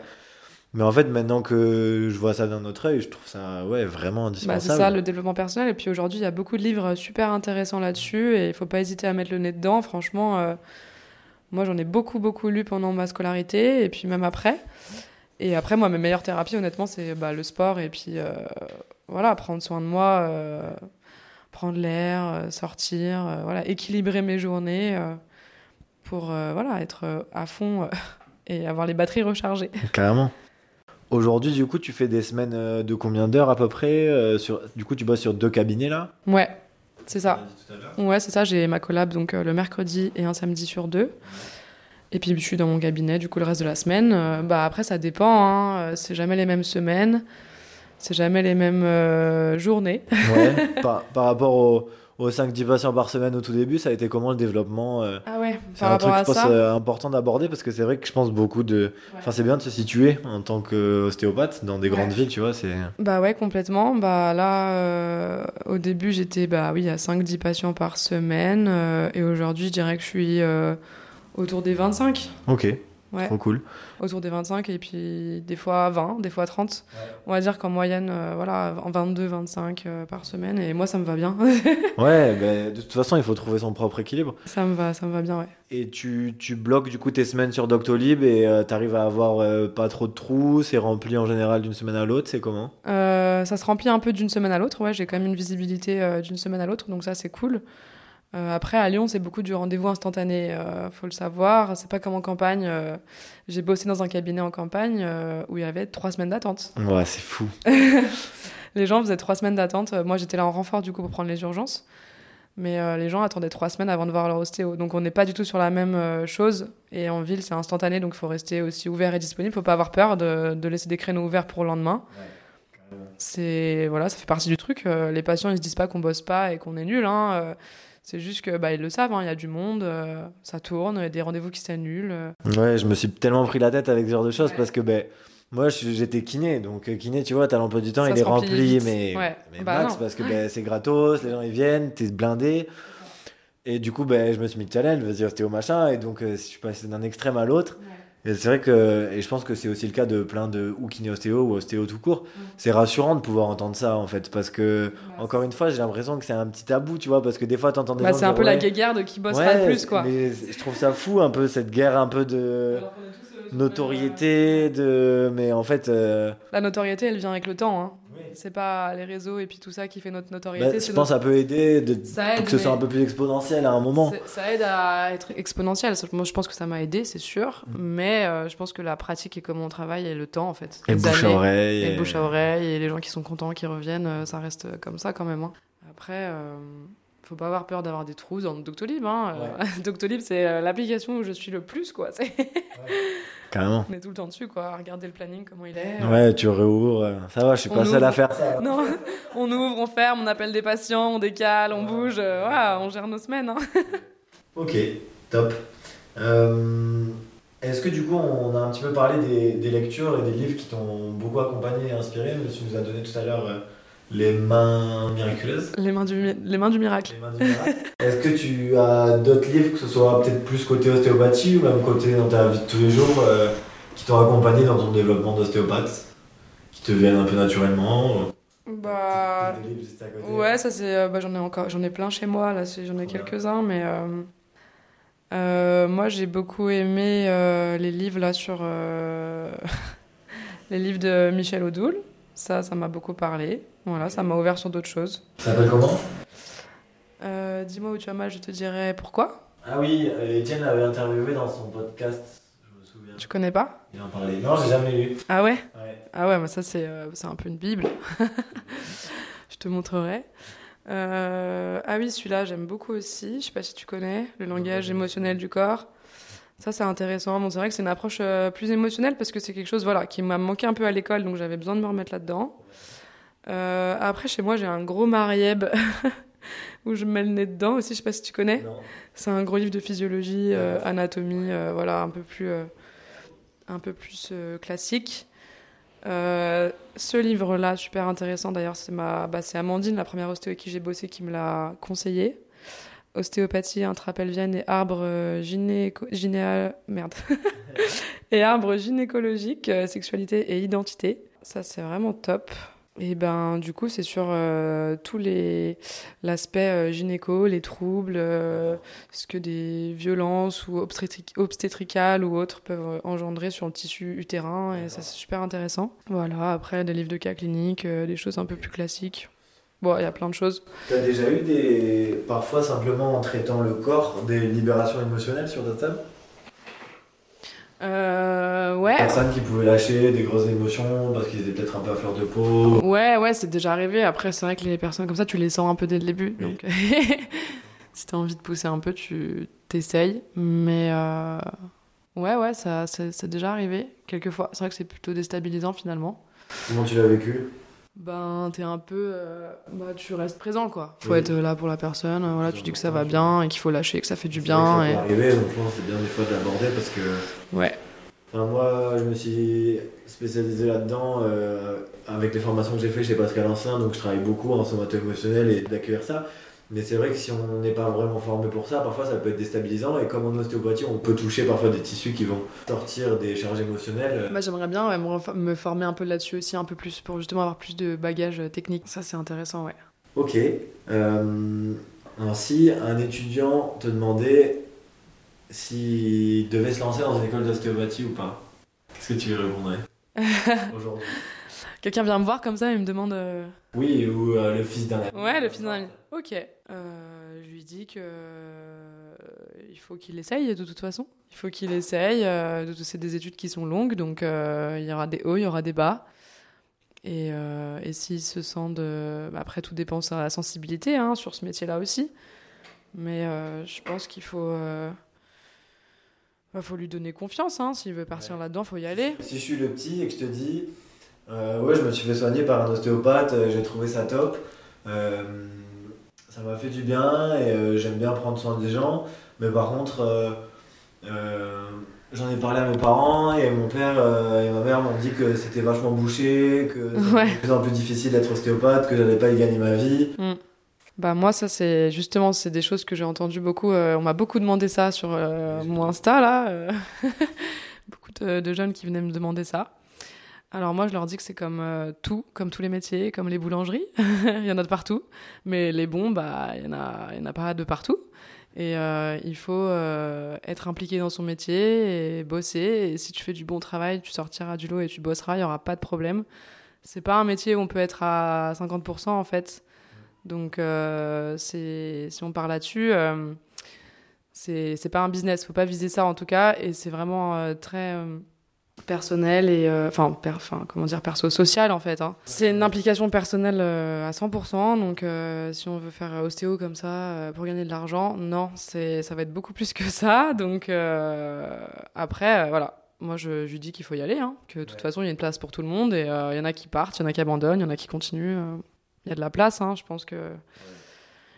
Mais en fait, maintenant que je vois ça d'un autre œil, je trouve ça ouais, vraiment Bah, indispensable. c'est ça, le développement personnel. Et puis aujourd'hui, il y a beaucoup de livres super intéressants là-dessus et il faut pas hésiter à mettre le nez dedans. Franchement, euh, moi j'en ai beaucoup, beaucoup lu pendant ma scolarité et puis même après. Et après, moi, mes meilleures thérapies, honnêtement, c'est bah, le sport et puis euh, voilà, prendre soin de moi, euh, prendre l'air, euh, sortir, euh, voilà, équilibrer mes journées pour voilà, être à fond et avoir les batteries rechargées. Carrément. Aujourd'hui, du coup, tu fais des semaines de combien d'heures à peu près sur... Du coup, tu bosses sur deux cabinets là? Ouais, c'est ça. Ouais, c'est ça. J'ai ma collab donc euh, le mercredi et un samedi sur deux. Et puis je suis dans mon cabinet du coup le reste de la semaine. Euh, bah après ça dépend. Hein. Euh, C'est jamais les mêmes semaines. C'est jamais les mêmes euh, journées. Ouais. par, par rapport aux, aux 5-10 patients par semaine au tout début, ça a été comment le développement euh, Ah ouais. C'est un truc, je pense, euh, important d'aborder parce que c'est vrai que je pense beaucoup de. Enfin, c'est bien de se situer en tant qu'ostéopathe dans des grandes villes, tu vois. C'est. Bah ouais, complètement. Bah là, euh, au début, j'étais bah oui à 5-10 patients par semaine. et aujourd'hui, je dirais que je suis autour des 25. Ok. Ouais. Trop cool. autour des 25 et puis des fois 20, des fois 30. On va dire qu'en moyenne, euh, voilà, en 22, 25 euh, par semaine. Et moi, ça me va bien. Ouais, ben, de toute façon, il faut trouver son propre équilibre. ça me va, ça me va bien, ouais. Et tu, tu bloques du coup tes semaines sur Doctolib et tu t'arrives à avoir euh, pas trop de trous, c'est rempli en général d'une semaine à l'autre, c'est comment? Euh, ça se remplit un peu d'une semaine à l'autre. Ouais, j'ai quand même une visibilité euh, d'une semaine à l'autre, donc ça, c'est cool. Euh, après, à Lyon, c'est beaucoup du rendez-vous instantané. euh, faut le savoir. C'est pas comme en campagne. euh, j'ai bossé dans un cabinet en campagne euh, où il y avait trois semaines d'attente. Ouais, c'est fou. Les gens faisaient trois semaines d'attente. Moi, j'étais là en renfort du coup pour prendre les urgences. Mais les gens attendaient trois semaines avant de voir leur ostéo. Donc on n'est pas du tout sur la même chose. Et en ville, c'est instantané, donc il faut rester aussi ouvert et disponible. faut pas avoir peur de, de laisser des créneaux ouverts pour le lendemain. C'est voilà, ça fait partie du truc. Euh, les patients, ils se disent pas qu'on bosse pas et qu'on est nul. Hein. Euh, c'est juste que bah, ils le savent. hein. Il y a du monde, euh, ça tourne, il y a des rendez-vous qui s'annulent. euh. Ouais, je me suis tellement pris la tête avec ce genre de choses parce que ben moi j'étais kiné donc euh, kiné tu vois t'as l'emploi du temps Ça il est rempli mais, Ouais. mais Bah max non. parce que ben, c'est gratos les gens ils viennent t'es blindé et du coup ben je me suis mis challenge vas-y ostéo machin et donc euh, je suis passé d'un extrême à l'autre c'est vrai que et je pense que c'est aussi le cas de plein de ou kiné ostéo ou ostéo tout court. C'est rassurant de pouvoir entendre ça en fait parce que encore une fois j'ai l'impression que c'est un petit tabou tu vois parce que des fois t'entends des Bah, gens c'est un peu la guéguerre de qui bossera ouais, le plus, quoi. mais je trouve ça fou un peu cette guerre un peu de notoriété de mais en fait euh, La notoriété, elle vient avec le temps. hein. C'est pas les réseaux et puis tout ça qui fait notre notoriété. Bah, je c'est pense que notre- ça peut aider de, Ça aide, pour que ce soit un peu plus exponentiel à un moment. Ça aide à être exponentiel. Moi, je pense que ça m'a aidé, c'est sûr. Mm. Mais euh, je pense que la pratique et comment on travaille et le temps, en fait. Et bouche à années, oreille. Et et- bouche à oreille et les gens qui sont contents, qui reviennent, euh, ça reste comme ça quand même. hein. Après, euh, faut pas avoir peur d'avoir des trous dans Doctolib. Hein. Euh, Doctolib, c'est l'application où je suis le plus, quoi. C'est- Carrément. On est tout le temps dessus, quoi. à Regarder le planning, comment il est. Ouais, tu réouvres. euh, Ça va, je suis On pas seul à ouvre. faire ça. Non, on ouvre, on ferme, on appelle des patients, on décale, on bouge. euh, voilà, on gère nos semaines. hein. Ok, top. Euh, Est-ce que du coup, on a un petit peu parlé des, des lectures et des livres qui t'ont beaucoup accompagné et inspiré Tu nous as donné tout à l'heure euh, Les mains miraculeuses. Les mains du, les mains du miracle. Les mains du miracle. Est-ce que tu as d'autres livres, que ce soit peut-être plus côté ostéopathie ou même côté dans ta vie de tous les jours, euh, qui t'ont accompagné dans ton développement d'ostéopathe Qui te viennent un peu naturellement Bah. Des livres à côté. Ouais, ça c'est. euh, bah, j'en ai encore, j'en ai plein chez moi. Là, j'en ai Ouais. quelques-uns, mais euh, euh, moi j'ai beaucoup aimé euh, les livres là sur euh, les livres de Michel Odoul. Ça, ça m'a beaucoup parlé. Voilà, ça m'a ouvert sur d'autres choses. Ça s'appelle comment? Euh, Dis-moi où tu as mal, je te dirai pourquoi. Ah oui, euh, Étienne l'avait interviewé dans son podcast, je me souviens. Tu connais pas? Il en parlait. Non, j'ai jamais lu. Ah ouais? Ouais. Ah ouais, mais ça c'est euh, un peu une bible. je te montrerai. Euh, ah oui, celui-là j'aime beaucoup aussi. Je sais pas si tu connais le langage émotionnel du corps. Ça c'est intéressant. Bon, c'est vrai que c'est une approche euh, plus émotionnelle parce que c'est quelque chose voilà qui m'a manqué un peu à l'école, donc j'avais besoin de me remettre là-dedans. Euh, après chez moi j'ai un gros marieb où je mets le nez dedans aussi. Je sais pas si tu connais. C'est un gros livre de physiologie, euh, anatomie, euh, voilà, un peu plus, un peu plus classique. Ce livre-là, super intéressant d'ailleurs, c'est ma, bah, c'est Amandine, la première ostéo avec qui j'ai bossé, qui me l'a conseillé. Ostéopathie intrapelvienne et arbre euh, gynéco- gynéa- merde. et arbre gynécologique, euh, sexualité et identité. Ça, c'est vraiment top. Et ben, du coup, c'est sur euh, tous les l'aspect euh, gynéco, les troubles, euh, ce que des violences ou obstétric- obstétricales ou autres peuvent engendrer sur le tissu utérin et ça c'est super intéressant. Voilà, après des livres de cas cliniques, des choses un peu plus classiques. Bon, il y a plein de choses. T'as déjà eu des. Parfois, simplement en traitant le corps, des libérations émotionnelles sur ta table? Euh, ouais. Personnes qui pouvaient lâcher des grosses émotions parce qu'ils étaient peut-être un peu à fleur de peau. Ouais, ouais, c'est déjà arrivé. Après, c'est vrai que les personnes comme ça, tu les sens un peu dès le début. Oui. Donc, si t'as envie de pousser un peu, tu t'essayes. Mais euh, ouais, ouais, ça, c'est déjà arrivé quelquefois. C'est vrai que c'est plutôt déstabilisant finalement. Comment tu l'as vécu? Ben, t'es un peu. euh, bah, tu restes présent, quoi. Faut Oui. être là pour la personne. euh, Voilà, tu dis que ça va bien et qu'il faut lâcher, que ça fait du bien. Et... arriver, donc je pense que c'est bien des fois de l'aborder parce que. Ouais. Enfin, moi, je me suis spécialisé là-dedans euh, avec les formations que j'ai fait chez Pascal Ancien, donc je travaille beaucoup en somato émotionnel et d'accueillir ça. Mais c'est vrai que si on n'est pas vraiment formé pour ça, parfois ça peut être déstabilisant. Et comme en ostéopathie, on peut toucher parfois des tissus qui vont sortir des charges émotionnelles. Bah, j'aimerais bien ouais, me former un peu là-dessus aussi, un peu plus, pour justement avoir plus de bagages euh, techniques. Ça, c'est intéressant, ouais. Ok. Euh, alors, si un étudiant te demandait s'il devait se lancer dans une école d'ostéopathie ou pas, qu'est-ce que tu lui répondrais aujourd'hui? Quelqu'un vient me voir comme ça et me demande. euh, Oui, ou euh, le fils d'un ami. Ouais, le fils d'un ami. Ok. Euh, je lui dis que euh, il faut qu'il essaye de toute façon. Il faut qu'il essaye. euh, c'est des études qui sont longues, donc il y aura des hauts, il y aura des bas. Et, et s'il se sent de. bah, Après, tout dépend de sa sensibilité hein, sur ce métier-là aussi. Mais je pense qu'il faut. bah, faut lui donner confiance. Hein. S'il veut partir Ouais. là-dedans, faut y aller. Si je suis le petit et que je te dis, ouais, je me suis fait soigner par un ostéopathe, j'ai trouvé ça top, euh, ça m'a fait du bien et euh, j'aime bien prendre soin des gens, mais par contre, euh, euh, j'en ai parlé à mes parents et mon père et ma mère m'ont dit que c'était vachement bouché, que c'était Ouais. de plus en plus difficile d'être ostéopathe, que j'allais pas y gagner ma vie. Bah moi ça c'est justement c'est des choses que j'ai entendues beaucoup. on m'a beaucoup demandé ça sur mon Insta là. beaucoup de, de jeunes qui venaient me demander ça. Alors moi je leur dis que c'est comme euh, tout, comme tous les métiers, comme les boulangeries. il y en a de partout, mais les bons bah il y en il en a pas de partout. Et euh, il faut euh, être impliqué dans son métier et bosser. Et si tu fais du bon travail, tu sortiras du lot et tu bosseras, il y aura pas de problème. c'est pas un métier où on peut être à 50% en fait. Donc, si on part là-dessus, c'est pas un business. Faut pas viser ça en tout cas. Et c'est vraiment très personnel et enfin comment dire perso social en fait hein. c'est une implication personnelle à 100% donc si on veut faire ostéo comme ça pour gagner de l'argent non c'est ça va être beaucoup plus que ça donc après voilà moi, je, lui dis qu'il faut y aller, hein, que de toute façon, il y a une place pour tout le monde, et il y en a qui partent, il y en a qui abandonnent, il y en a qui continuent. Il y a de la place, hein, je pense que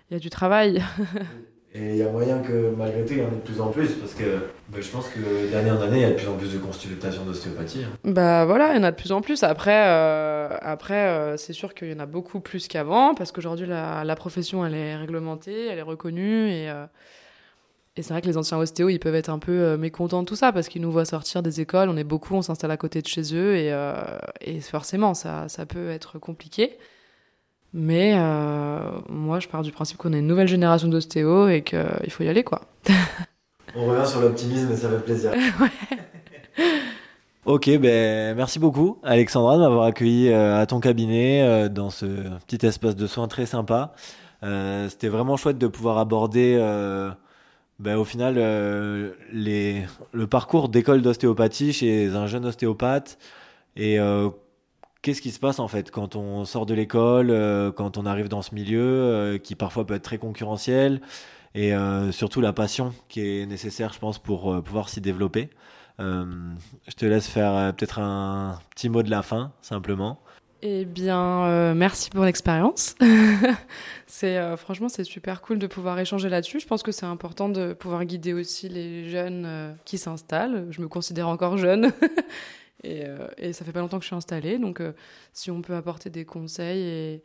il y a du travail. Et il y a moyen que malgré tout, il y en ait de plus en plus, parce que bah, je pense que d'année en année, il y a de plus en plus de consultations d'ostéopathie. Hein. Bah voilà, il y en a de plus en plus. Après, euh, après euh, c'est sûr qu'il y en a beaucoup plus qu'avant, parce qu'aujourd'hui, la, profession, elle est réglementée, elle est reconnue, et, euh, et c'est vrai que les anciens ostéos, ils peuvent être un peu mécontents de tout ça, parce qu'ils nous voient sortir des écoles, on est beaucoup, on s'installe à côté de chez eux, et, et forcément, ça, ça peut être compliqué. Mais euh, moi, je pars du principe qu'on est une nouvelle génération d'ostéo et qu'il faut y aller, quoi. On revient sur l'optimisme et ça fait plaisir. Ok, ben merci beaucoup Alexandra de m'avoir accueilli euh, à ton cabinet euh, dans ce petit espace de soins très sympa. C'était vraiment chouette de pouvoir aborder ben, au final les, le parcours d'école d'ostéopathie chez un jeune ostéopathe et qu'est-ce qui se passe en fait quand on sort de l'école, euh, quand on arrive dans ce milieu euh, qui parfois peut être très concurrentiel et euh, surtout la passion qui est nécessaire, je pense, pour pouvoir s'y développer. je te laisse faire peut-être un petit mot de la fin, simplement. Eh bien, merci pour l'expérience. c'est franchement c'est super cool de pouvoir échanger là-dessus. Je pense que c'est important de pouvoir guider aussi les jeunes qui s'installent. Je me considère encore jeune Et, euh, et, ça fait pas longtemps que je suis installée, donc euh, si on peut apporter des conseils et,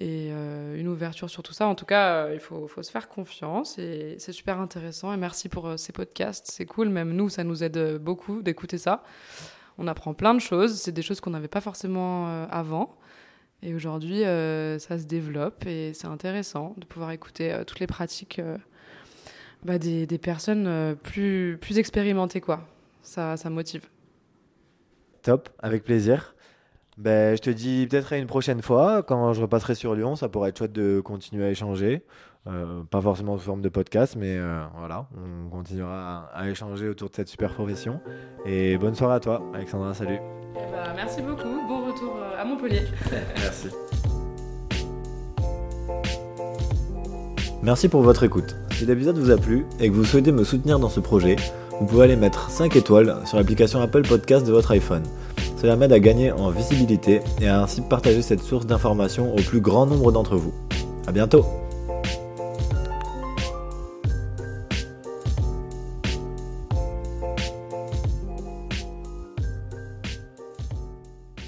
euh, une ouverture sur tout ça, en tout cas, il faut, se faire confiance et c'est super intéressant. Et merci pour ces podcasts, c'est cool. Même nous, ça nous aide beaucoup d'écouter ça. On apprend plein de choses, c'est des choses qu'on n'avait pas forcément avant. Et aujourd'hui, ça se développe et c'est intéressant de pouvoir écouter toutes les pratiques bah, des, personnes plus, expérimentées, quoi. Ça motive. Top, avec plaisir. Ben, je te dis peut-être à une prochaine fois, quand je repasserai sur Lyon, ça pourrait être chouette de continuer à échanger. Euh, pas forcément sous forme de podcast, mais euh, voilà, on continuera à, échanger autour de cette super profession. Et bonne soirée à toi, Alexandra, salut. Eh ben, merci beaucoup, bon retour euh, à Montpellier. merci. Merci pour votre écoute. Si l'épisode vous a plu et que vous souhaitez me soutenir dans ce projet, vous pouvez aller mettre 5 étoiles sur l'application Apple Podcast de votre iPhone. Cela m'aide à gagner en visibilité et à ainsi partager cette source d'information au plus grand nombre d'entre vous. A bientôt